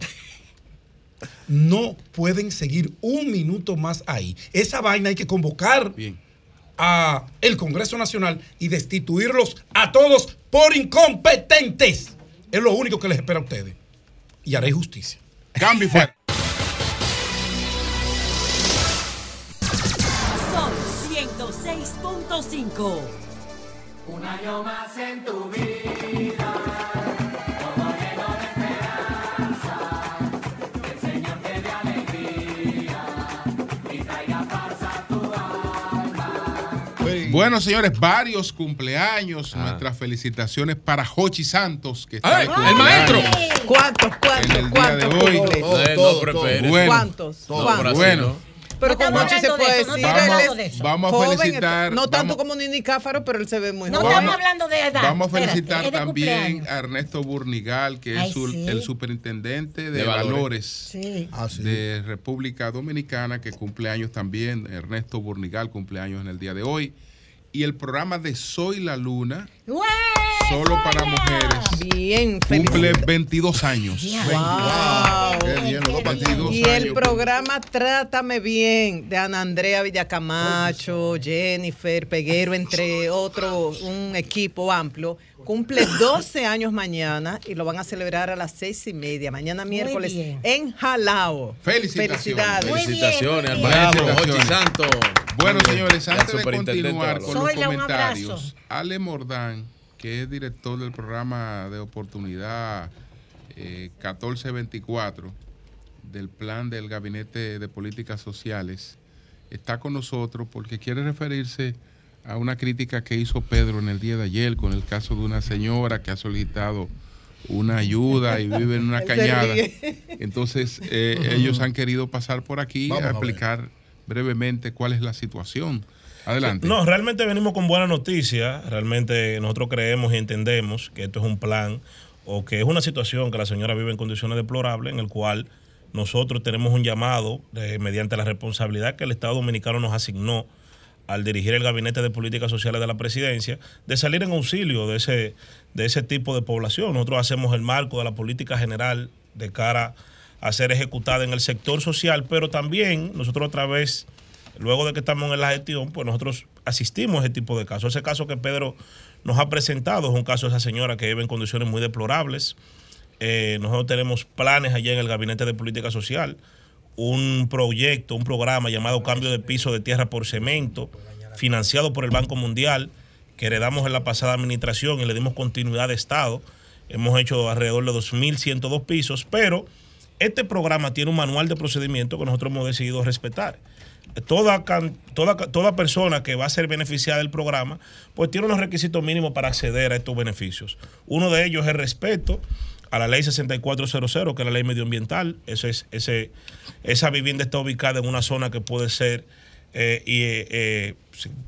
no pueden seguir un minuto más ahí. Esa vaina hay que convocar a el Congreso Nacional y destituirlos a todos por incompetentes. Es lo único que les espera a ustedes. Y haré justicia. Cambio fuera. Son 106.5. Un año más en tu vida. Bueno, señores, varios cumpleaños. Nuestras felicitaciones para Jochi Santos, que está ¡Ay! ¡El maestro! ¿Cuántos? ¿Cuántos? En el día de hoy. No, pero espere. Bueno, ¿Cuántos? ¿Cuántos? bueno. Pero No como se puede eso, no decir, estamos él hablando es de eso. Vamos a joven, felicitar, No tanto vamos- como Nini Cáfaro, pero él se ve muy No joven. estamos hablando de edad. Vamos a felicitar también a Ernesto Burnigal, que Ay, es su- sí. el superintendente de, De valores. valores, Sí. Ah, sí. de República Dominicana, que cumple años también. Ernesto Burnigal cumple años en el día de hoy. Y el programa de Soy la Luna, solo para mujeres, Bien, cumple feliz. 22 años. Wow. Qué bien, los dos 22 Y el programa Trátame Bien de Ana Andrea Villacamacho, Jennifer Peguero, entre otros, un equipo amplio, cumple 12 años mañana y lo van a celebrar a las seis y media, mañana miércoles, en Jalao. Felicitaciones. Felicidades. Bien, Felicitaciones al muy bien. maestro Jochi Felicitaciones. Santos. Bueno, señores, antes de continuar con los comentarios. Ale Mordán, que es director del programa de oportunidad eh, 1424 del plan del Gabinete de Políticas Sociales, está con nosotros porque quiere referirse a una crítica que hizo Pedro en el día de ayer con el caso de una señora que ha solicitado una ayuda y vive en una cañada. Entonces, eh, ellos han querido pasar por aquí Vamos a explicar brevemente cuál es la situación. Adelante. No, realmente venimos con buena noticia. Realmente nosotros creemos y entendemos que esto es un plan o que es una situación que la señora vive en condiciones deplorables, en el cual nosotros tenemos un llamado mediante la responsabilidad que el Estado Dominicano nos asignó al dirigir el Gabinete de Políticas Sociales de la Presidencia, de salir en auxilio de ese, de ese tipo de población. Nosotros hacemos el marco de la política general de cara a ser ejecutada en el sector social, pero también nosotros a través luego de que estamos en la gestión, pues nosotros asistimos a ese tipo de casos. Ese caso que Pedro nos ha presentado es un caso de esa señora que vive en condiciones muy deplorables. Eh, nosotros tenemos planes allá en el Gabinete de Política Social, un proyecto, un programa llamado Cambio de Piso de Tierra por Cemento, financiado por el Banco Mundial, que heredamos en la pasada administración y le dimos continuidad de Estado. Hemos hecho alrededor de 2.102 pisos, pero este programa tiene un manual de procedimiento que nosotros hemos decidido respetar toda, toda, toda persona que va a ser beneficiada del programa, pues tiene unos requisitos mínimos para acceder a estos beneficios. Uno de ellos es el respeto a la ley 6400, que es la ley medioambiental. Eso es, esa vivienda está ubicada en una zona que puede ser eh, y, eh,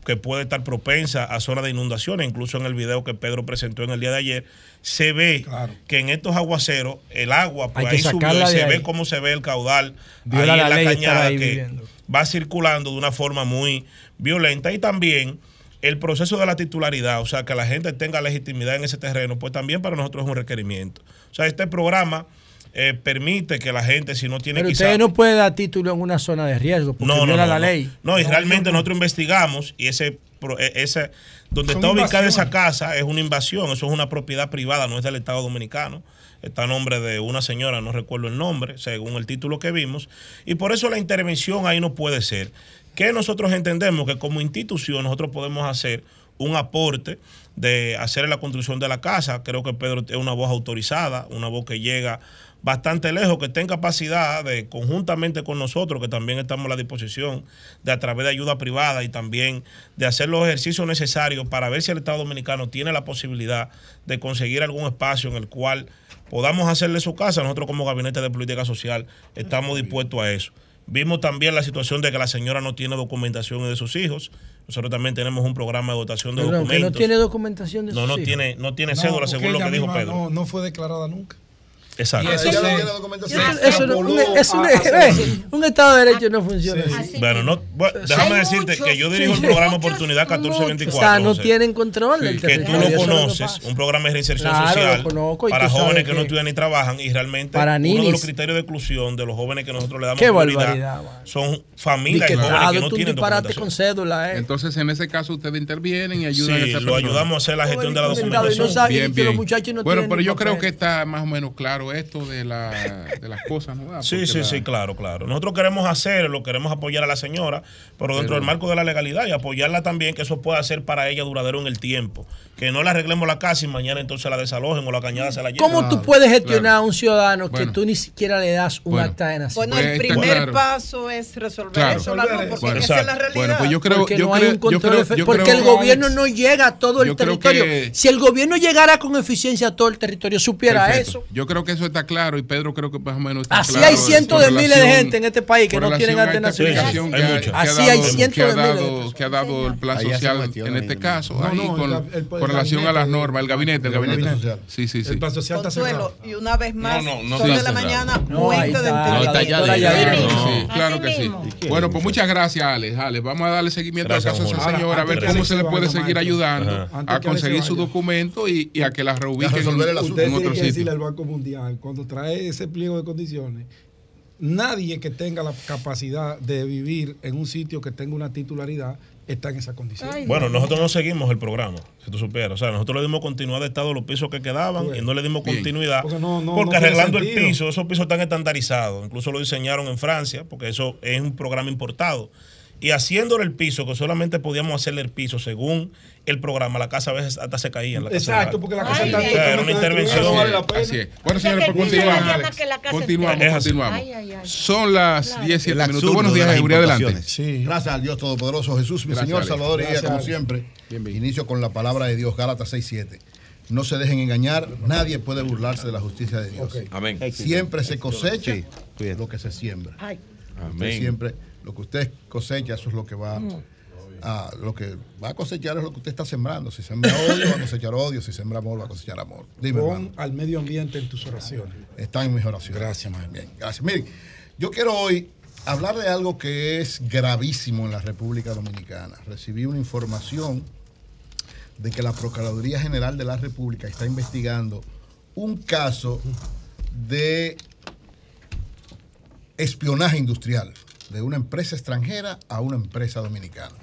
que puede estar propensa a zonas de inundaciones. Incluso en el video que Pedro presentó en el día de ayer, se ve que en estos aguaceros el agua pues, ahí subió y se ve cómo se ve el caudal Viola ahí la en la cañada que viviendo. va circulando de una forma muy violenta y también el proceso de la titularidad, o sea, que la gente tenga legitimidad en ese terreno, pues también para nosotros es un requerimiento. O sea, este programa eh, permite que la gente, si no tiene Pero quizá... usted no puede dar título en una zona de riesgo porque viola la ley. No, y realmente nosotros investigamos y ese, eh, ese donde Son está ubicada esa casa es una invasión, eso es una propiedad privada, no es del Estado Dominicano. Está a nombre de una señora, no recuerdo el nombre, según el título que vimos. Y por eso la intervención ahí no puede ser. Que nosotros entendemos que como institución nosotros podemos hacer un aporte de hacer la construcción de la casa. Creo que Pedro es una voz autorizada, una voz que llega bastante lejos, que tenga capacidad de, conjuntamente con nosotros, que también estamos a la disposición de a través de ayuda privada y también de hacer los ejercicios necesarios para ver si el Estado Dominicano tiene la posibilidad de conseguir algún espacio en el cual podamos hacerle su casa. Nosotros como Gabinete de Política Social estamos dispuestos a eso. Vimos también la situación de que la señora no tiene documentación de sus hijos. Nosotros también tenemos un programa de dotación de que no documentos. tiene documentación de No, sus no hijos. tiene, no tiene cédula, según lo que dijo Pedro. No, no fue declarada nunca. Exacto. Y eso, un Estado de Derecho no funciona así. Bueno, no, déjame decirte que yo dirijo el programa Oportunidad 1424. O sea, no tienen control del Que tú lo conoces, un programa de reinserción social para jóvenes que no estudian ni trabajan y realmente uno de los criterios de exclusión de los jóvenes que nosotros le damos Qué prioridad son familias y jóvenes que no tienen documentación. con cédula, eh. Entonces, en ese caso, ustedes intervienen y ayudan a esa lo ayudamos a hacer la gestión de la documentación. Bien, bien. Bueno, pero yo creo que está más o menos claro esto de la de las cosas, ¿no? Sí, sí, sí, claro, claro. Nosotros queremos hacerlo, queremos apoyar a la señora, pero dentro del marco de la legalidad y apoyarla también, que eso pueda ser para ella duradero en el tiempo. Que no le arreglemos la casa y mañana entonces la desalojen o la cañada se la lleven. ¿Cómo tú puedes gestionar a un ciudadano que tú ni siquiera le das un acta de nacimiento? Bueno, el primer paso es resolver eso, porque esa es la realidad. Bueno, pues yo creo, porque yo no hay un control porque el gobierno no llega a todo el territorio. Si el gobierno llegara con eficiencia a todo el territorio, supiera eso. Yo creo que eso está claro y Pedro creo que más o menos está Así hay cientos de miles de gente en este país que no tienen alternación. Así hay cientos de miles. Que ha dado el plan social en este caso, ahí con relación a las normas, el gabinete, el gabinete social. Sí, sí, sí. El plan social está cerrado. Y una vez más, son de la mañana, muerte de Claro que sí. Bueno, pues muchas gracias, Alex. Alex, vamos a darle seguimiento al caso de esa señora, a ver cómo se le puede seguir ayudando a conseguir su documento y a que la reubiquen en otro sitio. al Banco Mundial, cuando trae ese pliego de condiciones, nadie que tenga la capacidad de vivir en un sitio que tenga una titularidad está en esa condición. bueno, nosotros no seguimos el programa, si tú supieras. O sea, nosotros le dimos continuidad de estado a los pisos que quedaban y no le dimos continuidad. Porque, arreglando el piso, esos pisos están estandarizados. Incluso lo diseñaron en Francia, porque eso es un programa importado y haciéndole el piso, que solamente podíamos hacerle el piso según el programa, la casa a veces hasta se caía. En la casa Exacto, porque la casa está Era una intervención. Así es. Bueno, señores, pues continuamos. Continuamos, continuamos. Son las 10 minutos. Buenos días, seguridad adelante. Sí. Gracias al Dios Todopoderoso Jesús, mi Señor Salvador y como siempre. Inicio con la palabra de Dios, Gálatas 6.7. No se dejen engañar, nadie puede burlarse de la justicia de Dios. Amén. Siempre se cosecha lo que se siembra. Amén. Siempre lo que usted cosecha, eso es lo que va mm. a, lo que va a cosechar es lo que usted está sembrando. Si sembra odio, va a cosechar odio. Si sembra amor, va a cosechar amor. Dime, Pon al medio ambiente en tus oraciones. Está en mis oraciones. Gracias, man. Bien, gracias. Miren, yo quiero hoy hablar de algo que es gravísimo en la República Dominicana. Recibí una información de que la Procuraduría General de la República está investigando un caso de espionaje industrial de una empresa extranjera a una empresa dominicana.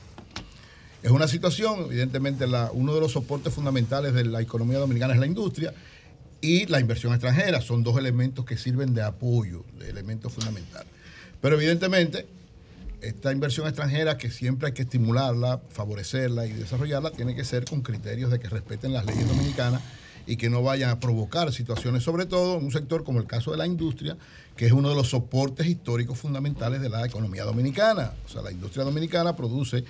Es una situación, evidentemente, uno de los soportes fundamentales de la economía dominicana es la industria y la inversión extranjera. Son dos elementos que sirven de apoyo, de elementos fundamentales. Pero evidentemente, esta inversión extranjera que siempre hay que estimularla, favorecerla y desarrollarla, tiene que ser con criterios de que respeten las leyes dominicanas y que no vayan a provocar situaciones, sobre todo en un sector como el caso de la industria, que es uno de los soportes históricos fundamentales de la economía dominicana. O sea, la industria dominicana produce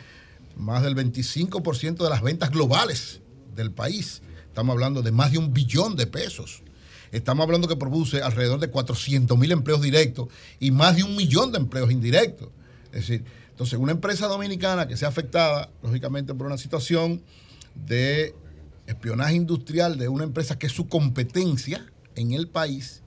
más del 25% de las ventas globales del país. Estamos hablando de más de un billón de pesos. Estamos hablando que produce alrededor de 400 mil empleos directos y más de un millón de empleos indirectos. Es decir, entonces una empresa dominicana que sea afectada, lógicamente, por una situación de espionaje industrial de una empresa que es su competencia en el país,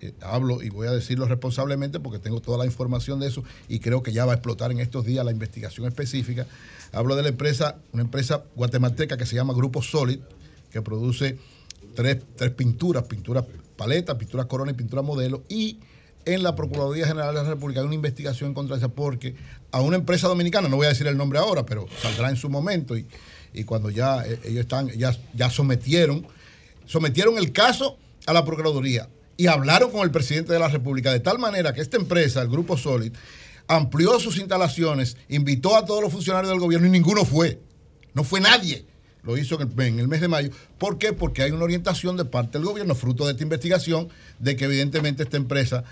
eh, hablo y voy a decirlo responsablemente porque tengo toda la información de eso y creo que ya va a explotar en estos días la investigación específica. Hablo de la empresa, una empresa guatemalteca que se llama Grupo Solid, que produce tres, tres pinturas, pinturas paleta, pinturas corona y pintura modelo, y en la Procuraduría General de la República hay una investigación contra esa porque a una empresa dominicana, no voy a decir el nombre ahora, pero saldrá en su momento y, y cuando ya eh, ellos están, ya, ya sometieron, sometieron el caso a la Procuraduría y hablaron con el presidente de la República de tal manera que esta empresa, el Grupo Solid, amplió sus instalaciones, invitó a todos los funcionarios del gobierno y ninguno fue. No fue nadie. Lo hizo en el, mes de mayo. ¿Por qué? Porque hay una orientación de parte del gobierno, fruto de esta investigación, de que evidentemente esta empresa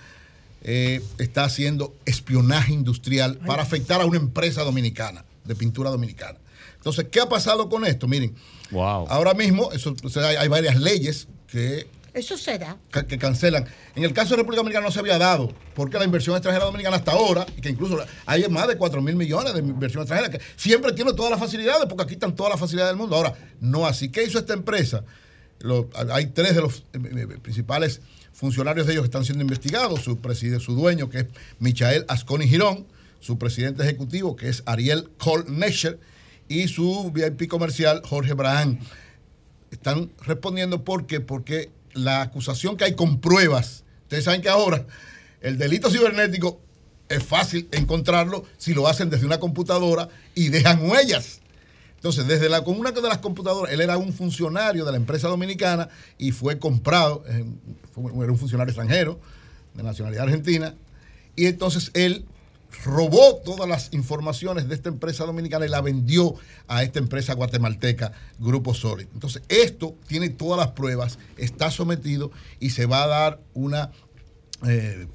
eh, está haciendo espionaje industrial para afectar a una empresa dominicana, de pintura dominicana. Entonces, ¿qué ha pasado con esto? Miren, ahora mismo eso, hay, varias leyes que eso será. Que, cancelan. En el caso de República Dominicana no se había dado, porque la inversión extranjera dominicana hasta ahora, y que incluso hay más de 4 mil millones de inversión extranjera, que siempre tiene todas las facilidades, porque aquí están todas las facilidades del mundo. Ahora, no así. ¿Qué hizo esta empresa? hay tres de los eh, eh, principales funcionarios de ellos que están siendo investigados, su, su dueño que es Michael Asconi Girón, su presidente ejecutivo que es Ariel Nescher y su VIP comercial Jorge Braham. Están respondiendo porque, porque la acusación que hay con pruebas, ustedes saben que ahora el delito cibernético es fácil encontrarlo si lo hacen desde una computadora y dejan huellas. Entonces, desde la, con una de las computadoras, él era un funcionario de la empresa dominicana y fue comprado, eh, era un funcionario extranjero de nacionalidad argentina, y entonces él robó todas las informaciones de esta empresa dominicana y la vendió a esta empresa guatemalteca, Grupo Solid. Entonces, esto tiene todas las pruebas, está sometido y se va a dar una... Eh,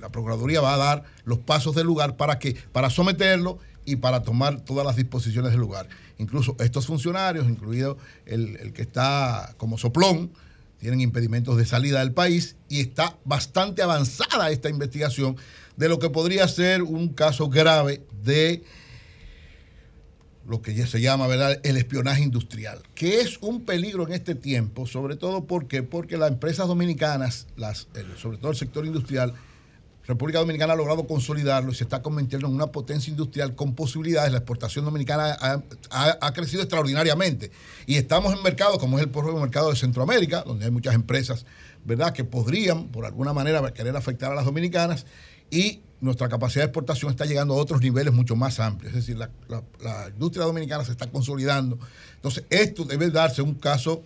la Procuraduría va a dar los pasos del lugar para que para someterlo y para tomar todas las disposiciones del lugar. Incluso estos funcionarios, incluido el, que está como soplón, tienen impedimentos de salida del país y está bastante avanzada esta investigación de lo que podría ser un caso grave de lo que ya se llama ¿verdad? el espionaje industrial, que es un peligro en este tiempo, sobre todo porque, porque las empresas dominicanas, las, sobre todo el sector industrial, República Dominicana ha logrado consolidarlo y se está convirtiendo en una potencia industrial con posibilidades. La exportación dominicana ha, crecido extraordinariamente. Y estamos en mercados como es el propio mercado de Centroamérica, donde hay muchas empresas, ¿verdad?, que podrían, por alguna manera, querer afectar a las dominicanas. Y nuestra capacidad de exportación está llegando a otros niveles mucho más amplios. Es decir, la, industria dominicana se está consolidando. Entonces, esto debe darse un caso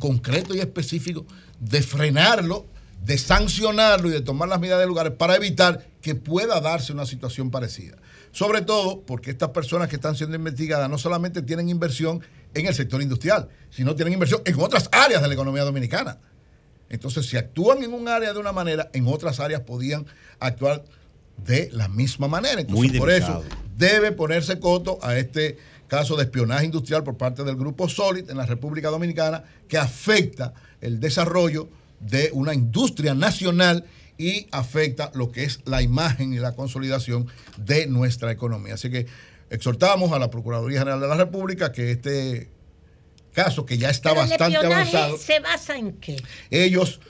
concreto y específico de frenarlo de sancionarlo y de tomar las medidas de lugares para evitar que pueda darse una situación parecida. Sobre todo porque estas personas que están siendo investigadas no solamente tienen inversión en el sector industrial, sino tienen inversión en otras áreas de la economía dominicana. Entonces, si actúan en un área de una manera, en otras áreas podían actuar de la misma manera. Entonces, por eso debe ponerse coto a este caso de espionaje industrial por parte del grupo Solid en la República Dominicana que afecta el desarrollo de una industria nacional y afecta lo que es la imagen y la consolidación de nuestra economía. Así que exhortamos a la Procuraduría General de la República que este caso que ya está bastante avanzado. ¿Se basa en qué? Ellos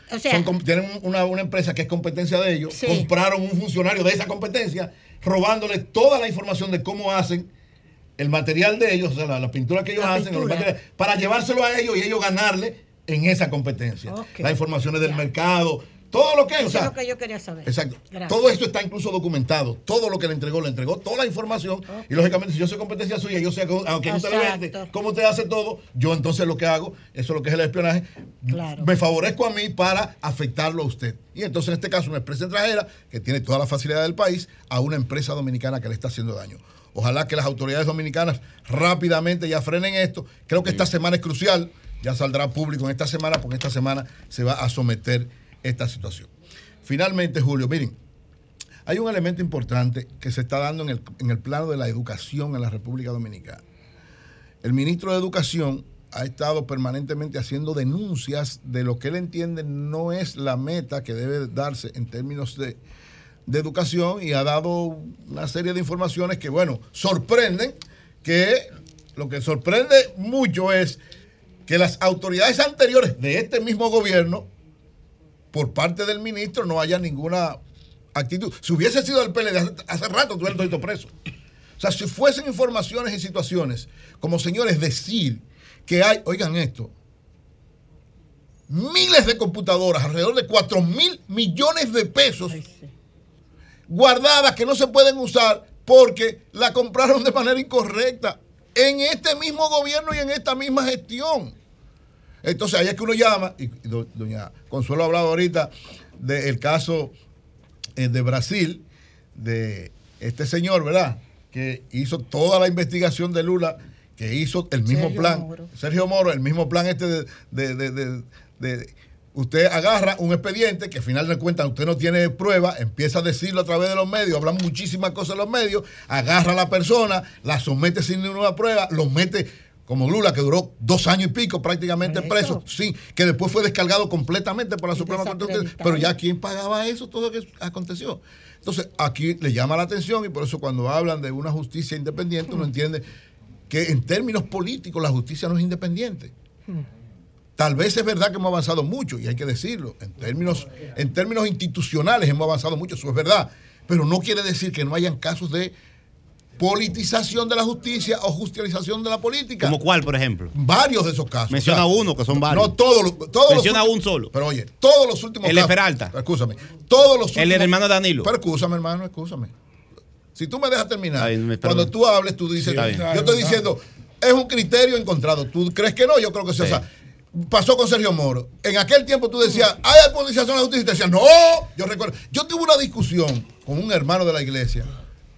tienen una, empresa que es competencia de ellos, compraron un funcionario de esa competencia, robándole toda la información de cómo hacen el material de ellos, o sea, la, pintura que ellos hacen, para llevárselo a ellos y ellos ganarle en esa competencia. Las informaciones del mercado, todo lo que es. es lo que yo quería saber. Exacto. Todo esto está incluso documentado. Todo lo que le entregó, le entregó toda la información. Y lógicamente, si yo soy competencia suya, yo sé, aunque usted le vende, cómo usted hace todo, yo entonces lo que hago, eso es lo que es el espionaje, me favorezco a mí para afectarlo a usted. Y entonces, en este caso, una empresa extranjera que tiene toda la facilidad del país a una empresa dominicana que le está haciendo daño. Ojalá que las autoridades dominicanas rápidamente ya frenen esto. Creo que esta semana es crucial ya saldrá público en esta semana, porque esta semana se va a someter esta situación. Finalmente, Julio, miren, hay un elemento importante que se está dando en el, en el plano de la educación en la República Dominicana. El ministro de Educación ha estado permanentemente haciendo denuncias de lo que él entiende no es la meta que debe darse en términos de, de educación y ha dado una serie de informaciones que, bueno, sorprenden, que lo que sorprende mucho es que las autoridades anteriores de este mismo gobierno, por parte del ministro, no haya ninguna actitud. Si hubiese sido el PLD, hace, rato tuviera todo preso. O sea, si fuesen informaciones y situaciones, como señores, decir que hay, oigan esto, miles de computadoras, alrededor de 4 mil millones de pesos, guardadas que no se pueden usar porque la compraron de manera incorrecta en este mismo gobierno y en esta misma gestión. Entonces, ahí es que uno llama, y doña Consuelo ha hablado ahorita del caso eh, de Brasil, de este señor, ¿verdad? Que hizo toda la investigación de Lula, que hizo el mismo plan. Sergio Moro, el mismo plan este de, de, usted agarra un expediente que al final de cuentas usted no tiene prueba, empieza a decirlo a través de los medios, hablan muchísimas cosas en los medios, agarra a la persona, la somete sin ninguna prueba, lo mete como Lula, que duró dos años y pico prácticamente preso, sí, que después fue descargado completamente por la Suprema Corte, pero ya quién pagaba eso, todo lo que aconteció. Entonces, aquí le llama la atención y por eso cuando hablan de una justicia independiente, uno entiende que en términos políticos la justicia no es independiente. Tal vez es verdad que hemos avanzado mucho, y hay que decirlo, en términos, en términos institucionales hemos avanzado mucho, eso es verdad, pero no quiere decir que no hayan casos de politización de la justicia o justicialización de la política. ¿Como cuál, por ejemplo? Varios de esos casos. Menciona uno, que son varios. No todos los. Todos Menciona los un solo. Pero oye, todos los últimos El de casos- Peralta. Escúchame. Todos los El del hermano Danilo. Pero escúchame, hermano, escúchame. Si tú me dejas terminar, Ay, me- cuando tú hables, tú dices, Sí, yo estoy diciendo, es un criterio encontrado. ¿Tú crees que no? Yo creo que sí. O sea, pasó con Sergio Moro. En aquel tiempo tú decías, hay politización de la justicia. Y te decían, no. Yo recuerdo. Yo tuve una discusión con un hermano de la iglesia,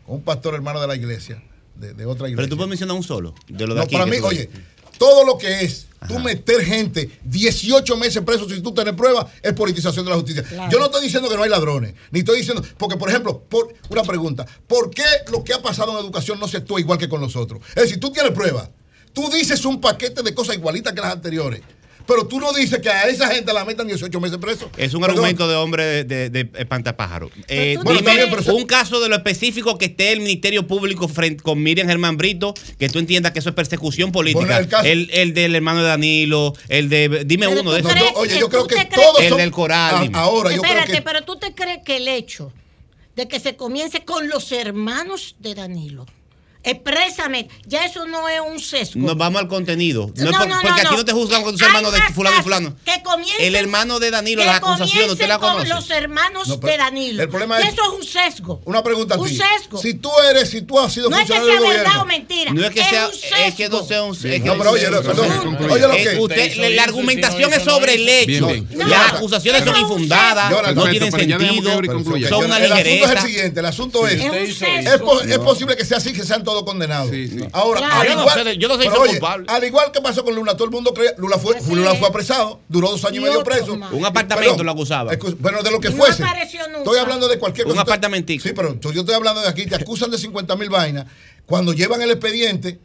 un pastor hermano de la iglesia, de, de otra iglesia. Pero tú puedes mencionar un solo. De lo de No, aquí para mí, oye, todo lo que es tú meter gente 18 meses preso si tú tienes pruebas es politización de la justicia. Claro. Yo no estoy diciendo que no hay ladrones, ni estoy diciendo, porque por ejemplo, por una pregunta, ¿por qué lo que ha pasado en educación no se actúa igual que con los otros? Es decir, tú tienes pruebas, tú dices un paquete de cosas igualitas que las anteriores, pero tú no dices que a esa gente la metan 18 meses preso. Es un Perdón. argumento de hombre de, de, de espantapájaro. Eh, pero- un caso de lo específico que esté el Ministerio Público frente con Miriam Germán Brito, que tú entiendas que eso es persecución política. Bueno, el caso- el, el del hermano de Danilo, el de. Dime Pero uno de esos. oye, yo creo que todos El son- del coral, A- dime. ahora yo Espérate, creo que pero tú te crees que el hecho de que se comience con los hermanos de Danilo, expresamente, ya eso no es un sesgo. Nos vamos al contenido. No, No, es por- no, porque no, aquí no. no te juzgan con tus hermanos de más fulano y fulano. Que comiencen- El hermano de Danilo, las acusaciones, ¿usted la conoce? con los hermanos de Danilo. el problema Y es- eso es un sesgo. Una pregunta a Un ti. sesgo. Si tú eres, si tú has sido No es que sea del verdad o mentira. No es que sea, un es que no sea un es que No, pero oye, no, perdón, no, oye lo es que- usted- Hizo, la argumentación es sobre el hecho. Las acusaciones son infundadas, no tienen sentido, son una El asunto es el ligereza. siguiente, el asunto es, es, es es posible que sea así, que sean todos condenados. Ahora, Claro. al Yo no igual, sé, yo no oye, culpable. al igual que pasó con Lula, todo el mundo creía, Lula fue, Lula fue apresado, duró dos años y, medio preso. más. Un apartamento Perdón, lo acusaba. Bueno, de lo que Y no fuese. apareció nunca. Estoy hablando de cualquier Un cosa. apartamentico. Sí, pero yo estoy hablando de aquí, te acusan de 50 mil vainas. Cuando llevan el expediente,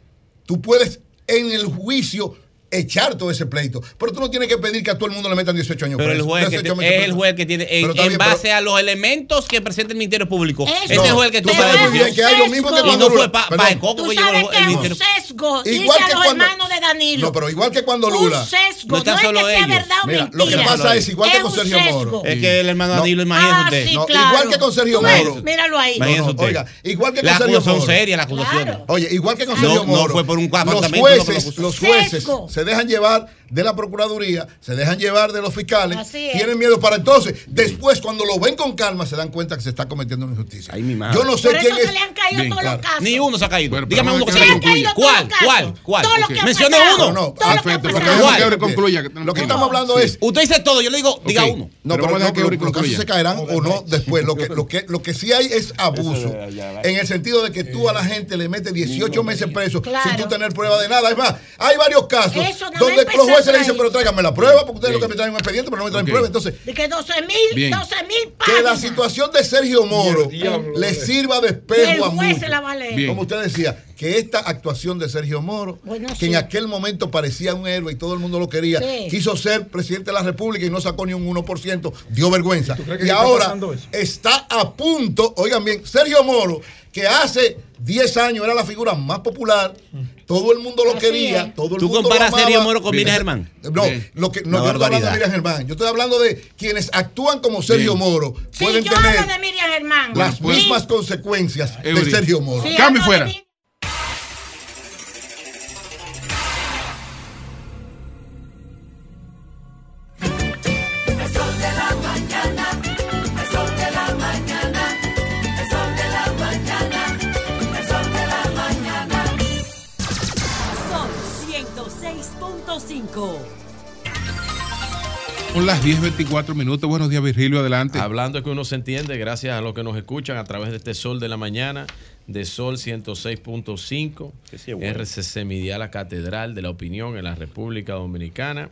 tú puedes en el juicio echar todo ese pleito. Pero tú no tienes que pedir que a todo el mundo le metan 18 años Pero el juez que 18 te- meses es el juez que tiene, en, bien, base pero- a los elementos que presenta el Ministerio Público. Ese es el juez que tú toma sabes la muy bien decisión. que hay lo mismo que Y cuando no fue Lula- pa, el coco que llevó el que es Ministerio. sesgo. Igual que que los cuando- hermanos de Danilo. No, pero igual que cuando Lula. Un sesgo. No está es solo que sea ellos. verdad o Mira, mentira. lo que pasa es igual que con un Sergio sesgo. Moro. Es que el hermano No. Danilo, imagínese Ah, usted. No, claro. igual que con Sergio Moro. Míralo ahí. Imagínese No, no, usted. oiga, igual que con Las Sergio acusaciones Moro. son serias, las acusaciones. Oye, igual que con No, Sergio no Moro. fue por un los apartamento, no jueces, los jueces. Se dejan llevar de la Procuraduría, se dejan llevar de los fiscales, Así es. tienen miedo para entonces, después cuando lo ven con calma se dan cuenta que se está cometiendo una injusticia. Ay, mi madre. Yo no sé Por quién eso es. se le han caído Bien, todos claro. los casos. Ni uno se ha caído. Bueno, Dígame uno que se ha que caído. ¿Cuál? ¿Cuál? ¿Cuál? Todo lo Ok. que ha Mencione pasado. uno. No, no, Todo que lo que que ¿Cuál? Uri concluya. Lo que estamos hablando es. Usted dice todo, yo le digo, diga uno. No, Pero que los casos se caerán o no después. Lo que, lo, que, lo que sí hay es abuso. En el sentido de que tú a la gente le metes 18 meses preso sin tú tener prueba de nada. Es más, hay varios casos donde empezar por le dicen, pero tráigame la prueba, porque ustedes lo que me traen un expediente, pero no me traen prueba. Entonces, De que 12 mil, Bien. 12 mil que la situación de Sergio Moro le sirva de espejo a muchos. se la va a leer. Bien. Como usted decía, que esta actuación de Sergio Moro, Bueno, que sí. en aquel momento parecía un héroe y todo el mundo lo quería, Sí. quiso ser presidente de la República y no sacó ni un 1%, dio vergüenza. Y ahora está a punto, oigan bien, Sergio Moro, que hace 10 años era la figura más popular, todo el mundo lo Así quería, es. todo el ¿Tú mundo comparas lo a Sergio. Moro con. Miriam Germán? No, lo que, no, yo no estoy hablando de. Miriam Germán, yo estoy hablando de quienes actúan como Sergio Bien. Moro, Sí, pueden yo tener hablo de Miriam Germán. las pues. mismas consecuencias de. Sergio Moro. Sí, Cambio fuera. 5. Son las 10.24 minutos. Buenos días, Virgilio. Adelante. Hablando es que uno se entiende, gracias a los que nos escuchan a través de este sol de la mañana, de Sol 106.5. RCC Media, la Catedral de la Opinión en la República Dominicana.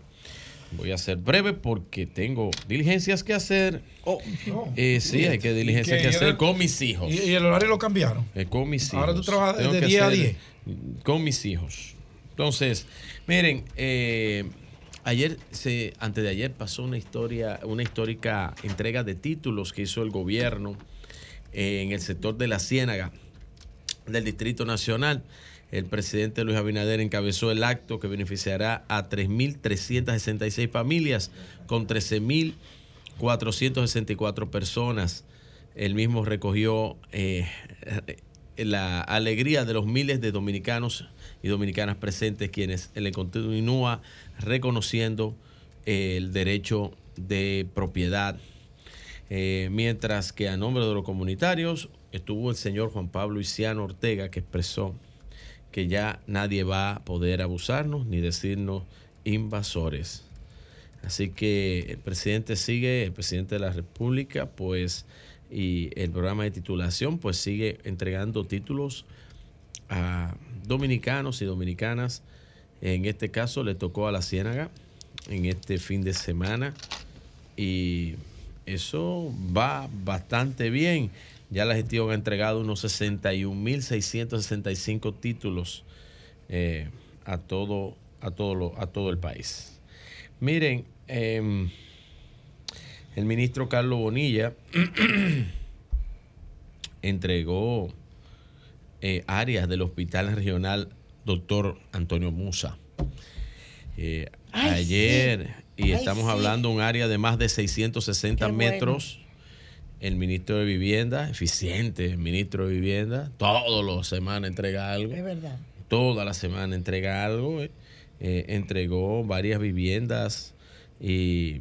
Voy a ser breve porque tengo diligencias que hacer. Oh, eh, sí, hay que diligencias que hacer con mis hijos. ¿Y, el horario lo cambiaron? Eh, con mis hijos. Ahora tú trabajas de 10 a 10. Con mis hijos. Entonces, miren, eh, ayer, antes de ayer pasó una historia, una histórica entrega de títulos que hizo el gobierno eh, en el sector de la Ciénaga del Distrito Nacional. el presidente Luis Abinader encabezó el acto que beneficiará a 3.366 familias con 13.464 personas. El mismo recogió eh, la alegría de los miles de dominicanos y dominicanas presentes, quienes le continúa reconociendo el derecho de propiedad. Eh, mientras que a nombre de los comunitarios estuvo el señor Juan Pablo Isiano Ortega, que expresó que ya nadie va a poder abusarnos ni decirnos invasores. Así que el presidente sigue, el presidente de la República, pues, y el programa de titulación, pues sigue entregando títulos a dominicanos y dominicanas. En este caso le tocó a la Ciénaga en este fin de semana y eso va bastante bien. Ya la gestión ha entregado unos 61.665 títulos eh, a, todo, a, todo a todo el país. Miren, em, el ministro Carlos Bonilla entregó eh, áreas del Hospital Regional Doctor Antonio Musa. Eh, ayer, y estamos hablando de un área de más de 660 metros el ministro de Vivienda, eficiente, el ministro de Vivienda, todas las semanas entrega algo. Es verdad. Toda la semana entrega algo. Eh, entregó varias viviendas y,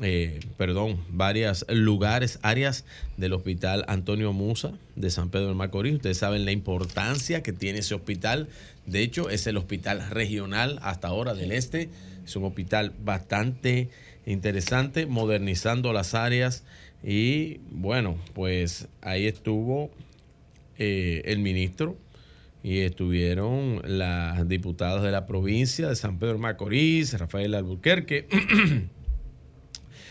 eh, perdón, varios lugares, áreas del hospital Antonio Musa de San Pedro de Macorís. Ustedes saben la importancia que tiene ese hospital. De hecho, es el hospital regional hasta ahora del este. Es un hospital bastante interesante, modernizando las áreas y bueno, pues ahí estuvo eh, el ministro y estuvieron las diputadas de la provincia de San Pedro Macorís, Rafael Albuquerque,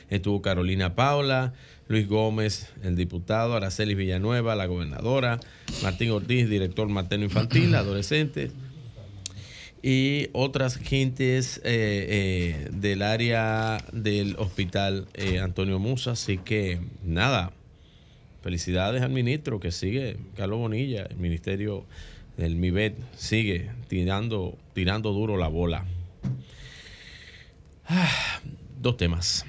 estuvo Carolina Paula, Luis Gómez, el diputado, Araceli Villanueva, la gobernadora, Martín Ortiz, director materno infantil, adolescentes y otras gentes eh, eh, del área del hospital eh, Antonio Musa. Así que nada, felicidades al ministro que sigue, Carlos Bonilla, el ministerio del MIBET sigue tirando, tirando duro la bola. Ah, dos temas.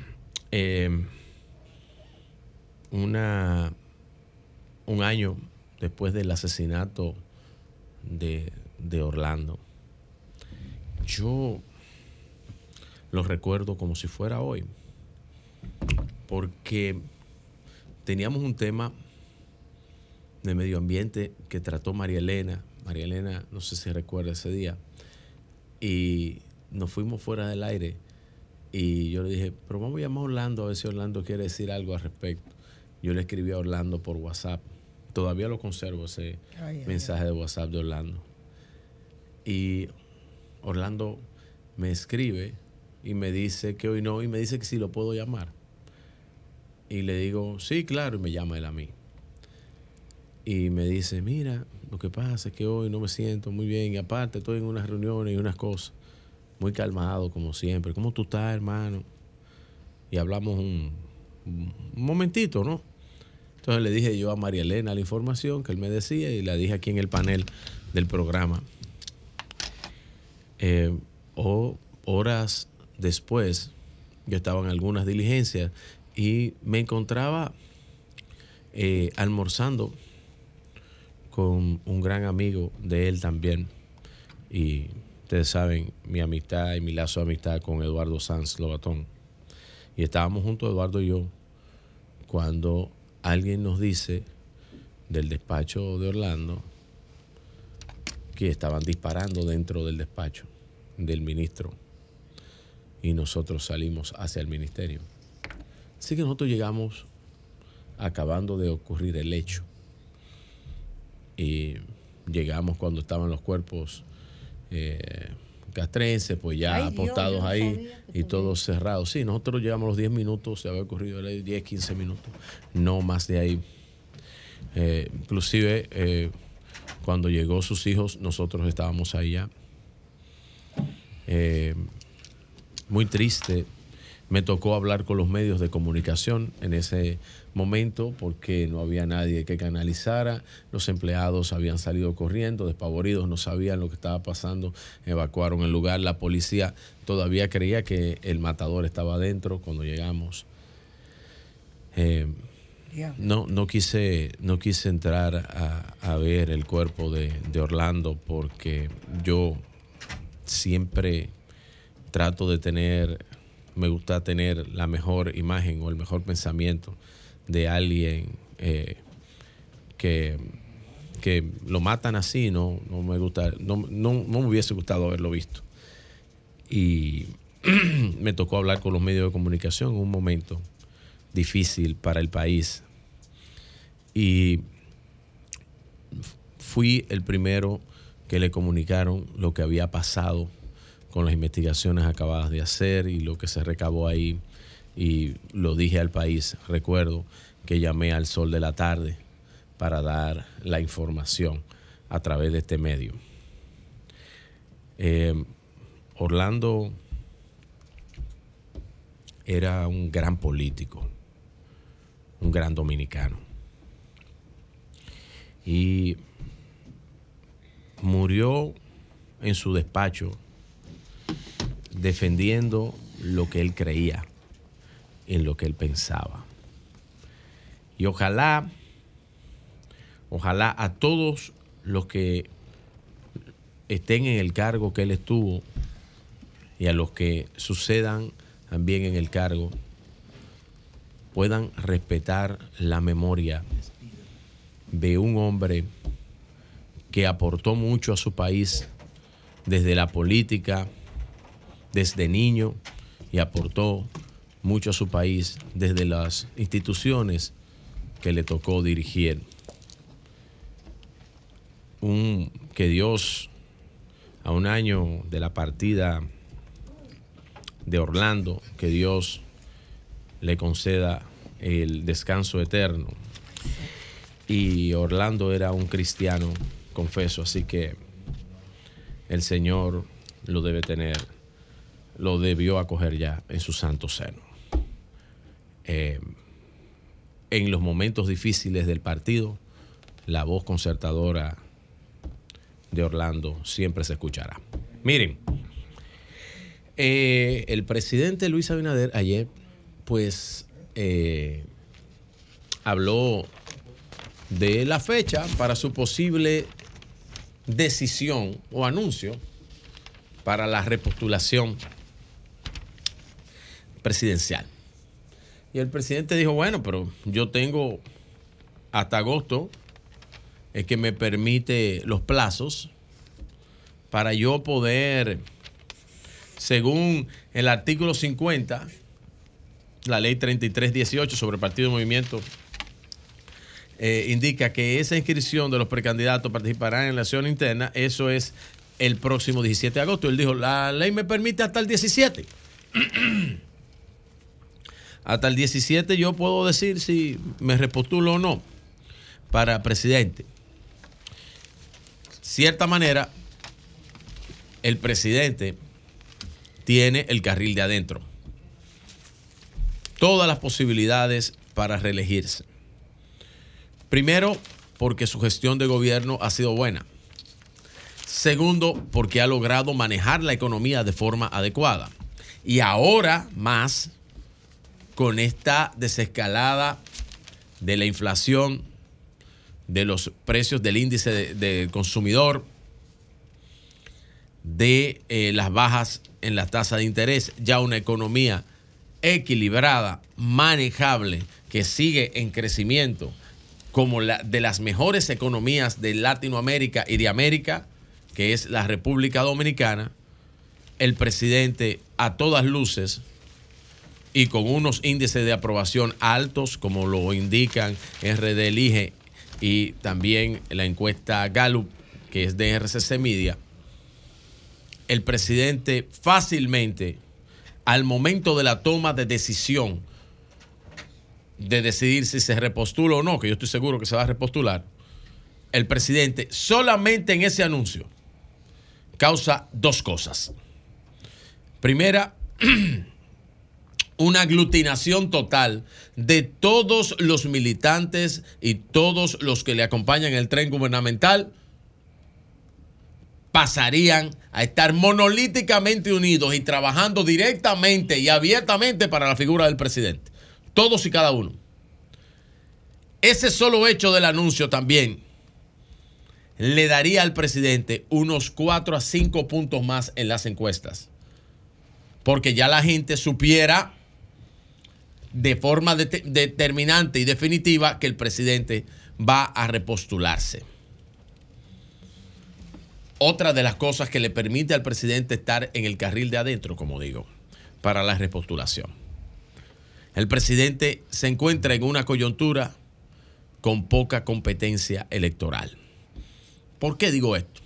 Una, un año después del asesinato de, de Orlando yo lo recuerdo como si fuera hoy, porque teníamos un tema de medio ambiente que trató María Elena. María Elena, no sé si recuerda ese día, y nos fuimos fuera del aire. Y yo le dije, pero vamos a llamar a Orlando a ver si Orlando quiere decir algo al respecto. Yo le escribí a Orlando por WhatsApp. Todavía lo conservo ese mensaje de WhatsApp de Orlando. Y Orlando me escribe y me dice que hoy no y me dice que si lo puedo llamar. Y le digo, sí, claro, y me llama él a mí. Y me dice, mira, lo que pasa es que hoy no me siento muy bien y aparte estoy en unas reuniones y unas cosas. Muy calmado, como siempre. ¿Cómo tú estás, hermano? Y hablamos un, momentito, ¿no? Entonces le dije yo a María Elena la información que él me decía y la dije aquí en el panel del programa. Eh, o horas después, yo estaba en algunas diligencias y me encontraba eh, almorzando con un gran amigo de él también. Y ustedes saben mi amistad y mi lazo de amistad con Eduardo Sanz Lobatón. Y estábamos juntos, Eduardo y yo, cuando alguien nos dice del despacho de Orlando, que estaban disparando dentro del despacho del ministro y nosotros salimos hacia el ministerio. Así que nosotros llegamos acabando de ocurrir el hecho y llegamos cuando estaban los cuerpos eh, castrenses, pues ya apostados ahí y todos cerrados. Sí, nosotros llegamos los 10 minutos, se había ocurrido 10, 15 minutos, no más de ahí. Eh, inclusive eh, cuando llegó sus hijos, nosotros estábamos allá. Eh, muy triste Me tocó hablar con los medios de comunicación en ese momento porque no había nadie que canalizara. Los empleados habían salido corriendo, despavoridos, no sabían lo que estaba pasando, evacuaron el lugar. La policía todavía creía que el matador estaba adentro cuando llegamos. Eh, no, no quise, no quise entrar a, ver el cuerpo de, de, Orlando porque yo siempre trato de tener me gusta tener la mejor imagen o el mejor pensamiento de alguien eh, que, que lo matan así, no, no me gusta, no, me hubiese gustado haberlo visto. Y me tocó hablar con los medios de comunicación en un momento difícil para el país. Y fui el primero que le comunicaron lo que había pasado con las investigaciones acabadas de hacer y lo que se recabó ahí. Y lo dije al país, recuerdo que llamé al sol de la tarde para dar la información a través de este medio. Eh, Orlando era un gran político, un gran dominicano. Y murió en su despacho defendiendo lo que él creía, en lo que él pensaba. Y ojalá, ojalá a todos los que estén en el cargo que él estuvo y a los que sucedan también en el cargo, puedan respetar la memoria de un hombre que aportó mucho a su país desde la política, desde niño y aportó mucho a su país desde las instituciones que le tocó dirigir. Un, que Dios, a un año de la partida de Orlando, que Dios le conceda el descanso eterno. Y Orlando era un cristiano, confeso, así que el Señor lo debe tener lo debió acoger ya en su santo seno. Eh, en los momentos difíciles del partido, la voz concertadora de Orlando siempre se escuchará. Miren, eh, el presidente Luis Abinader ayer, pues, eh, habló de la fecha para su posible decisión o anuncio para la repostulación presidencial. Y el presidente dijo, bueno, pero yo tengo hasta agosto, es que me permite los plazos para yo poder, según el artículo 50, la ley 3318 sobre partido y movimiento, eh, indica que esa inscripción de los precandidatos participarán en la elección interna, eso es el próximo 17 de agosto. Él dijo, la ley me permite hasta el 17. Hasta el 17 yo puedo decir si me repostulo o no para presidente. Cierta manera, el presidente tiene el carril de adentro. Todas las posibilidades para reelegirse. Primero, porque su gestión de gobierno ha sido buena. Segundo, porque ha logrado manejar la economía de forma adecuada. Y ahora más con esta desescalada de la inflación, de los precios del índice de, consumidor, de eh, las bajas en la tasa de interés, ya una economía equilibrada, manejable, que sigue en crecimiento, como la de las mejores economías de Latinoamérica y de América, que es la República Dominicana, el presidente a todas luces y con unos índices de aprobación altos, como lo indican RD Elige y también la encuesta Gallup, que es de RCC Media, el presidente fácilmente, al momento de la toma de decisión de decidir si se repostula o no, que yo estoy seguro que se va a repostular, el presidente solamente en ese anuncio causa dos cosas. Primera, una aglutinación total de todos los militantes y todos los que le acompañan el tren gubernamental pasarían a estar monolíticamente unidos y trabajando directamente y abiertamente para la figura del presidente. Todos y cada uno. Ese solo hecho del anuncio también le daría al presidente unos 4 a 5 puntos más en las encuestas. Porque ya la gente supiera de forma determinante y definitiva que el presidente va a repostularse. Otra de las cosas que le permite al presidente estar en el carril de adentro, como digo, para la repostulación. El presidente se encuentra en una coyuntura con poca competencia electoral. ¿Por qué digo esto?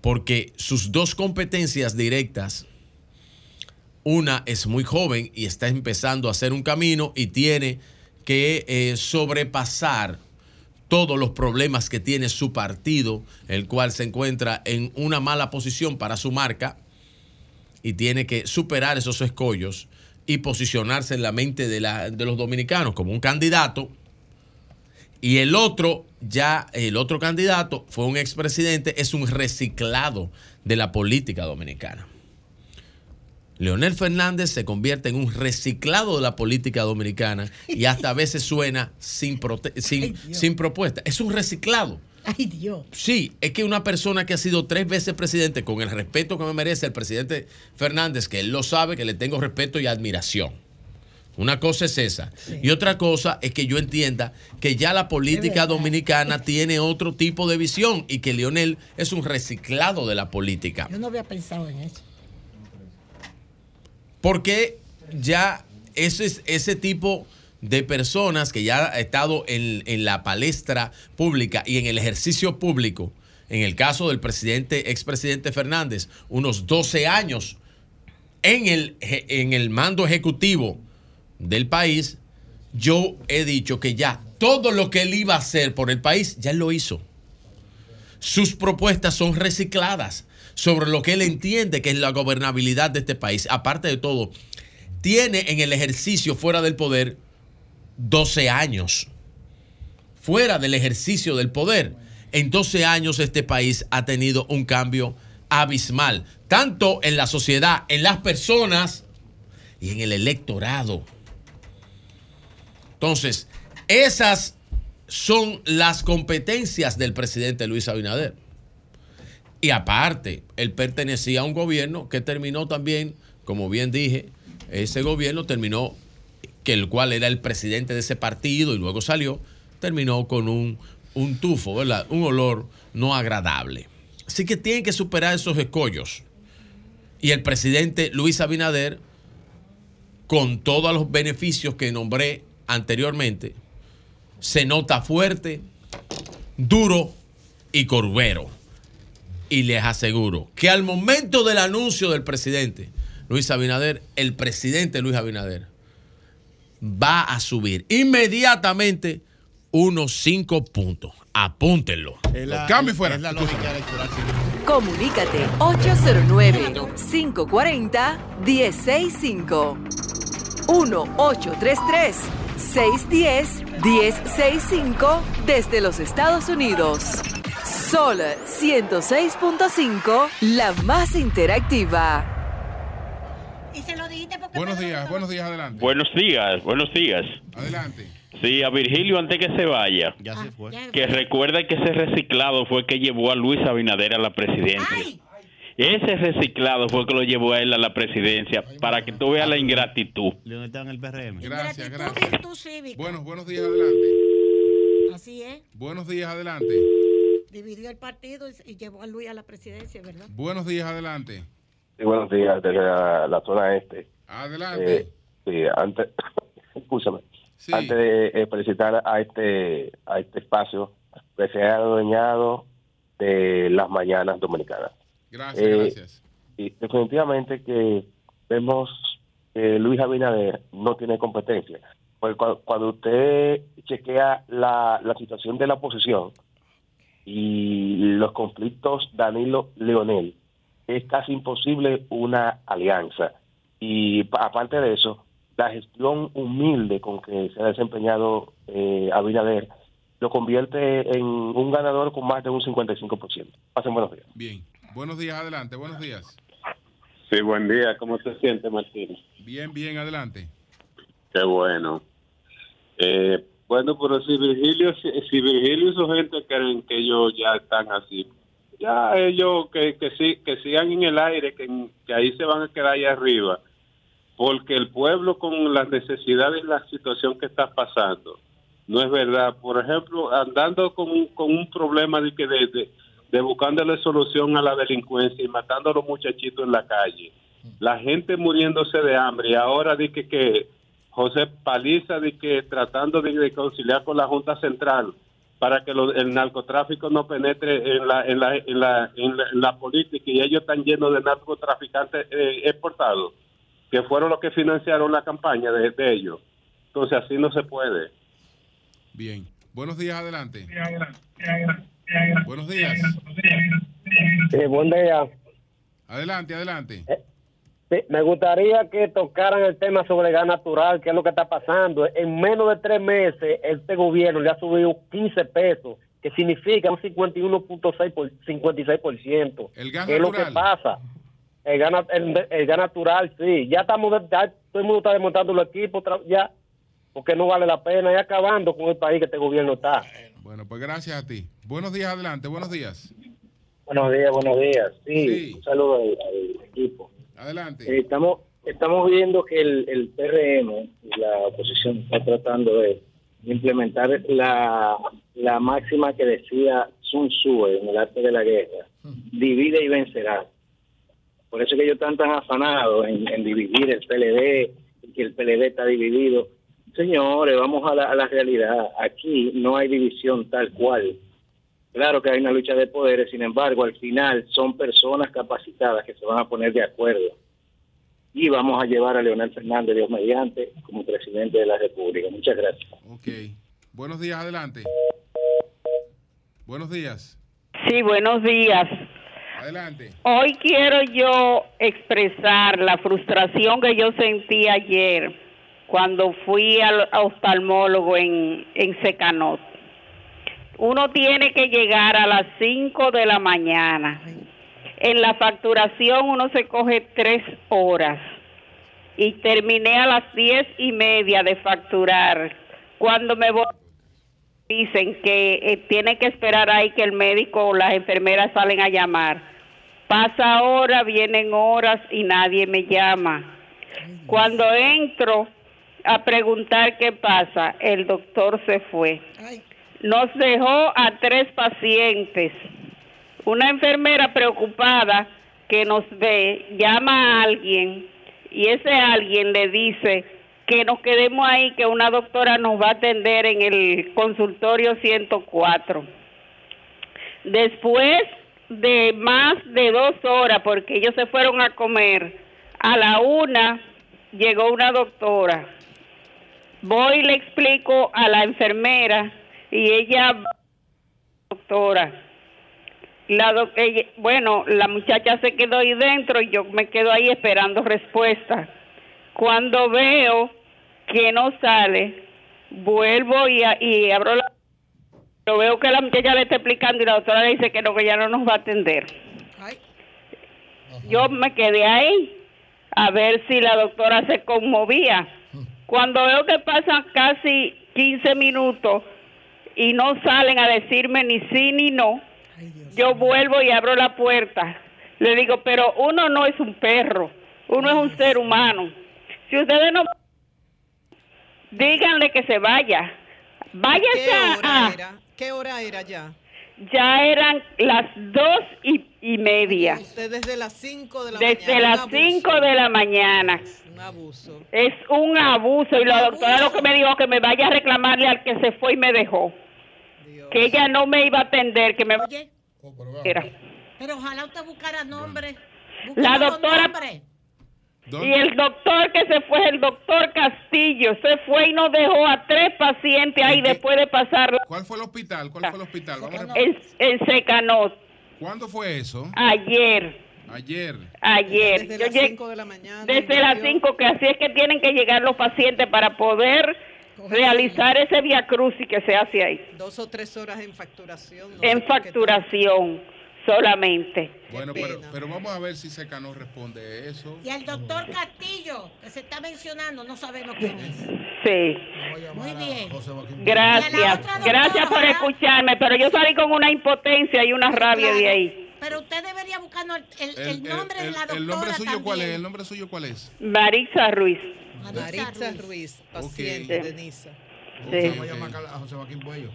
Porque sus dos competencias directas, una es muy joven y está empezando a hacer un camino y tiene que eh, sobrepasar todos los problemas que tiene su partido, el cual se encuentra en una mala posición para su marca y tiene que superar esos escollos y posicionarse en la mente de, de los dominicanos como un candidato y el otro, ya el otro candidato fue un expresidente, es un reciclado de la política dominicana. Leonel Fernández se convierte en un reciclado de la política dominicana y hasta a veces suena sin, sin, sin propuesta. Es un reciclado. Ay, Dios. Sí, es que una persona que ha sido tres veces presidente, con el respeto que me merece el presidente Fernández, que él lo sabe, que le tengo respeto y admiración una cosa es esa. Y otra cosa es que yo entienda que ya la política dominicana tiene otro tipo de visión y que Lionel es un reciclado de la política. Yo no había pensado en eso. Porque ya ese, ese tipo de personas que ya ha estado en, en la palestra pública y en el ejercicio público, en el caso del presidente, expresidente Fernández, unos 12 años en el, en el mando ejecutivo del país, yo he dicho que ya todo lo que él iba a hacer por el país, ya lo hizo. Sus propuestas son recicladas sobre lo que él entiende que es la gobernabilidad de este país. Aparte de todo, tiene en el ejercicio fuera del poder 12 años. Fuera del ejercicio del poder. En 12 años este país ha tenido un cambio abismal, tanto en la sociedad, en las personas y en el electorado. Entonces, esas son las competencias del presidente Luis Abinader. Y aparte, él pertenecía a un gobierno que terminó también, como bien dije, ese gobierno terminó, que el cual era el presidente de ese partido y luego salió, terminó con un, un tufo, ¿verdad? Un olor no agradable. Así que tienen que superar esos escollos. Y el presidente Luis Abinader, con todos los beneficios que nombré anteriormente, se nota fuerte, duro y corbero. Y les aseguro que al momento del anuncio del presidente Luis Abinader, el presidente Luis Abinader va a subir inmediatamente unos cinco puntos. Apúntenlo. Cambio fuera. Comunícate 809 540 165 1833 610-1065 desde los Estados Unidos. Sol 106.5, la más interactiva. Buenos días, buenos días, adelante. Buenos días, buenos días. Adelante. Sí, a Virgilio, antes que se vaya, ya se fue. que recuerda que ese reciclado fue que llevó a Luis Abinader a la presidencia. Ese reciclado fue que lo llevó a él a la presidencia para que tú veas la ingratitud. está en el PRM. Gracias, gracias. Buenos, buenos días, adelante. Así es. Buenos días, adelante. Dividió el partido y llevó a Luis a la presidencia, ¿verdad? Buenos días, adelante. Sí, buenos días, desde la, zona este. Adelante. Eh, sí, antes, escúchame. Antes de eh, felicitar a este, a este espacio que se ha adueñado de las mañanas dominicanas. Gracias, eh, gracias. Y definitivamente que vemos que Luis Abinader no tiene competencia. Pues cuando, usted chequea la, la situación de la oposición y los conflictos Danilo-Leonel, es casi imposible una alianza. Y aparte de eso, la gestión humilde con que se ha desempeñado eh, Abinader lo convierte en un ganador con más de un 55%. Pasen buenos días. Bien. Buenos días, adelante. Buenos días. Sí, buen día. ¿Cómo se siente, Martín? Bien, bien, adelante. Qué bueno. Eh, bueno, pero si Virgilio, si, Virgilio y su gente creen que ellos ya están así, ya ellos que, que, que sigan en el aire, que, que ahí se van a quedar ahí arriba, porque el pueblo con las necesidades la situación que está pasando, no es verdad. Por ejemplo, andando con, con un problema de que de, buscándole solución a la delincuencia y matando a los muchachitos en la calle, la gente muriéndose de hambre y ahora de que José Paliza de que tratando de, conciliar con la Junta Central para que el narcotráfico no penetre en la, en la, en la, en la, política y ellos están llenos de narcotraficantes eh, exportados, que fueron los que financiaron la campaña de, ellos. Entonces así no se puede. Bien. Buenos días, adelante. Buenos días. Eh, buen día. Adelante, adelante. Eh, me gustaría que tocaran el tema sobre gas natural, qué es lo que está pasando. En menos de tres meses, este gobierno le ha subido 15 pesos, que significa un 51.6 por 56%. El gas ¿Qué es lo que pasa? El gas, el, gas natural, sí. Ya estamos, ya todo el mundo está desmontando los equipos, ya, porque no vale la pena, y acabando con el país que este gobierno está. Bueno, pues gracias a ti. Buenos días, adelante, buenos días. Buenos días, buenos días. Sí, un saludo al equipo. Adelante. Eh, estamos, estamos viendo que el, el PRM, la oposición, está tratando de implementar la, la máxima que decía Sun Tzu en el arte de la guerra, divide y vencerá. Por eso que ellos están tan afanados en, dividir el PLD, y que el PLD está dividido. Señores, vamos a la, a la realidad. Aquí no hay división tal cual. Claro que hay una lucha de poderes, sin embargo, al final son personas capacitadas que se van a poner de acuerdo. Y vamos a llevar a Leonel Fernández, Dios mediante, como presidente de la República. Muchas gracias. Ok. Buenos días, adelante. Buenos días. Sí, buenos días. Adelante. Hoy quiero yo expresar la frustración que yo sentí ayer cuando fui al oftalmólogo en, en Secanot uno tiene que llegar a las 5 de la mañana. En la facturación uno se coge tres horas y terminé a las diez y media de facturar. Cuando me voy, dicen que eh, tiene que esperar ahí que el médico o las enfermeras salen a llamar. Pasa hora, vienen horas y nadie me llama. Cuando entro a preguntar qué pasa, el doctor se fue nos dejó a tres pacientes. Una enfermera preocupada que nos ve llama a alguien y ese alguien le dice que nos quedemos ahí, que una doctora nos va a atender en el consultorio 104. Después de más de dos horas, porque ellos se fueron a comer, a la una llegó una doctora. Voy y le explico a la enfermera y ella, doctora, la bueno, la muchacha se quedó ahí dentro y yo me quedo ahí esperando respuesta. Cuando veo que no sale, vuelvo y, y abro la... Lo veo que la muchacha le está explicando y la doctora le dice que no, que ya no nos va a atender. Yo me quedé ahí a ver si la doctora se conmovía. Cuando veo que pasan casi 15 minutos, y no salen a decirme ni sí ni no, yo vuelvo y abro la puerta. Le digo, pero uno no es un perro, uno es un ser humano. Si ustedes no... Díganle que se vaya. Váyase ¿Qué hora a... Era? ¿Qué hora era ya? Ya eran las dos y, media. Usted desde las cinco de la mañana. Desde las cinco de la mañana. Abuso. Es un abuso. Y la doctora lo que me dijo que me vaya a reclamarle al que se fue y me dejó que ella no me iba a atender, que me Oye, pero ojalá usted buscara nombre. La doctora Y el doctor que se fue, el doctor Castillo, se fue y nos dejó a tres pacientes ahí después de pasar. ¿Cuál fue el hospital? ¿Cuál fue el hospital? en, Secanot. ¿Cuándo fue eso? Ayer. Ayer. Ayer. Desde Yo las llegué- 5 de la mañana. Desde las inició. 5, que así es que tienen que llegar los pacientes para poder realizar ese via crucis que se hace ahí. Dos o tres horas en facturación. no En facturación solamente. Bueno, pero, pero vamos a ver si Secano responde eso. Y el doctor Castillo, que se está mencionando, no sabemos quién es. Sí. Muy bien. Gracias. Gracias por escucharme, pero yo salí con una impotencia y una rabia de ahí. Pero usted debería buscarnos el, el- el El, nombre de el- la doctora el nombre suyo también. cuál es? ¿El nombre suyo cuál es? Maritza Ruiz. Maritza Ruiz, paciente Ok. de NISA. Sí. Vamos a llamar a José Joaquín Puello.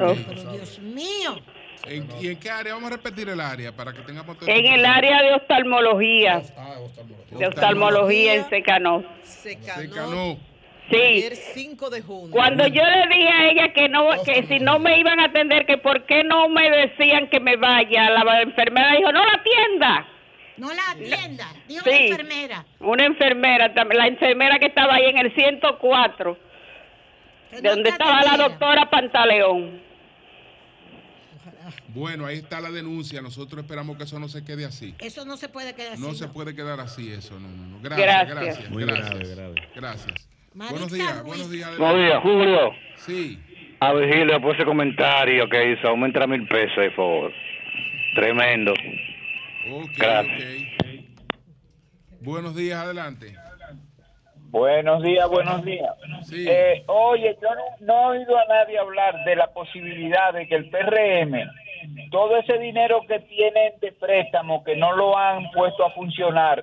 Oh. Pero Dios mío. ¿En- ¿Y en qué área? Vamos a repetir el área para que tengamos En el área de oftalmología. De oftalmología en Secanó. Secano. Sí. Ayer 5 de junio. Cuando yo le dije a ella que no, que si no me iban a atender, que por qué no me decían que me vaya, la enfermera dijo, no la atienda. No la atienda. Dijo Sí. la enfermera. Una enfermera, la enfermera que estaba ahí en el 104, donde estaba la doctora Pantaleón. Bueno, ahí está la denuncia. Nosotros esperamos que eso no se quede así. Eso no se puede quedar así. No se puede quedar así eso. No, no, no. Gracias, Gracias. gracias. Muy gracias, grave, grave. Gracias. Buenos días, buenos días. Buenos días, Julio. Sí. A Virgilio por ese comentario que hizo, aumenta mil pesos, por favor. Tremendo. Ok, Gracias. ok. Buenos días, adelante. Buenos días, buenos días. Sí. Eh, oye, yo no, no he oído a nadie hablar de la posibilidad de que el PRM, todo ese dinero que tienen de préstamo, que no lo han puesto a funcionar,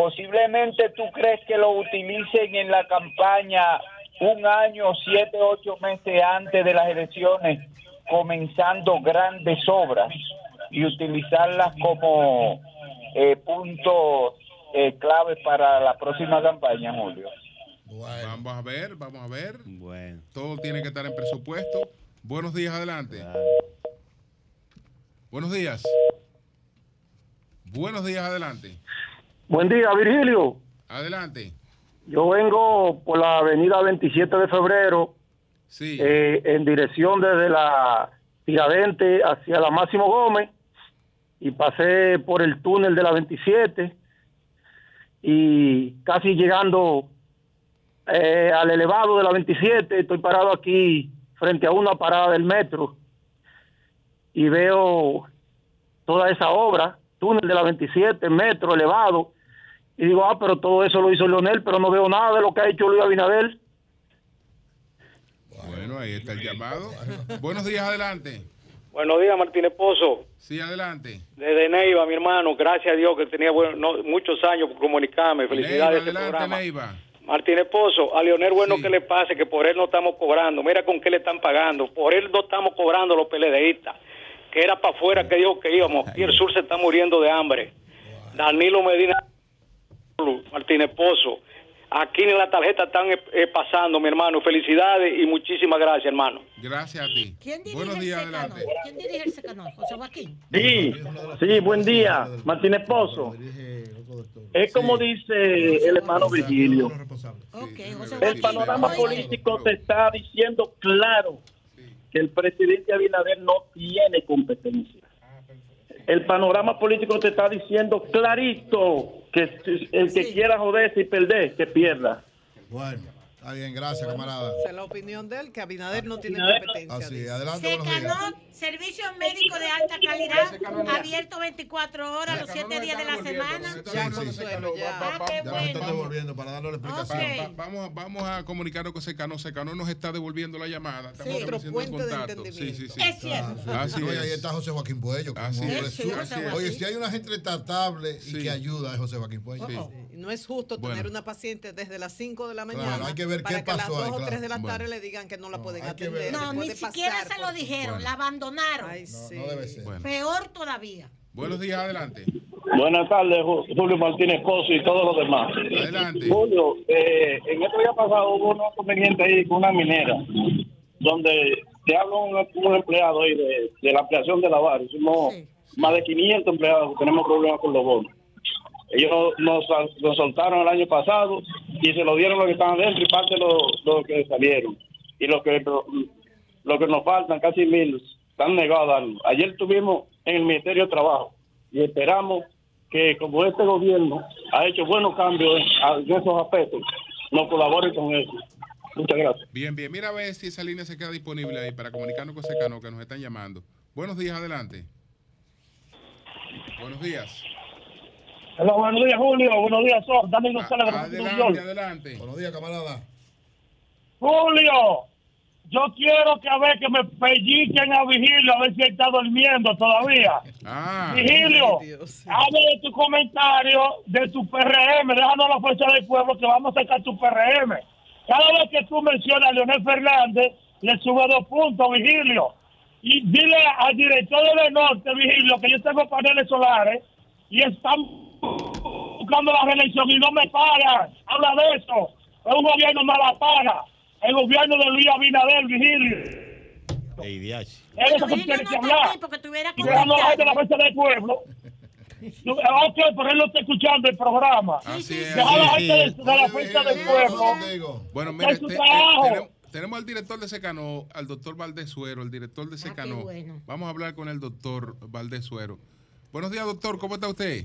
posiblemente tú crees que lo utilicen en la campaña un año, siete, ocho meses antes de las elecciones, comenzando grandes obras y utilizarlas como eh, puntos eh, claves para la próxima campaña, Julio. Vamos a ver, vamos a ver. Bueno. Todo tiene que estar en presupuesto. Buenos días, adelante. Buenos días. Buenos días, adelante. Buen día, Virgilio. Adelante. Yo vengo por la avenida 27 de febrero, Sí. eh, en dirección desde la Tiradente hacia la Máximo Gómez, y pasé por el túnel de la 27, y casi llegando eh, al elevado de la 27, estoy parado aquí frente a una parada del metro, y veo toda esa obra, túnel de la 27, metro, elevado, y digo, ah, pero todo eso lo hizo Leonel, pero no veo nada de lo que ha hecho Luis Abinader. Bueno, ahí está el llamado. Buenos días, adelante. Buenos días, Martínez Pozo. Sí, adelante. Desde Neiva, mi hermano. Gracias a Dios que tenía bueno, no, muchos años por comunicarme. Felicidades Neiva, este adelante, programa. Neiva. Martínez Pozo, a Leonel Bueno que le pase que por él no estamos cobrando. Mira con qué le están pagando. Por él no estamos cobrando los PLDistas. Que era para afuera que dijo que íbamos. Aquí el sur se está muriendo de hambre. Danilo Medina Martínez Pozo. Aquí en la tarjeta están eh, eh, pasando, mi hermano. Felicidades y muchísimas gracias, hermano. Gracias a ti. ¿Quién dirige Buenos días, adelante. ¿Quién dirige el secano? José Joaquín. Sí, sí, buen día, Martínez Pozo. Es como dice el hermano Virgilio. El panorama político te está diciendo claro que el presidente Abinader no tiene competencia. El panorama político te está diciendo clarito que el que quiera joderse y perder, que pierda. Bueno, está bien, gracias, camarada. Esa es la opinión de él, que Abinader no tiene competencia. Así, dice. adelante. Secanot, servicio médico de alta calidad, abierto 24 horas, los 7 días de la semana. Ya, Consuelo, ya. Ya nos están devolviendo para darle la explicación. Va- vamos, a- vamos a comunicarnos con Secano. Secano nos está devolviendo la llamada. Estamos Sí. Otro puente de contacto. Sí, entendimiento. sí, sí. Es cierto. Así No, y ahí es. está José Joaquín Puello. Así Sí. Oye, si hay una gente tratable y que ayuda, es José Joaquín Puello. No es justo Bueno. tener una paciente desde las 5 de la Claro, mañana hay que ver para qué que a las pasó 2 ahí, o 3 claro. de la Bueno. tarde le digan que no la pueden atender. No, ni siquiera se lo dijeron, Bueno. la abandonaron. No debe ser. Bueno. Peor todavía. Buenos días, adelante. Buenas tardes, Ju- Julio Martínez Pozo y todos los demás. Adelante. Julio, eh, en este día pasado hubo un inconveniente ahí con una minera, donde te habla un, un empleado ahí de, de la ampliación de la barra. Hicimos más de 500 empleados que tenemos problemas con los bonos. Ellos nos, nos soltaron el año pasado y se lo dieron los que estaban dentro y parte los los que salieron. Y los que, lo, lo que nos faltan, casi mil, están negados. Ayer estuvimos en el Ministerio de Trabajo y esperamos que como este gobierno ha hecho buenos cambios en esos aspectos, nos colabore con eso. Muchas gracias. Bien, bien. Mira a ver si esa línea se queda disponible ahí para comunicarnos con Secano que nos están llamando. Buenos días, adelante. Buenos días. Hola, buenos días, Julio. Buenos días, Sor. Dame González de la Adelante, adelante. Buenos días, camarada. Julio, yo quiero que a ver que me pelliquen a Vigilio, a ver si él está durmiendo todavía. Ah. Vigilio, hable de tu comentario de tu PRM, déjanos la fuerza del pueblo que vamos a sacar tu PRM. Cada vez que tú mencionas a Leonel Fernández, le sube dos puntos, Vigilio. Y dile al director del norte, Vigilio, que yo tengo paneles solares y están buscando la reelección y no me pagan. Habla de eso. Es un gobierno no la paga. El gobierno de Luis Abinader, Vigilio. Ey, DH. Es eso que tú tienes que hablar. Y la gente de la fuerza del pueblo. No, Ok, pero él no está escuchando el programa. Así es. Deja la gente de, de la fuerza del pueblo. Bueno, mire, su te- trabajo. te- tenemos, tenemos al director de Secano, al doctor Valdés Suero, el director de Secano. bueno. Vamos a hablar con el doctor Valdés Suero. Buenos días, doctor, ¿cómo está usted?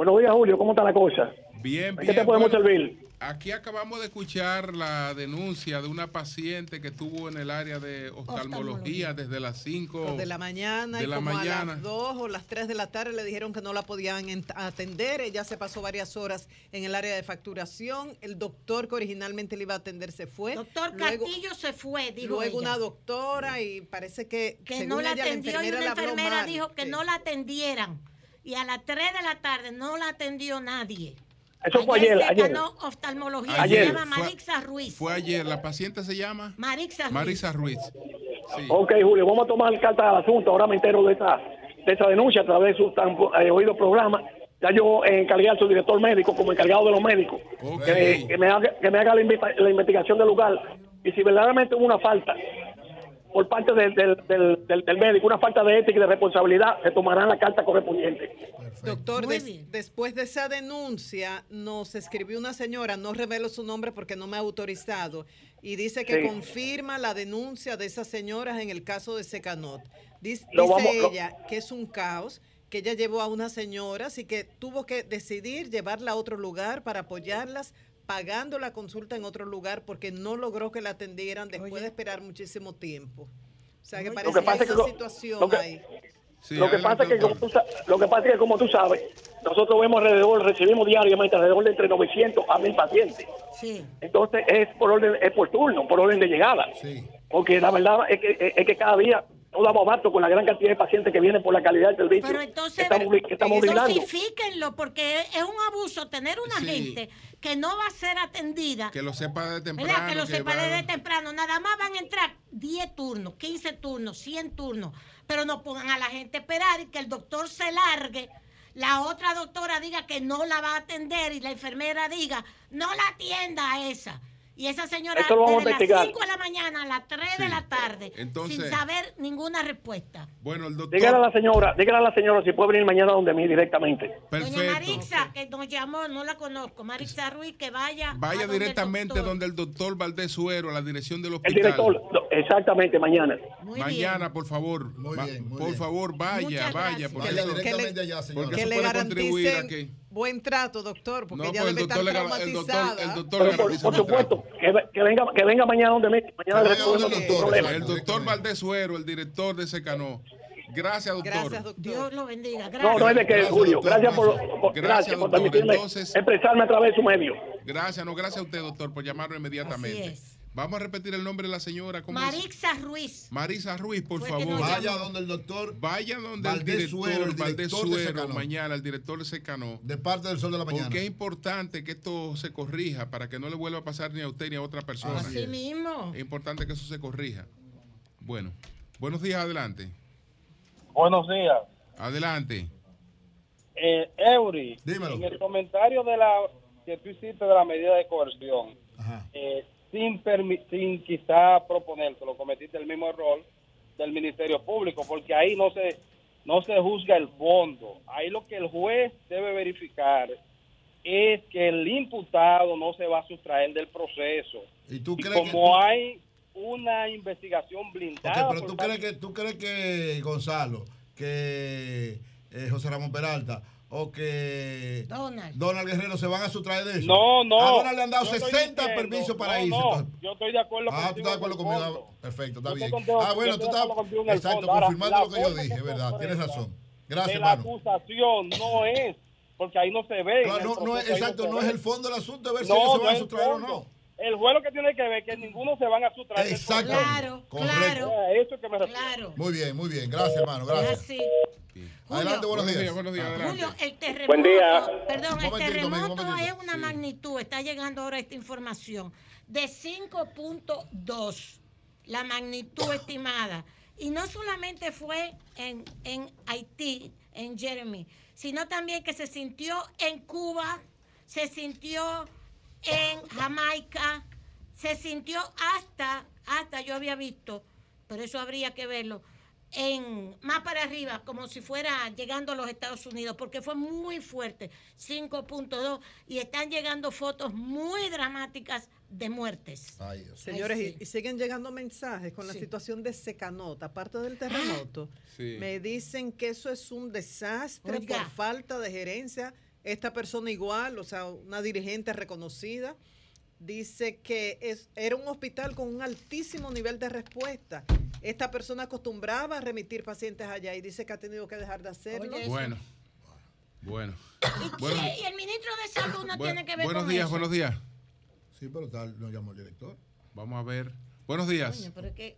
Buenos días, Julio. ¿Cómo está la cosa? Bien, ¿En bien. qué te podemos Bueno, servir? Aquí acabamos de escuchar la denuncia de una paciente que estuvo en el área de oftalmología desde las 5 de la mañana de y la como a las 2 o las 3 de la tarde le dijeron que no la podían atender. Ella se pasó varias horas en el área de facturación. El doctor que originalmente le iba a atender se fue. Doctor Luego- Castillo se fue, dijo Luego ella. una doctora y parece que, que según no la ella, atendió y enfermera una le habló enfermera mal. dijo que Sí. no la atendieran. Y a las 3 de la tarde no la atendió nadie. Eso fue ayer, se ayer. ganó oftalmología. Ayer. Se llama Fue- Marixa Ruiz. Fue ayer. ¿La paciente se llama? Marixa Ruiz. Marisa Ruiz. Sí. Ok, Julio, vamos a tomar carta al asunto. Ahora me entero de esta, de esta denuncia a través de su tan eh, oído programa. Ya yo eh, encargué a su director médico como encargado de los médicos que, que me haga, que me haga la investigación del lugar. Y si verdaderamente hubo una falta por parte del, del, del, del- del médico, una falta de ética y de responsabilidad, se tomarán la carta correspondiente. Doctor, des- después de esa denuncia nos escribió una señora, no revelo su nombre porque no me ha autorizado, y dice que Sí. confirma la denuncia de esas señoras en el caso de Secanot. Dice, Lo dice vamos- ella que es un caos, que ella llevó a unas señoras y que tuvo que decidir llevarla a otro lugar para apoyarlas pagando la consulta en otro lugar porque no logró que la atendieran después de esperar muchísimo tiempo. O sea que Lo parece que que, pasa hay es que una lo- situación lo que- ahí. lo, que pasa es que, como tú, lo que pasa es que, como tú sabes, nosotros vemos alrededor, recibimos diariamente alrededor de entre 900 a 1000 pacientes. Sí. Entonces es por orden, es por turno, por orden de llegada. Porque la verdad es que, es que cada día no damos abasto con la gran cantidad de pacientes que vienen por la calidad del servicio Pero entonces, que estamos, estamos dosifíquenlo, porque es un abuso tener una Sí. gente que no va a ser atendida. Que lo sepa de temprano. ¿Verdad? Que lo que sepa va- desde temprano. Nada más van a entrar 10 turnos, 15 turnos, 100 turnos. Pero no pongan a la gente a esperar y que el doctor se largue. La otra doctora diga que no la va a atender y la enfermera diga, no la atienda a esa. Y esa señora Eso lo vamos desde a las investigar. 5 de la mañana a las 3 de Sí. la tarde, Entonces- sin saber ninguna respuesta. Bueno, el doctor. Dígale a la señora, dígale a la señora si puede venir mañana donde mí directamente. Doña Marixa, que nos llamó, no la conozco. Marixa Ruiz, que vaya. Vaya el directamente doctor. donde el doctor Valdés Suero, a la dirección del El hospital. director, no, exactamente, mañana. Mañana, por favor. Va- por favor, vaya, Muchas vaya. gracias. Porque Vaya directamente allá, señora. porque que eso le puede contribuir a que. Buen trato, doctor, porque No, ella pues el debe estar doctor le gar- el doctor- traumatizada. el doctor por, supuesto, que, ve- que venga, que venga mañana donde mí. Mañana resolvemos el problema. El doctor Valdés Suero, el director de Secano. Gracias, doctor. Dios lo bendiga. Gracias. No, no es de que, Gracias, Julio. doctor. Gracias por, por- Gracias, gracias por doctor. permitirme Entonces- expresarme a través de su medio. Gracias, no, gracias a usted, doctor, por llamarnos inmediatamente. Es. Vamos a repetir el nombre de la señora. ¿cómo es? Marixa Ruiz. Marisa Ruiz, por Fue favor. Vaya donde el doctor Vaya donde Valdés el director, Suero, el director Suero, mañana, el director de Secano. De parte del sol de la mañana. Porque es importante que esto se corrija para que no le vuelva a pasar ni a usted ni a otra persona. Así mismo. Es importante que eso se corrija. Bueno, buenos días, adelante. Buenos días. Adelante. Eh, Eury, Dímelo. en el comentario de la que tú hiciste de la medida de coerción, eh, sin, sin quizá proponértelo, cometiste el mismo error del Ministerio Público, porque ahí no se no se juzga el fondo. Ahí lo que el juez debe verificar es que el imputado no se va a sustraer del proceso. ¿Y tú Y crees que como tú- hay una investigación blindada, pero tú crees que, tú crees que Gonzalo, que eh, José Ramón Peralta o que Donald. Donald Guerrero se van a sustraer de eso. No, no. A Donald le han dado estoy 60 diciendo- permisos para no, irse. no, entonces. yo estoy de acuerdo Ah, tú estás de acuerdo conmigo. fondo. Perfecto, está Yo bien. contigo- Ah, bueno, tú estás. Exacto. Ahora, confirmando lo que yo dije, verdad. Tienes razón. Gracias, de la hermano. acusación no es, porque ahí no se ve. Claro, no, no exacto, no es el fondo del asunto, de ver si No, ellos se no van a sustraer o no. El juez lo que tiene que ver es que ninguno se van a sustraer. del Exacto. Claro, Correcto. claro. Eso es que me refiero. Claro. Muy bien, muy bien. Gracias, hermano. Gracias. Adelante, buenos días. Buenos días, adelante. Julio, el terremoto, Buen día. perdón, el terremoto un es una magnitud, está llegando ahora esta información, de 5.2, la magnitud estimada. Y no solamente fue en, en Haití, en Jeremy, sino también que se sintió en Cuba, se sintió en Jamaica, se sintió hasta, hasta yo había visto, pero eso habría que verlo, en más para arriba, como si fuera llegando a los Estados Unidos, porque fue muy fuerte, 5.2, y están llegando fotos muy dramáticas de muertes. Señores, Ay, sí. y, y siguen llegando mensajes con la situación de Secanota, aparte del terremoto. Sí. Me dicen que eso es un desastre Oiga. por falta de gerencia. Esta persona igual, o sea, una dirigente reconocida, dice que es, era un hospital con un altísimo nivel de respuesta. Esta persona acostumbraba a remitir pacientes allá y dice que ha tenido que dejar de hacerlo. Bueno. Bueno. ¿Y, Bueno, el ministro de Salud no tiene que ver buenos con días, eso? buenos días. Sí, pero tal, nos llamó el director. Vamos a ver. Buenos días. Coño, pero es que-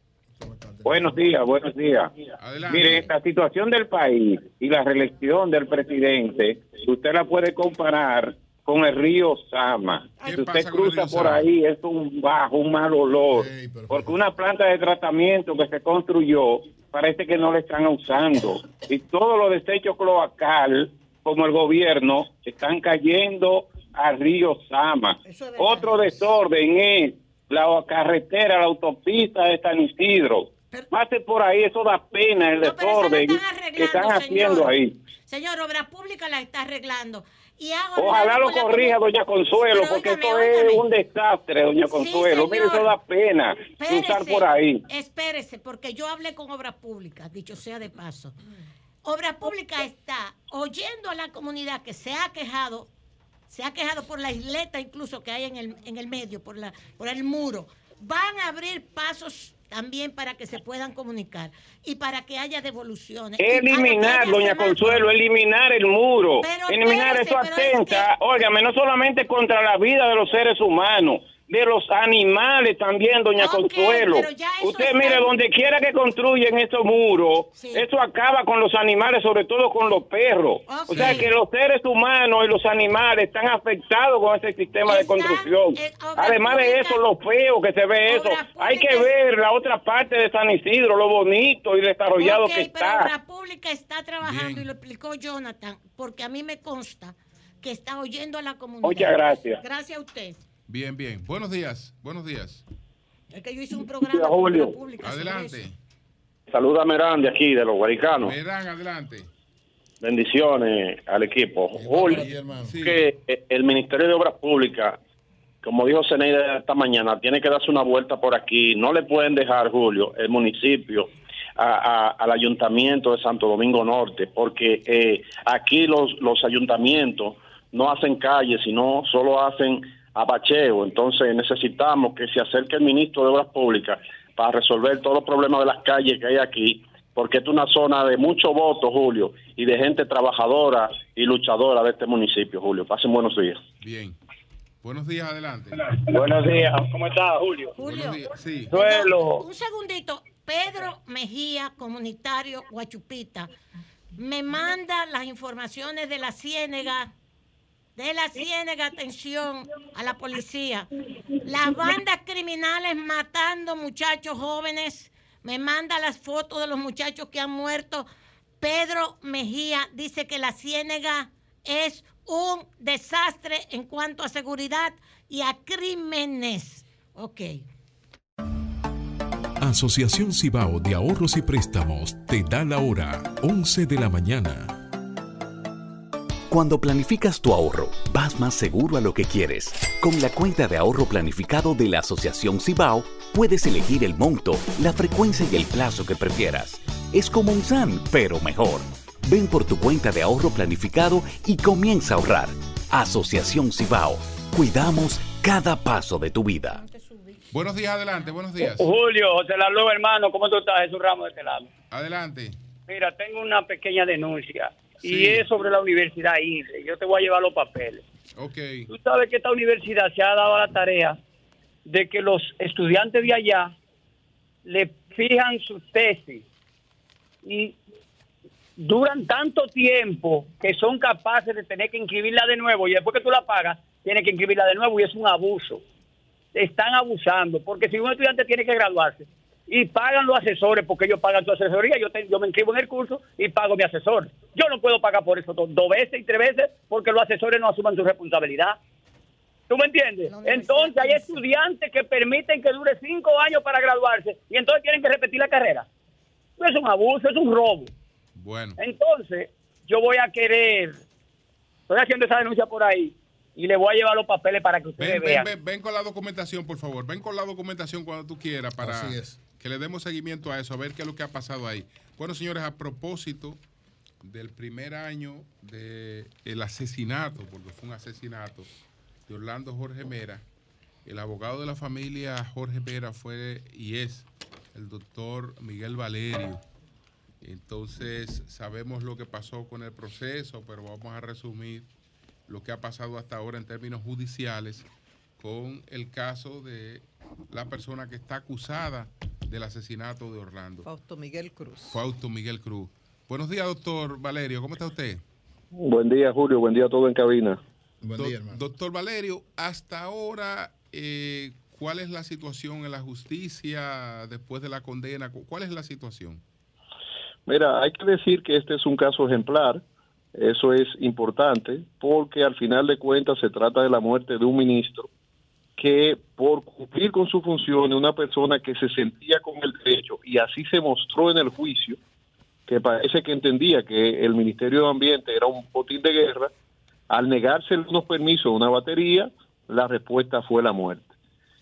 Buenos días, buenos días. Adelante. Mire, la situación del país y la reelección del presidente, usted la puede comparar con el río Sama. ¿Qué Si usted cruza por Sama? ahí, es un bajo, un mal olor. Porque una planta de tratamiento que se construyó parece que no la están usando. Y todos los desechos cloacal, como el gobierno, están cayendo al río Sama. Otro desorden es la carretera, la autopista de San Isidro. Pase por ahí, eso da pena el desorden que están haciendo señor. ahí. Señor, Obra Pública la está arreglando. Y hago Ojalá lo corrija, doña Consuelo, Pero porque óigame, esto óigame. es un desastre, doña Consuelo. Mire, eso da pena cruzar por ahí. Espérese, porque yo hablé con Obras Públicas, dicho sea de paso. Obras Públicas está oyendo a la comunidad que se ha quejado, se ha quejado por la isleta incluso que hay en el, en el medio, por, la, por el muro. Van a abrir pasos también para que se puedan comunicar y para que haya devoluciones. Eliminar, haya doña. Consuelo, eliminar el muro. Pero eliminar eso pero es atenta, óigame, no solamente contra la vida de los seres humanos, de los animales también, doña Consuelo. pero ya eso Usted está- mire, donde quiera que construyen estos muros, eso acaba con los animales, sobre todo con los perros. O sea que los seres humanos y los animales están afectados con ese sistema de construcción. eh, Además de eso, lo feo que se ve eso. Hay que ver la otra parte de San Isidro, lo bonito y desarrollado Ok, que pero está. Obra Pública está trabajando y lo explicó Jonathan, porque a mí me consta que está oyendo a la comunidad. Muchas gracias. Gracias a usted. Bien, bien. Buenos días. Buenos días. Es que yo hice un programa Julio. Pública Adelante. Saluda a Merán de aquí, de los guaricanos. Verán, adelante. Bendiciones al equipo. Julio, que eh, el Ministerio de Obras Públicas, como dijo Zeneida esta mañana, tiene que darse una vuelta por aquí. No le pueden dejar, Julio, el municipio a- a- al ayuntamiento de Santo Domingo Norte, porque eh, aquí los, los ayuntamientos no hacen calles, sino solo hacen abacheo. Entonces necesitamos que se acerque el ministro de Obras Públicas para resolver todos los problemas de las calles que hay aquí, porque esta es una zona de mucho voto, Julio, y de gente trabajadora y luchadora de este municipio, Julio. Pasen buenos días. Bien. Buenos días, adelante. Buenos días, ¿cómo estás, Julio? Julio, Sí. Suelo. un segundito. Pedro Mejía, comunitario Guachupita, me manda las informaciones de la Ciénega, de la Ciénega, atención a la policía. Las bandas criminales matando muchachos jóvenes, me manda las fotos de los muchachos que han muerto. Pedro Mejía dice que la Ciénega es un desastre en cuanto a seguridad y a crímenes. Ok. Asociación Cibao de Ahorros y Préstamos te da la hora 11 de la mañana. Cuando planificas tu ahorro, vas más seguro a lo que quieres. Con la cuenta de ahorro planificado de la Asociación Cibao, puedes elegir el monto, la frecuencia y el plazo que prefieras. Es como un SAN, pero mejor. Ven por tu cuenta de ahorro planificado y comienza a ahorrar. Asociación Cibao. Cuidamos cada paso de tu vida. Buenos días, adelante, buenos días. Julio, José Lalo, hermano, ¿cómo tú estás? Jesús Ramos de este lado. Adelante. Mira, tengo una pequeña denuncia y es sobre la universidad INSE. Yo te voy a llevar los papeles. Ok. Tú sabes que esta universidad se ha dado la tarea de que los estudiantes de allá le fijan su tesis y duran tanto tiempo que son capaces de tener que inscribirla de nuevo y después que tú la pagas, tienes que inscribirla de nuevo y es un abuso. Están abusando, porque si un estudiante tiene que graduarse y pagan los asesores porque ellos pagan su asesoría, yo, yo me inscribo en el curso y pago mi asesor. Yo no puedo pagar por eso dos, veces y tres veces porque los asesores no asuman su responsabilidad. ¿Tú me entiendes? entonces hay estudiantes que permiten que dure cinco años para graduarse y entonces tienen que repetir la carrera. es un abuso, es un robo. Bueno. Entonces, yo voy a querer, estoy haciendo esa denuncia por ahí y le voy a llevar los papeles para que ustedes vean. Ven, con la documentación, por favor. Ven con la documentación cuando tú quieras para que le demos seguimiento a eso, a ver qué es lo que ha pasado ahí. Bueno, señores, a propósito del primer año del el asesinato, porque fue un asesinato, de Orlando Jorge Mera, el abogado de la familia Jorge Mera fue y es el doctor Miguel Valerio entonces sabemos lo que pasó con el proceso, pero vamos a resumir lo que ha pasado hasta ahora en términos judiciales con el caso de la persona que está acusada del asesinato de Orlando. Fausto Miguel Cruz. Fausto Miguel Cruz. Buenos días, doctor Valerio. ¿Cómo está usted? Buen día, Julio. Buen día a todo en cabina. Buen día, hermano. Doctor Valerio, hasta ahora, eh, ¿cuál es la situación en la justicia después de la condena? ¿Cuál es la situación? Mira, hay que decir que este es un caso ejemplar, eso es importante, porque al final de cuentas se trata de la muerte de un ministro que por cumplir con su función, una persona que se sentía con el derecho, y así se mostró en el juicio, que parece que entendía que el Ministerio de Ambiente era un botín de guerra, al negarse unos permisos a una batería, la respuesta fue la muerte.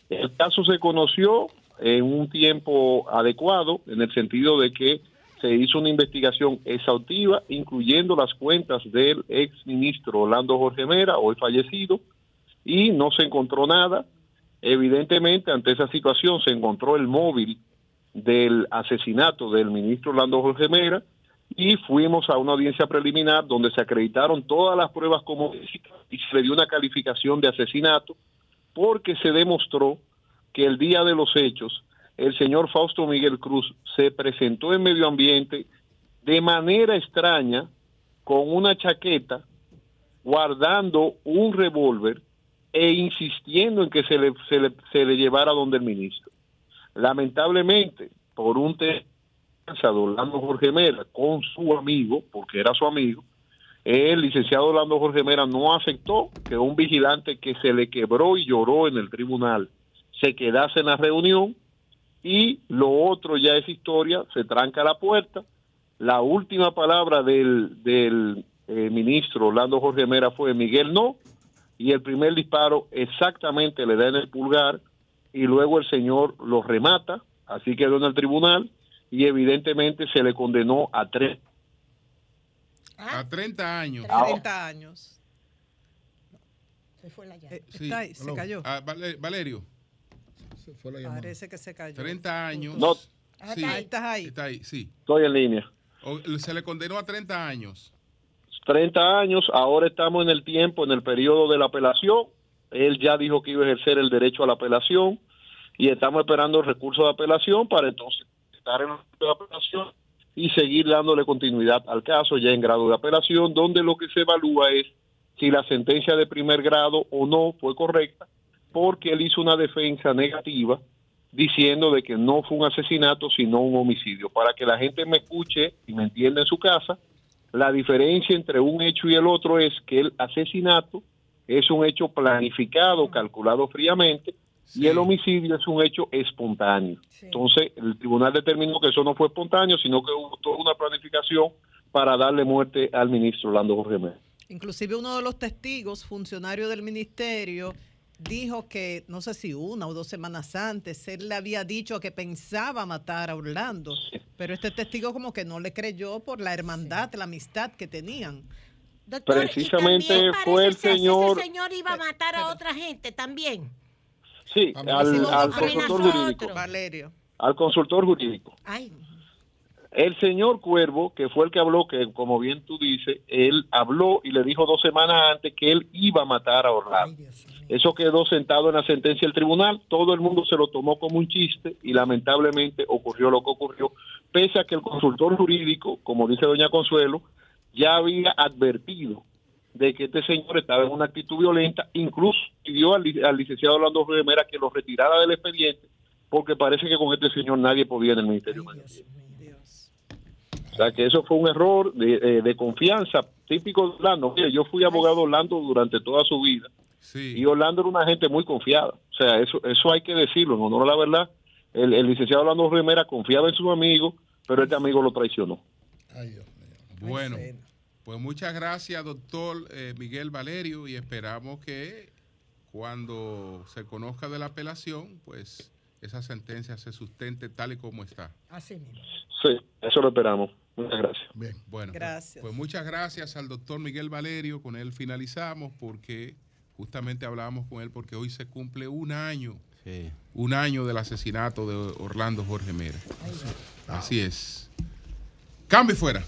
El caso se conoció en un tiempo adecuado, en el sentido de que se hizo una investigación exhaustiva, incluyendo las cuentas del ex ministro Orlando Jorge Mera, hoy fallecido, y no se encontró nada. Evidentemente, ante esa situación se encontró el móvil del asesinato del ministro Orlando Jorge Mera y fuimos a una audiencia preliminar donde se acreditaron todas las pruebas como y se le dio una calificación de asesinato porque se demostró que el día de los hechos el señor Fausto Miguel Cruz se presentó en medio ambiente de manera extraña con una chaqueta guardando un revólver e insistiendo en que se le, se le, se le llevara donde el ministro. Lamentablemente, por un tema Orlando Jorge Mera con su amigo, porque era su amigo, el licenciado Orlando Jorge Mera no aceptó que un vigilante que se le quebró y lloró en el tribunal se quedase en la reunión y lo otro ya es historia, se tranca la puerta. La última palabra del, del eh, ministro Orlando Jorge Mera fue Miguel no, y el primer disparo exactamente le da en el pulgar y luego el señor lo remata, así quedó en el tribunal y evidentemente se le condenó a tres. A 30 años. 30 años. Se fue la llave. Eh, se cayó. Ah, Valerio. Parece que se cayó. 30 años. No. Sí, ¿Estás ahí? Está ahí, sí. Estoy en línea. Se le condenó a 30 años. 30 años, ahora estamos en el tiempo, en el periodo de la apelación. Él ya dijo que iba a ejercer el derecho a la apelación y estamos esperando el recurso de apelación para entonces estar en la apelación y seguir dándole continuidad al caso ya en grado de apelación, donde lo que se evalúa es si la sentencia de primer grado o no fue correcta porque él hizo una defensa negativa diciendo de que no fue un asesinato, sino un homicidio. Para que la gente me escuche y me entienda en su casa, la diferencia entre un hecho y el otro es que el asesinato es un hecho planificado, calculado fríamente, y el homicidio es un hecho espontáneo. Entonces, el tribunal determinó que eso no fue espontáneo, sino que hubo toda una planificación para darle muerte al ministro Orlando Jorge. Inclusive uno de los testigos, funcionario del ministerio, dijo que, no sé si una o dos semanas antes, él le había dicho que pensaba matar a Orlando, Pero este testigo como que no le creyó por la hermandad, la amistad que tenían. Precisamente fue el señor... Ese señor iba a matar a otra gente también. Sí, al, consultor jurídico. Valerio. Al consultor jurídico. Ay. El señor Cuervo, que fue el que habló, que como bien tú dices, él habló y le dijo dos semanas antes que él iba a matar a Orlando. Eso quedó sentado en la sentencia del tribunal, todo el mundo se lo tomó como un chiste y lamentablemente ocurrió lo que ocurrió, pese a que el consultor jurídico, como dice doña Consuelo, ya había advertido de que este señor estaba en una actitud violenta, incluso pidió al, licenciado Orlando Rivera que lo retirara del expediente, porque parece que con este señor nadie podía en el Ministerio o sea que eso fue un error de, eh, confianza típico de Orlando. Mire, yo fui abogado de Orlando durante toda su vida. Y Orlando era una gente muy confiada. O sea, eso eso hay que decirlo, no, no la verdad. El, licenciado Orlando Rivera confiaba en su amigo, pero este amigo lo traicionó. Bueno, pues muchas gracias, doctor eh, Miguel Valerio, y esperamos que cuando se conozca de la apelación, pues esa sentencia se sustente tal y como está. Así mismo. Sí, eso lo esperamos. Muchas gracias. Bien. Bueno, pues, gracias. Pues, muchas gracias al doctor Miguel Valerio. Con él finalizamos porque justamente hablábamos con él porque hoy se cumple un año. Un año del asesinato de Orlando Jorge Mera. Así es. Cambio fuera.